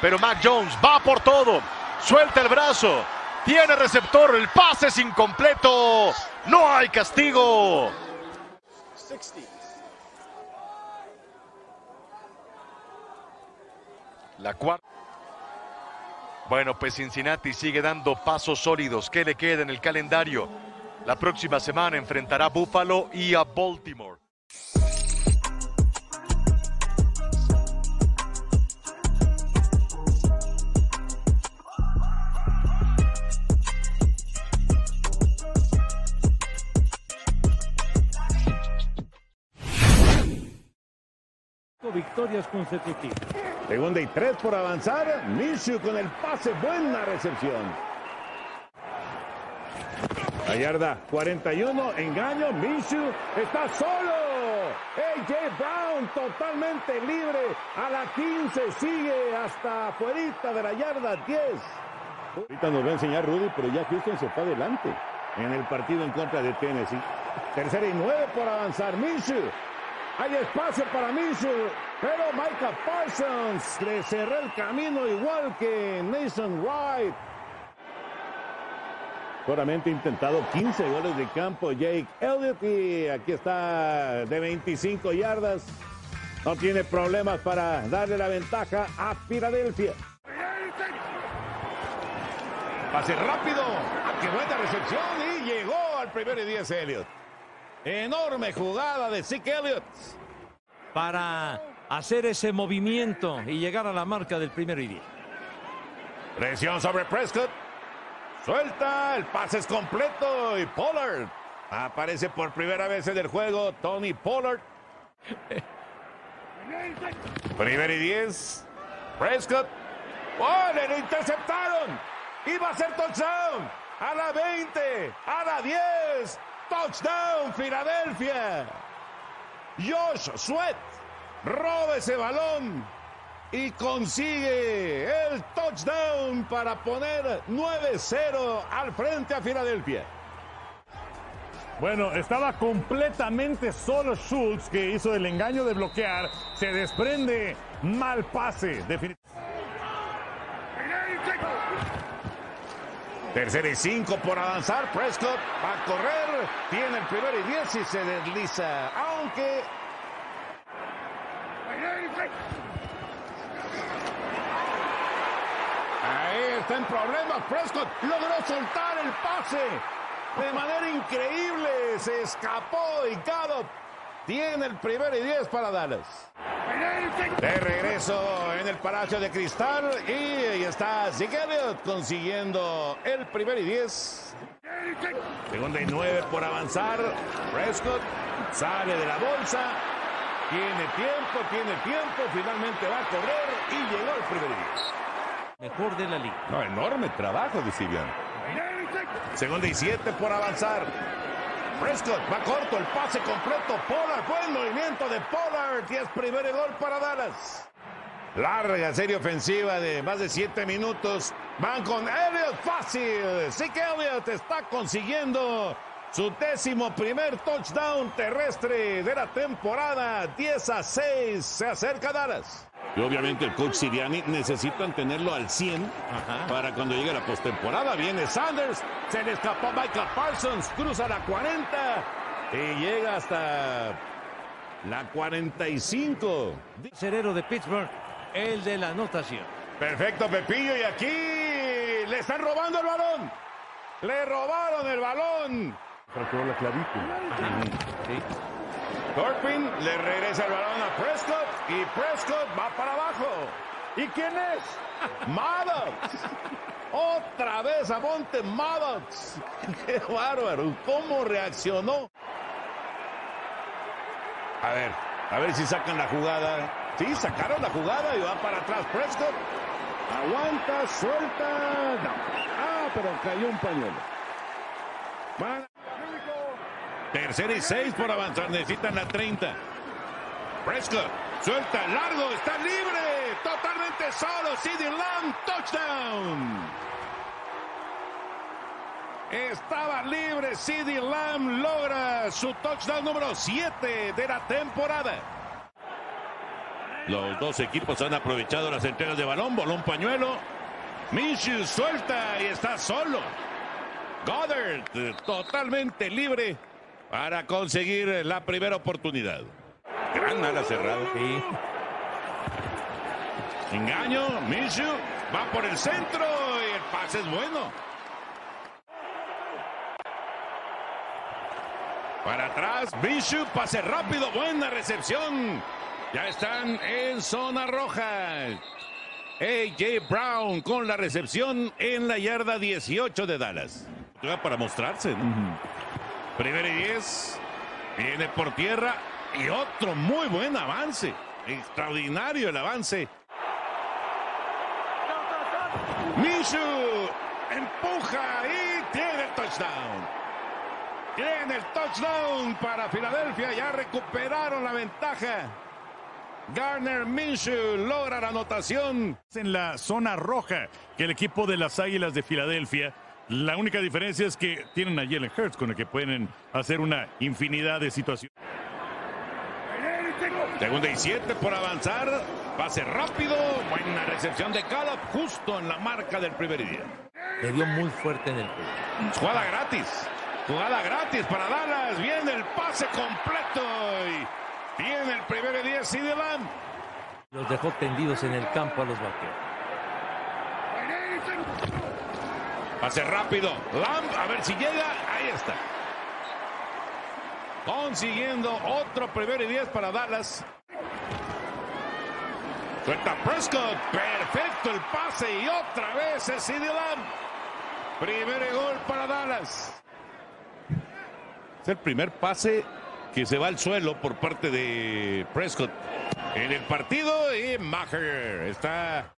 Pero Mac Jones va por todo. Suelta el brazo. Tiene receptor. El pase es incompleto. No hay castigo. La cuarta. Bueno, pues Cincinnati sigue dando pasos sólidos. ¿Qué le queda en el calendario? La próxima semana enfrentará a Buffalo y a Baltimore. Victorias consecutivas. Segunda y tres por avanzar. Minshew con el pase. Buena recepción. La yarda 41. Engaño. Minshew está solo. AJ Brown totalmente libre. A la 15 sigue hasta afuera de la yarda 10. Ahorita nos va a enseñar Rudy, pero ya Houston se fue adelante en el partido en contra de Tennessee. Tercera y nueve por avanzar. Minshew hay espacio para Minshew, pero Micah Parsons le cerró el camino igual que Nathan Wright. Solamente intentado 15 goles de campo Jake Elliott y aquí está de 25 yardas. No tiene problemas para darle la ventaja a Filadelfia. Pase rápido. ¡Qué buena recepción! Y llegó al primer y 10 Elliott. Enorme jugada de Zeke Elliott. para hacer ese movimiento y llegar a la marca del primero y diez. Presión sobre Prescott. Suelta, el pase es completo y Pollard aparece por primera vez en el juego. Tony Pollard. [LAUGHS] Primer y diez. Prescott. ¡Oh, le interceptaron! Iba a ser touchdown. A la 20, a la 10. Touchdown, Filadelfia. Josh Sweat roba ese balón y consigue el touchdown para poner 9-0 al frente a Filadelfia. Bueno, estaba completamente solo Schultz que hizo el engaño de bloquear. Se desprende mal pase. Tercera y cinco por avanzar. Prescott va a correr. Tiene el primero y diez y se desliza. Aunque. Ahí está en problemas. Prescott logró soltar el pase. De manera increíble. Se escapó y Gallup tiene el primero y diez para Dallas. De regreso en el Palacio de Cristal y ahí está Elliott consiguiendo el primer y diez. Segunda y nueve por avanzar. Prescott sale de la bolsa. Tiene tiempo, tiene tiempo. Finalmente va a correr y llegó el primer. Mejor de la liga. No, enorme trabajo de Sibian. Segunda y siete por avanzar. Prescott va corto, el pase completo. Pollard, buen movimiento de Pollard. Y es primer gol para Dallas. Larga serie ofensiva de más de siete minutos. Van con Elliott fácil. Sí que Elliott está consiguiendo su décimo primer touchdown terrestre de la temporada. 10 a 6. Se acerca Dallas. Y obviamente el coach Siriani necesitan tenerlo al 100 para cuando llegue la postemporada. Viene Sanders, se le escapó Michael Parsons, cruza la 40 y llega hasta la 45. Cerero de Pittsburgh, el de la anotación. Perfecto, Pepillo, y aquí le están robando el balón. Le robaron el balón. Fracturó la clavícula. Le regresa el balón a Prescott y Prescott va para abajo. ¿Y quién es? Maddox. Otra vez a Monte Maddox. [LAUGHS] Qué bárbaro. ¿Cómo reaccionó? A ver, a ver si sacan la jugada. Sí, sacaron la jugada y va para atrás Prescott. Aguanta, suelta. Ah, pero cayó un pañuelo. Tercera y seis por avanzar. Necesitan la 30. Prescott suelta largo. Está libre. Totalmente solo. CD Lamb. Touchdown. Estaba libre. CD Lamb logra su touchdown número 7 de la temporada. Los dos equipos han aprovechado las entregas de balón. Voló un pañuelo. Minshew suelta y está solo. Goddard totalmente libre para conseguir la primera oportunidad. Gran ala cerrada. Engaño, Minshew va por el centro y el pase es bueno. Para atrás, Minshew, pase rápido, buena recepción. Ya están en zona roja. AJ Brown con la recepción en la yarda 18 de Dallas. Para mostrarse. ¿no? Primero y 10. Viene por tierra. Y otro muy buen avance. Extraordinario el avance. Minshew empuja y tiene el touchdown. Tiene el touchdown para Filadelfia. Ya recuperaron la ventaja. Garner Minshew logra la anotación. En la zona roja que el equipo de las Águilas de Filadelfia. La única diferencia es que tienen a Jalen Hurts con el que pueden hacer una infinidad de situaciones. Segunda y siete por avanzar. Pase rápido. Buena recepción de Gallup justo en la marca del primer día. Le dio muy fuerte en el pecho. Jugada gratis. Jugada gratis para Dallas. Viene el pase completo. Y tiene el primer día CD Lamb. Los dejó tendidos en el campo a los vaqueros. Pase rápido. Lamb, a ver si llega. Ahí está. Consiguiendo otro primero y diez para Dallas. Suelta Prescott. Perfecto el pase y otra vez es Lamb. Primer gol para Dallas. Es el primer pase que se va al suelo por parte de Prescott en el partido y Maher está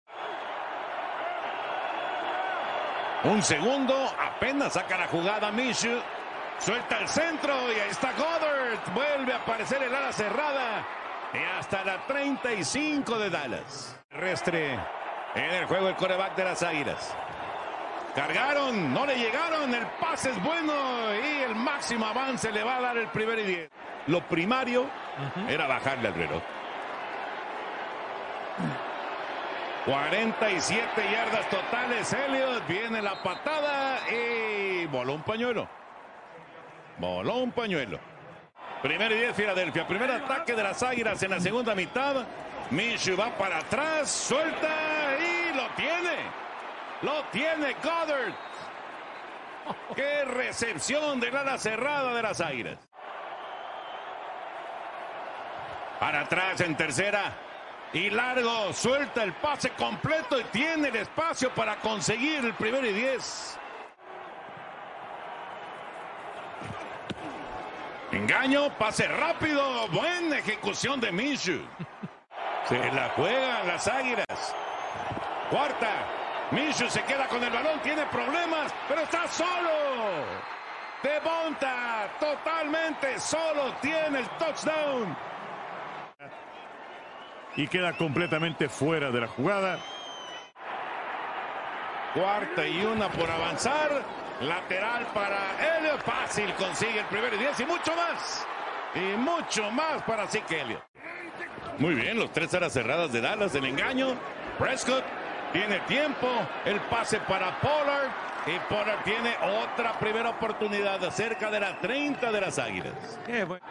un segundo, apenas saca la jugada Minshew, suelta el centro y ahí está Goddard, vuelve a aparecer el ala cerrada y hasta la 35 de Dallas. Terrestre en el juego el coreback de las Águilas. Cargaron, no le llegaron, el pase es bueno y el máximo avance le va a dar el primer y diez. Lo primario era bajarle al reloj. 47 yardas totales, Elliot. Viene la patada y voló un pañuelo. Voló un pañuelo. Primer y 10 Filadelfia. Primer ataque de las Águilas en la segunda mitad. Minshew va para atrás, suelta y lo tiene. Lo tiene Goddard. Qué recepción de ala cerrada de las Águilas. Para atrás en tercera. Y largo, suelta el pase completo y tiene el espacio para conseguir el primero y diez. Engaño, pase rápido, buena ejecución de Minshew. Se la juegan las águilas. Cuarta, Minshew se queda con el balón, tiene problemas, pero está solo. Devonta, totalmente solo, tiene el touchdown y queda completamente fuera de la jugada. Cuarta y una por avanzar. Lateral para Elliot. Fácil consigue el primer y diez y mucho más. Y mucho más para Zeke Elliott. Muy bien, los tres aras cerradas de Dallas, el engaño. Prescott tiene tiempo. El pase para Pollard. Y Pollard tiene otra primera oportunidad cerca de la 30 de las Águilas. Qué bueno.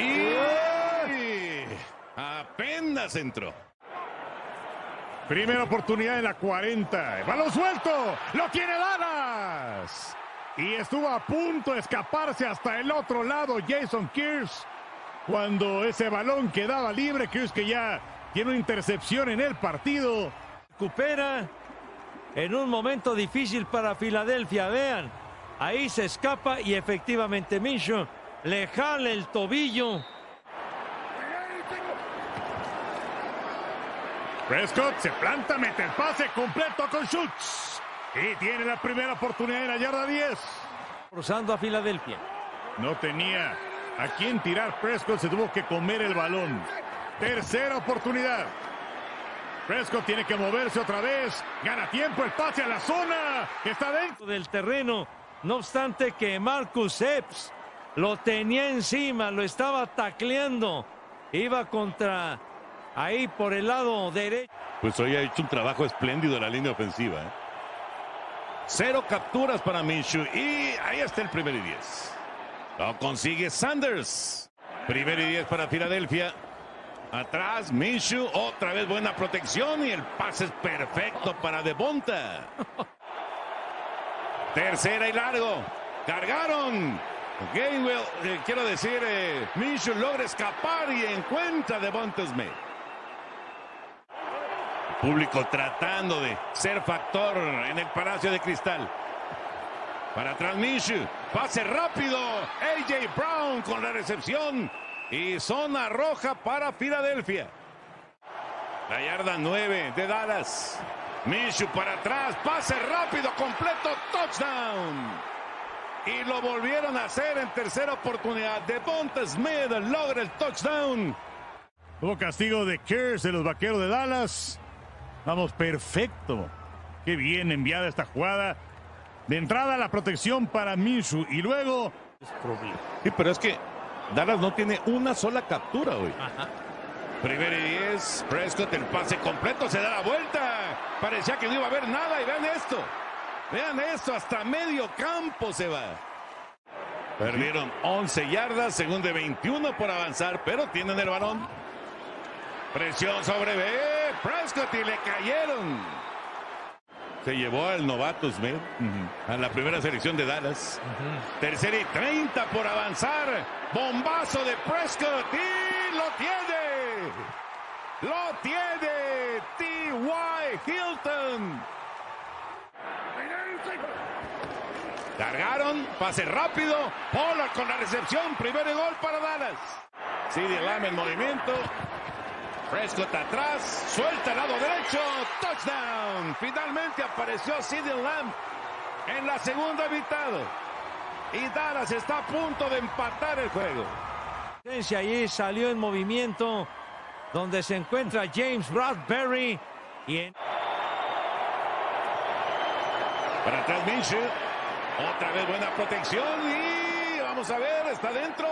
Y apenas entró. Primera oportunidad en la 40. balón suelto. Lo tiene Dallas. Y estuvo a punto de escaparse hasta el otro lado Jason Kears. Cuando ese balón quedaba libre, Kears que ya tiene una intercepción en el partido. Recupera en un momento difícil para Filadelfia. Vean, ahí se escapa y efectivamente Minshew le jale el tobillo. Prescott se planta, mete el pase completo con Schultz. Y tiene la primera oportunidad en la yarda 10. Cruzando a Filadelfia. No tenía a quién tirar Prescott, se tuvo que comer el balón. Tercera oportunidad. Prescott tiene que moverse otra vez. Gana tiempo el pase a la zona. Que está dentro del terreno. No obstante que Marcus Epps lo tenía encima, lo estaba tacleando. Iba contra ahí por el lado derecho. Pues hoy ha hecho un trabajo espléndido en la línea ofensiva. ¿eh? Cero capturas para Minshew y ahí está el primer y diez. Lo consigue Sanders. Primer y diez para Filadelfia. Atrás Minshew, otra vez buena protección y el pase es perfecto para Devonta. [LAUGHS] Tercera y largo. Cargaron. Gainwell, eh, quiero decir, eh, logra escapar y encuentra de Smith. Público tratando de ser factor en el Palacio de Cristal. Para atrás Minshew, pase rápido, AJ Brown con la recepción y zona roja para Filadelfia. La yarda 9 de Dallas. Minshew para atrás, pase rápido, completo, touchdown. Y lo volvieron a hacer en tercera oportunidad. De Smith logra el touchdown. Hubo castigo de Kers de los vaqueros de Dallas. Vamos, perfecto. Qué bien enviada esta jugada. De entrada la protección para Minshew y luego... Sí, pero es que Dallas no tiene una sola captura hoy. Primero y diez. Prescott, el pase completo, se da la vuelta. Parecía que no iba a haber nada y vean esto. Vean esto, hasta medio campo se va. Perdieron 11 yardas, según de 21 por avanzar, pero tienen el balón. Presión sobre B. Prescott y le cayeron. Se llevó al novato Smith a la primera selección de Dallas. Tercera y 30 por avanzar. Bombazo de Prescott y lo tiene. Lo tiene T.Y. Hilton. Cargaron, pase rápido. Pollard con la recepción. Primer gol para Dallas. CD Lamb en movimiento. Prescott atrás. Suelta el lado derecho. Touchdown. Finalmente apareció CD Lamb en la segunda mitad. Y Dallas está a punto de empatar el juego. Allí salió en movimiento donde se encuentra James Bradbury. Y en... Para atrás Minshew. Otra vez buena protección y vamos a ver, está dentro.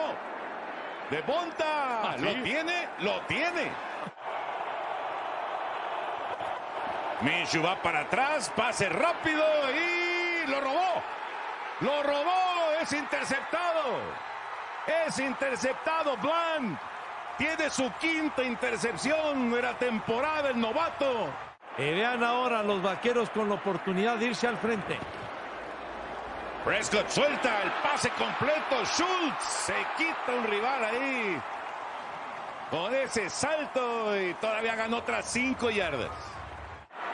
De Bonta. Lo tiene, lo tiene. Minshew va para atrás, pase rápido y lo robó. Lo robó, es interceptado. Es interceptado Bland. Tiene su quinta intercepción de la temporada el novato. Y vean ahora los vaqueros con la oportunidad de irse al frente. Prescott suelta el pase completo. Schultz se quita un rival ahí. Con ese salto y todavía ganó otras 5 yardas.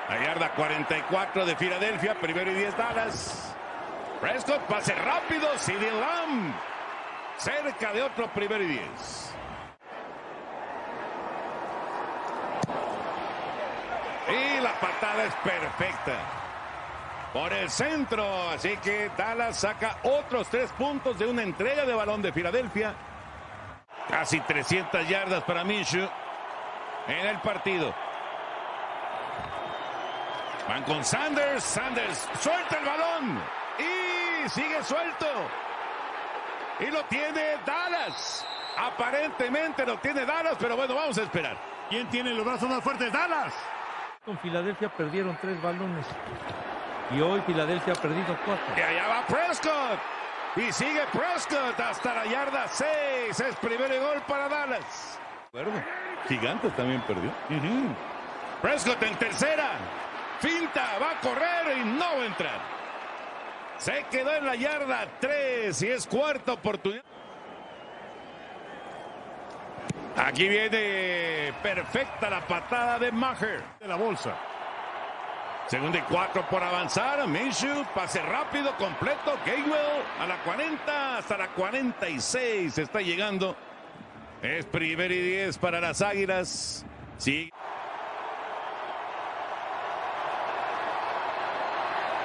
La yarda 44 de Filadelfia, primero y 10 Dallas. Prescott, pase rápido, CD Lamb. Cerca de otro primero y 10. Y la patada es perfecta. Por el centro, así que Dallas saca otros tres puntos de una entrega de balón de Filadelfia. Casi 300 yardas para Minshew en el partido. Van con Sanders. Sanders suelta el balón. Y sigue suelto. Y lo tiene Dallas. Aparentemente lo tiene Dallas, pero bueno, vamos a esperar. ¿Quién tiene los brazos más fuertes? Dallas. Con Filadelfia perdieron tres balones. Y hoy Filadelfia ha perdido cuatro. Y allá va Prescott. Y sigue Prescott hasta la yarda 6. Es primer gol para Dallas. Gigantes también perdió. Prescott en tercera. Finta, va a correr y no va a entrar. Se quedó en la yarda 3 y es cuarta oportunidad. Aquí viene perfecta la patada de Maher. De la bolsa. Segundo y cuatro por avanzar. Minshew, pase rápido, completo. Gainwell a la 40 hasta la 46. Está llegando. Es primer y 10 para las Águilas. Sí.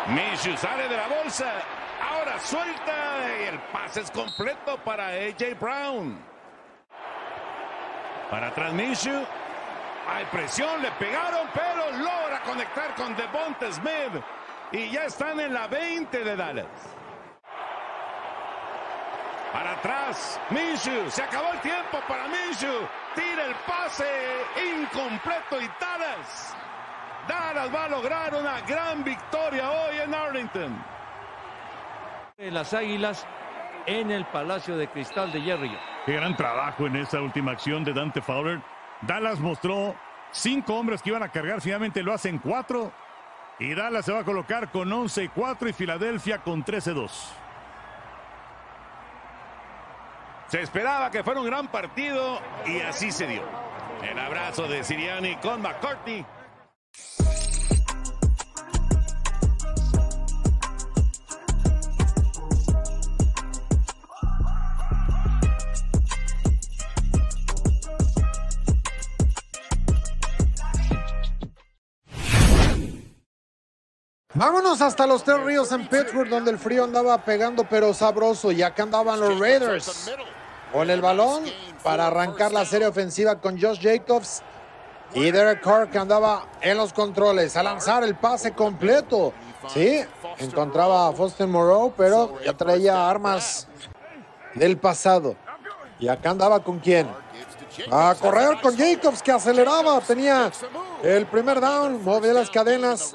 Minshew sale de la bolsa. Ahora suelta y el pase es completo para AJ Brown. Para atrás Minshew. Hay presión, le pegaron, pero logra conectar con Devonta Smith. Y ya están en la 20 de Dallas. Para atrás, Minshew. Se acabó el tiempo para Minshew. Tira el pase incompleto y Dallas. Dallas va a lograr una gran victoria hoy en Arlington. Las Águilas en el Palacio de Cristal de Jerry. Qué gran trabajo en esa última acción de Dante Fowler. Dallas mostró cinco hombres que iban a cargar, finalmente lo hacen cuatro. Y Dallas se va a colocar con 11 y 4 y Filadelfia con 13-2. Se esperaba que fuera un gran partido y así se dio. El abrazo de Siriani con McCartney. Vámonos hasta los Tres Ríos en Pittsburgh, donde el frío andaba pegando pero sabroso. Y acá andaban los Raiders con el balón para arrancar la serie ofensiva con Josh Jacobs. Y Derek Carr que andaba en los controles a lanzar el pase completo. Sí, encontraba a Foster Moreau, pero ya traía armas del pasado. Y acá andaba con quién? A correr con Jacobs que aceleraba, tenía el primer down, movía las cadenas.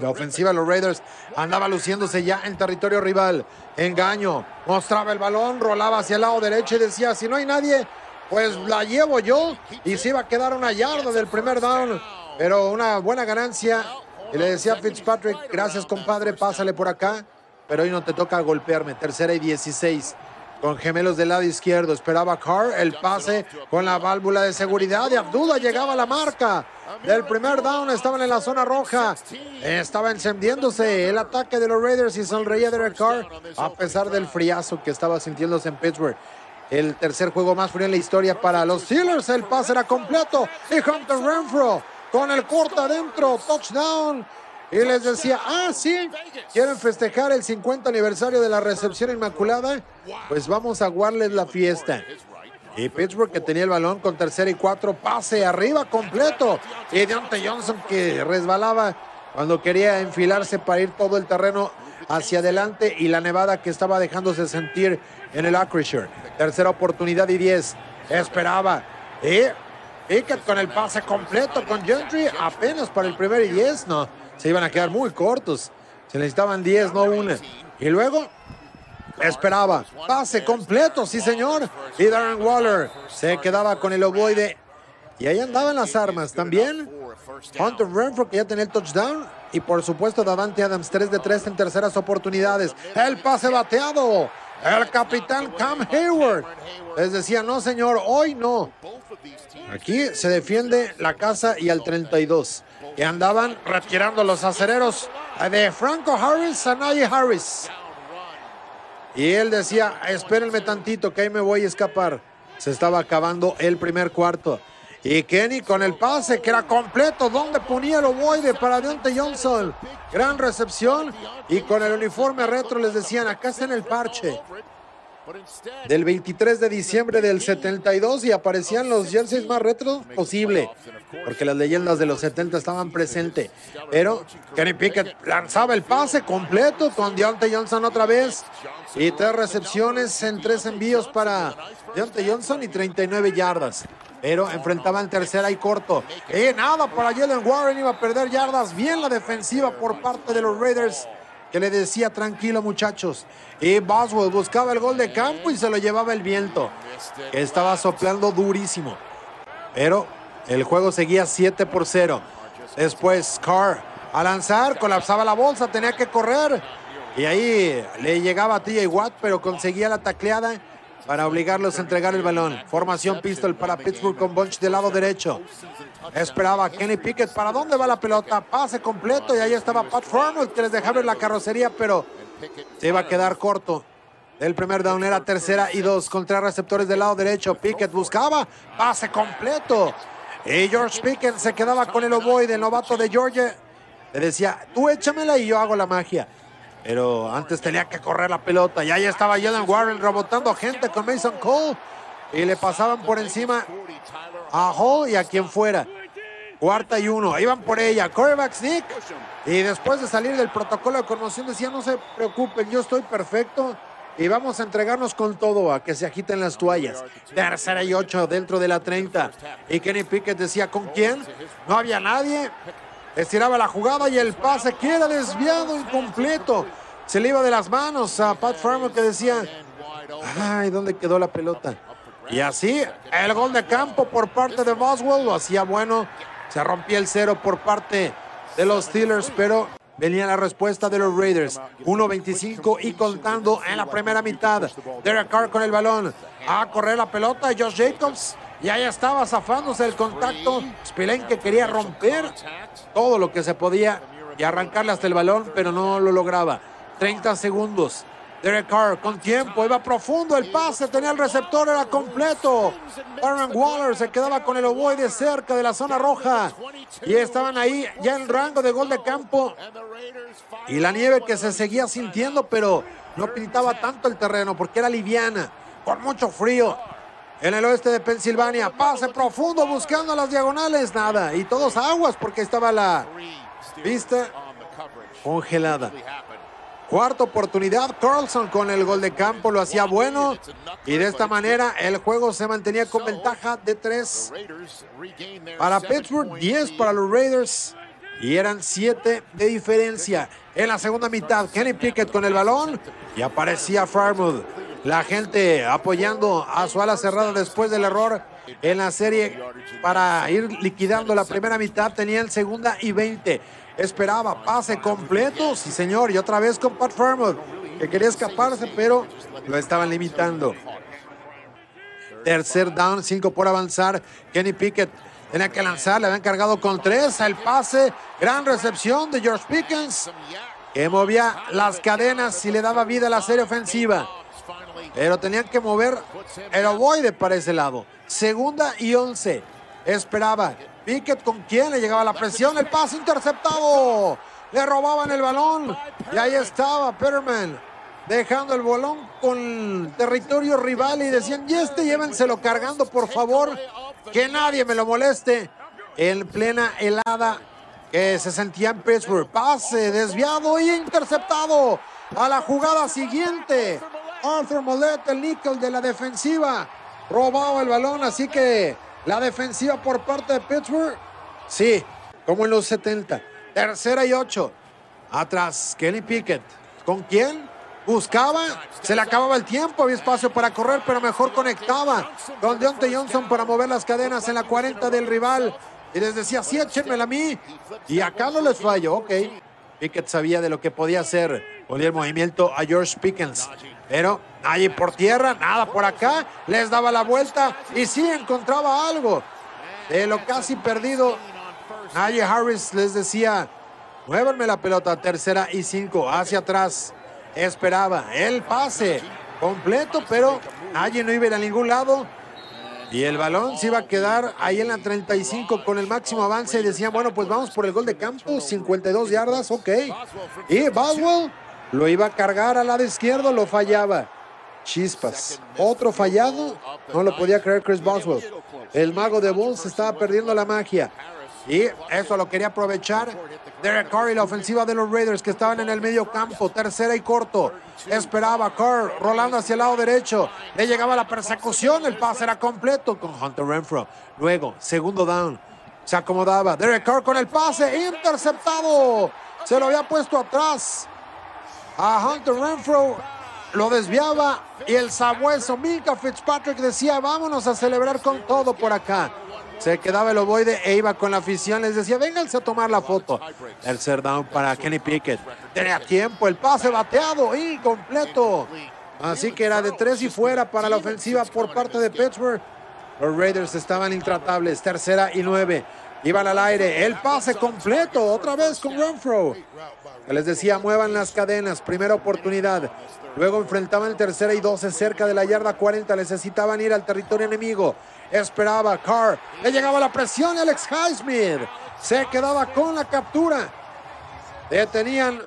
La ofensiva de los Raiders andaba luciéndose ya en territorio rival. Engaño, mostraba el balón, rolaba hacia el lado derecho y decía, si no hay nadie, pues la llevo yo. Y se iba a quedar una yarda del primer down, pero una buena ganancia. Y le decía a Fitzpatrick, gracias compadre, pásale por acá, pero hoy no te toca golpearme. Tercera y 16. Con gemelos del lado izquierdo. Esperaba Carr el pase con la válvula de seguridad y Abdullah llegaba a la marca del primer down. Estaban en la zona roja. Estaba encendiéndose el ataque de los Raiders y sonreía Derek Carr a pesar del friazo que estaba sintiéndose en Pittsburgh. El tercer juego más frío en la historia para los Steelers. El pase era completo y Hunter Renfro con el corte adentro, touchdown. Y les decía, ah, sí, quieren festejar el 50 aniversario de la recepción inmaculada. Pues vamos a guardarles la fiesta. Y Pittsburgh que tenía el balón con tercera y cuatro, pase arriba completo. Y Deontay Johnson que resbalaba cuando quería enfilarse para ir todo el terreno hacia adelante y la nevada que estaba dejándose sentir en el Acrisure. Tercera oportunidad y 10. Esperaba. Y Pickett con el pase completo con Gentry apenas para el primer y 10. No, se iban a quedar muy cortos. Se necesitaban 10, no una. Y luego esperaba. Pase completo, sí señor. Y Darren Waller se quedaba con el ovoide. Y ahí andaban las armas también. Hunter Renfro que ya tenía el touchdown. Y por supuesto Davante Adams 3 de 3 en terceras oportunidades. El pase bateado. El capitán Cam Hayward. Les decía, no señor, hoy no. Aquí se defiende la casa y al 32. Y andaban retirando los acereros de Franco Harris a Najee Harris. Y él decía, espérenme tantito que ahí me voy a escapar. Se estaba acabando el primer cuarto. Y Kenny con el pase que era completo, donde ponía el ovoide para Deontay Johnson. Gran recepción y con el uniforme retro les decían, acá está en el parche. Del 23 de diciembre del 72 y aparecían los jerseys más retro posible, porque las leyendas de los 70 estaban presentes. Pero Kenny Pickett lanzaba el pase completo con Deontay Johnson otra vez. Y tres recepciones en tres envíos para Deontay Johnson y 39 yardas pero enfrentaban tercera y corto. Y nada para Jalen Warren, iba a perder yardas. Bien la defensiva por parte de los Raiders, que le decía tranquilo muchachos. Y Boswell buscaba el gol de campo y se lo llevaba el viento, que estaba soplando durísimo. Pero el juego seguía 7 por 0. Después Carr a lanzar, colapsaba la bolsa, tenía que correr. Y ahí le llegaba a TJ Watt, pero conseguía la tacleada para obligarlos a entregar el balón. Formación pistol para Pittsburgh con Bunch del lado derecho. Esperaba Kenny Pickett. ¿Para dónde va la pelota? Pase completo y ahí estaba Pat Farmer que les dejaba ver la carrocería, pero se iba a quedar corto. El primer down era tercera y dos contra receptores del lado derecho. Pickett buscaba pase completo. Y George Pickett se quedaba con el ovoide, el novato de Georgia. Le decía, tú échamela y yo hago la magia. Pero antes tenía que correr la pelota. Y ahí estaba Jalen Warren rebotando gente con Mason Cole. Y le pasaban por encima a Hall y a quien fuera. Cuarta y uno. Iban por ella. Coreback sneak. Y después de salir del protocolo de conmoción decía, no se preocupen, yo estoy perfecto. Y vamos a entregarnos con todo a que se agiten las toallas. Tercera y ocho dentro de la 30. Y Kenny Pickett decía, ¿con quién? No había nadie. Estiraba la jugada y el pase queda desviado incompleto. Se le iba de las manos a Pat Farmer que decía, ay, ¿dónde quedó la pelota? Y así, el gol de campo por parte de Boswell lo hacía bueno. Se rompía el cero por parte de los Steelers, pero venía la respuesta de los Raiders. 1-25 y contando en la primera mitad. Derek Carr con el balón. A correr la pelota. Josh Jacobs y ahí estaba zafándose el contacto. Que quería romper todo lo que se podía y arrancarle hasta el balón, pero no lo lograba. 30 segundos. Derek Carr con tiempo, iba profundo el pase, tenía el receptor, era completo. Aaron Waller se quedaba con el ovoide cerca de la zona roja y estaban ahí ya en rango de gol de campo. Y la nieve que se seguía sintiendo, pero no pintaba tanto el terreno porque era liviana, con mucho frío en el oeste de Pensilvania. Pase profundo buscando las diagonales. Nada. Y todos aguas porque estaba la vista congelada. Cuarta oportunidad. Carlson con el gol de campo lo hacía bueno. Y de esta manera el juego se mantenía con ventaja de tres para Pittsburgh, 10 para los Raiders. Y eran siete de diferencia. En la segunda mitad, Kenny Pickett con el balón. Y aparecía Farmouth. La gente apoyando a su ala cerrada después del error en la serie para ir liquidando la primera mitad. Tenían segunda y 20. Esperaba pase completo. Sí, señor. Y otra vez con Pat Farmouth. que quería escaparse, pero lo estaban limitando. Tercer down, cinco por avanzar. Kenny Pickett tenía que lanzar, le habían cargado con tres. El pase, gran recepción de George Pickens, que movía las cadenas y le daba vida a la serie ofensiva. Pero tenían que mover el ovoide para ese lado. Segunda y once. Esperaba. Pickett con quien le llegaba la presión. El pase interceptado. Le robaban el balón. Y ahí estaba Peterman dejando el balón con territorio rival y decían, y este llévenselo cargando, por favor, que nadie me lo moleste. En plena helada que se sentía en Pittsburgh. Pase desviado y interceptado a la jugada siguiente. Arthur Mollett, el níquel de la defensiva, robaba el balón, así que la defensiva por parte de Pittsburgh, sí, como en los 70. Tercera y ocho. Atrás, Kenny Pickett. ¿Con quién? Buscaba, se le acababa el tiempo, había espacio para correr, pero mejor conectaba con Deontay Johnson para mover las cadenas en la 40 del rival. Y les decía, sí, échenmela a mí. Y acá no les fallo, ok. Pickett sabía de lo que podía hacer. Ponía el movimiento a George Pickens. Pero allí por tierra, nada por acá. Les daba la vuelta y sí encontraba algo. De lo casi perdido, Najee Harris les decía, muévanme la pelota, tercera y cinco, hacia atrás. Esperaba el pase completo, pero allí no iba a a ningún lado. Y el balón se iba a quedar ahí en la 35 con el máximo avance. Y decían, bueno, pues vamos por el gol de campo, 52 yardas, ok. Y Boswell lo iba a cargar al lado izquierdo, lo fallaba. Chispas. Otro fallado, no lo podía creer Chris Boswell. El mago de Bulls estaba perdiendo la magia. Y eso lo quería aprovechar Derek Carr y la ofensiva de los Raiders que estaban en el medio campo, tercera y corto. Esperaba Carr rolando hacia el lado derecho. Le llegaba la persecución, el pase era completo con Hunter Renfro. Luego, segundo down, se acomodaba. Derek Carr con el pase, interceptado. Se lo había puesto atrás a Hunter Renfro. Lo desviaba y el sabueso Mika Fitzpatrick decía, vámonos a celebrar con todo por acá. Se quedaba el ovoide e iba con la afición. Les decía, vénganse a tomar la foto. Tercer down para Kenny Pickett. Tenía tiempo, el pase bateado, incompleto. Así que era de tres y fuera para la ofensiva por parte de Pittsburgh. Los Raiders estaban intratables. Tercera y nueve. Iban al aire. El pase completo. Otra vez con Renfro. Les decía, muevan las cadenas. Primera oportunidad. Luego enfrentaban tercera y doce cerca de la yarda 40. Necesitaban ir al territorio enemigo. Esperaba Carr. Le llegaba la presión Alex Highsmith. Se quedaba con la captura. Detenían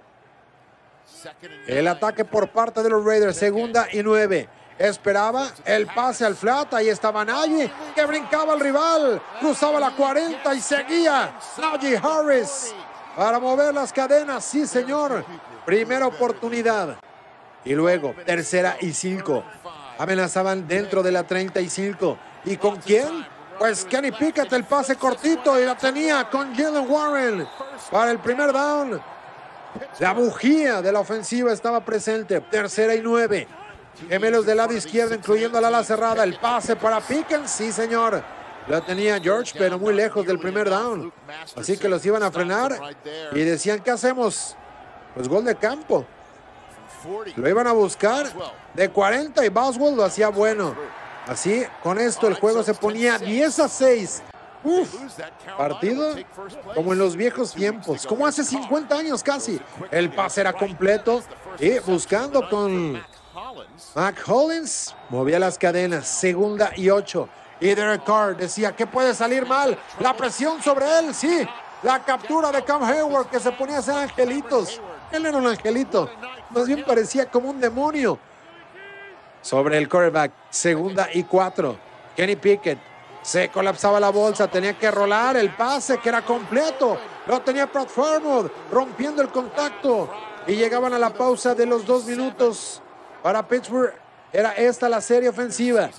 el ataque por parte de los Raiders. Segunda y nueve. Esperaba el pase al flat. Ahí estaba Najee que brincaba al rival. Cruzaba la 40 y seguía Najee Harris para mover las cadenas. Sí, señor. Primera oportunidad. Y luego, tercera y cinco. Amenazaban dentro de la 35. ¿Y con quién? Pues Kenny Pickett, el pase cortito y la tenía con Jalen Warren para el primer down. La bujía de la ofensiva estaba presente. Tercera y nueve. Gemelos del lado izquierdo, incluyendo la ala cerrada. El pase para Pickens, sí señor. La tenía George, pero muy lejos del primer down. Así que los iban a frenar y decían, ¿qué hacemos? Pues gol de campo. Lo iban a buscar de 40 y Boswell lo hacía bueno. Así, con esto el juego se ponía 10 a 6. Uf, partido como en los viejos tiempos, como hace 50 años casi. El pase era completo y buscando con Mac Hollins, movía las cadenas, segunda y ocho. Y Derek Carr decía, ¿qué puede salir mal? La presión sobre él, sí. La captura de Cam Hayward que se ponía a hacer angelitos. Él era un angelito, más bien parecía como un demonio sobre el quarterback. Segunda y cuatro. Kenny Pickett se colapsaba la bolsa, tenía que rolar el pase que era completo. Lo tenía Pratt Farmwood rompiendo el contacto y llegaban a la pausa de los dos minutos para Pittsburgh. Era esta la serie ofensiva.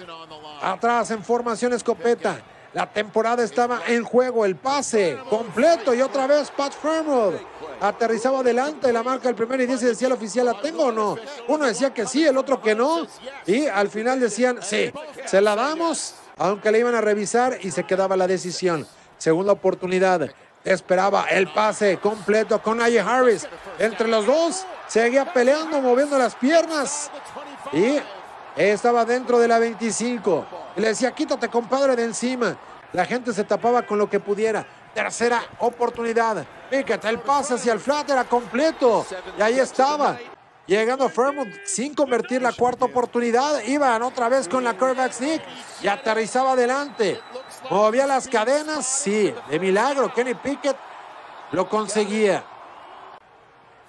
Atrás en formación escopeta. La temporada estaba en juego, el pase completo y otra vez Pat Farmwood aterrizaba adelante la marca del primer y dice decía el oficial, ¿la tengo o no? Uno decía que sí, el otro que no. Y al final decían, sí, se la damos, aunque le iban a revisar y se quedaba la decisión. Segunda oportunidad. Esperaba el pase completo con Aye Harris. Entre los dos seguía peleando, moviendo las piernas y estaba dentro de la 25. Y le decía, quítate compadre de encima. La gente se tapaba con lo que pudiera. Tercera oportunidad. Fíjate, el pase hacia el flat era completo. Y ahí estaba. Llegando Fairmont sin convertir la cuarta oportunidad. Iban otra vez con la curvax sneak y aterrizaba adelante. Movía las cadenas, sí, de milagro. Kenny Pickett lo conseguía.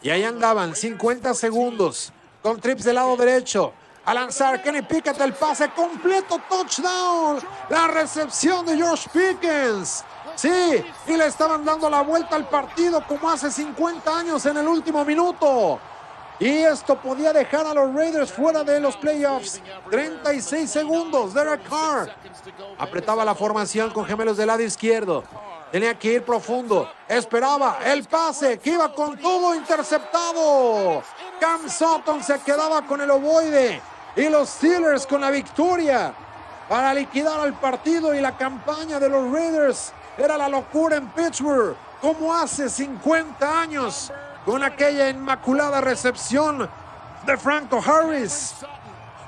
Y ahí andaban, 50 segundos, con trips del lado derecho. A lanzar Kenny Pickett el pase completo, touchdown. La recepción de George Pickens. Sí, y le estaban dando la vuelta al partido como hace 50 años en el último minuto. Y esto podía dejar a los Raiders fuera de los playoffs. 36 segundos. Derek Carr apretaba la formación con gemelos del lado izquierdo. Tenía que ir profundo. Esperaba el pase que iba con todo interceptado. Cam Sutton se quedaba con el ovoide. Y los Steelers con la victoria para liquidar al partido y la campaña de los Raiders. Era la locura en Pittsburgh, como hace 50 años, con aquella inmaculada recepción de Franco Harris.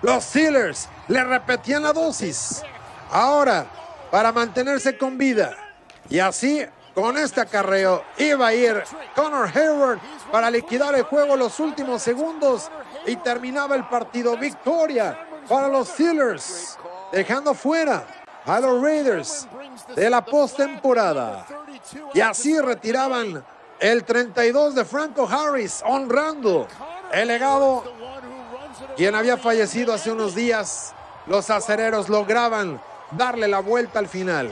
Los Steelers le repetían la dosis. Ahora, para mantenerse con vida. Y así, con este acarreo, iba a ir Connor Hayward para liquidar el juego los últimos segundos y terminaba el partido. Victoria para los Steelers, dejando fuera a los Raiders de la postemporada. Y así retiraban el 32 de Franco Harris, honrando el legado quien había fallecido hace unos días. Los acereros lograban darle la vuelta al final.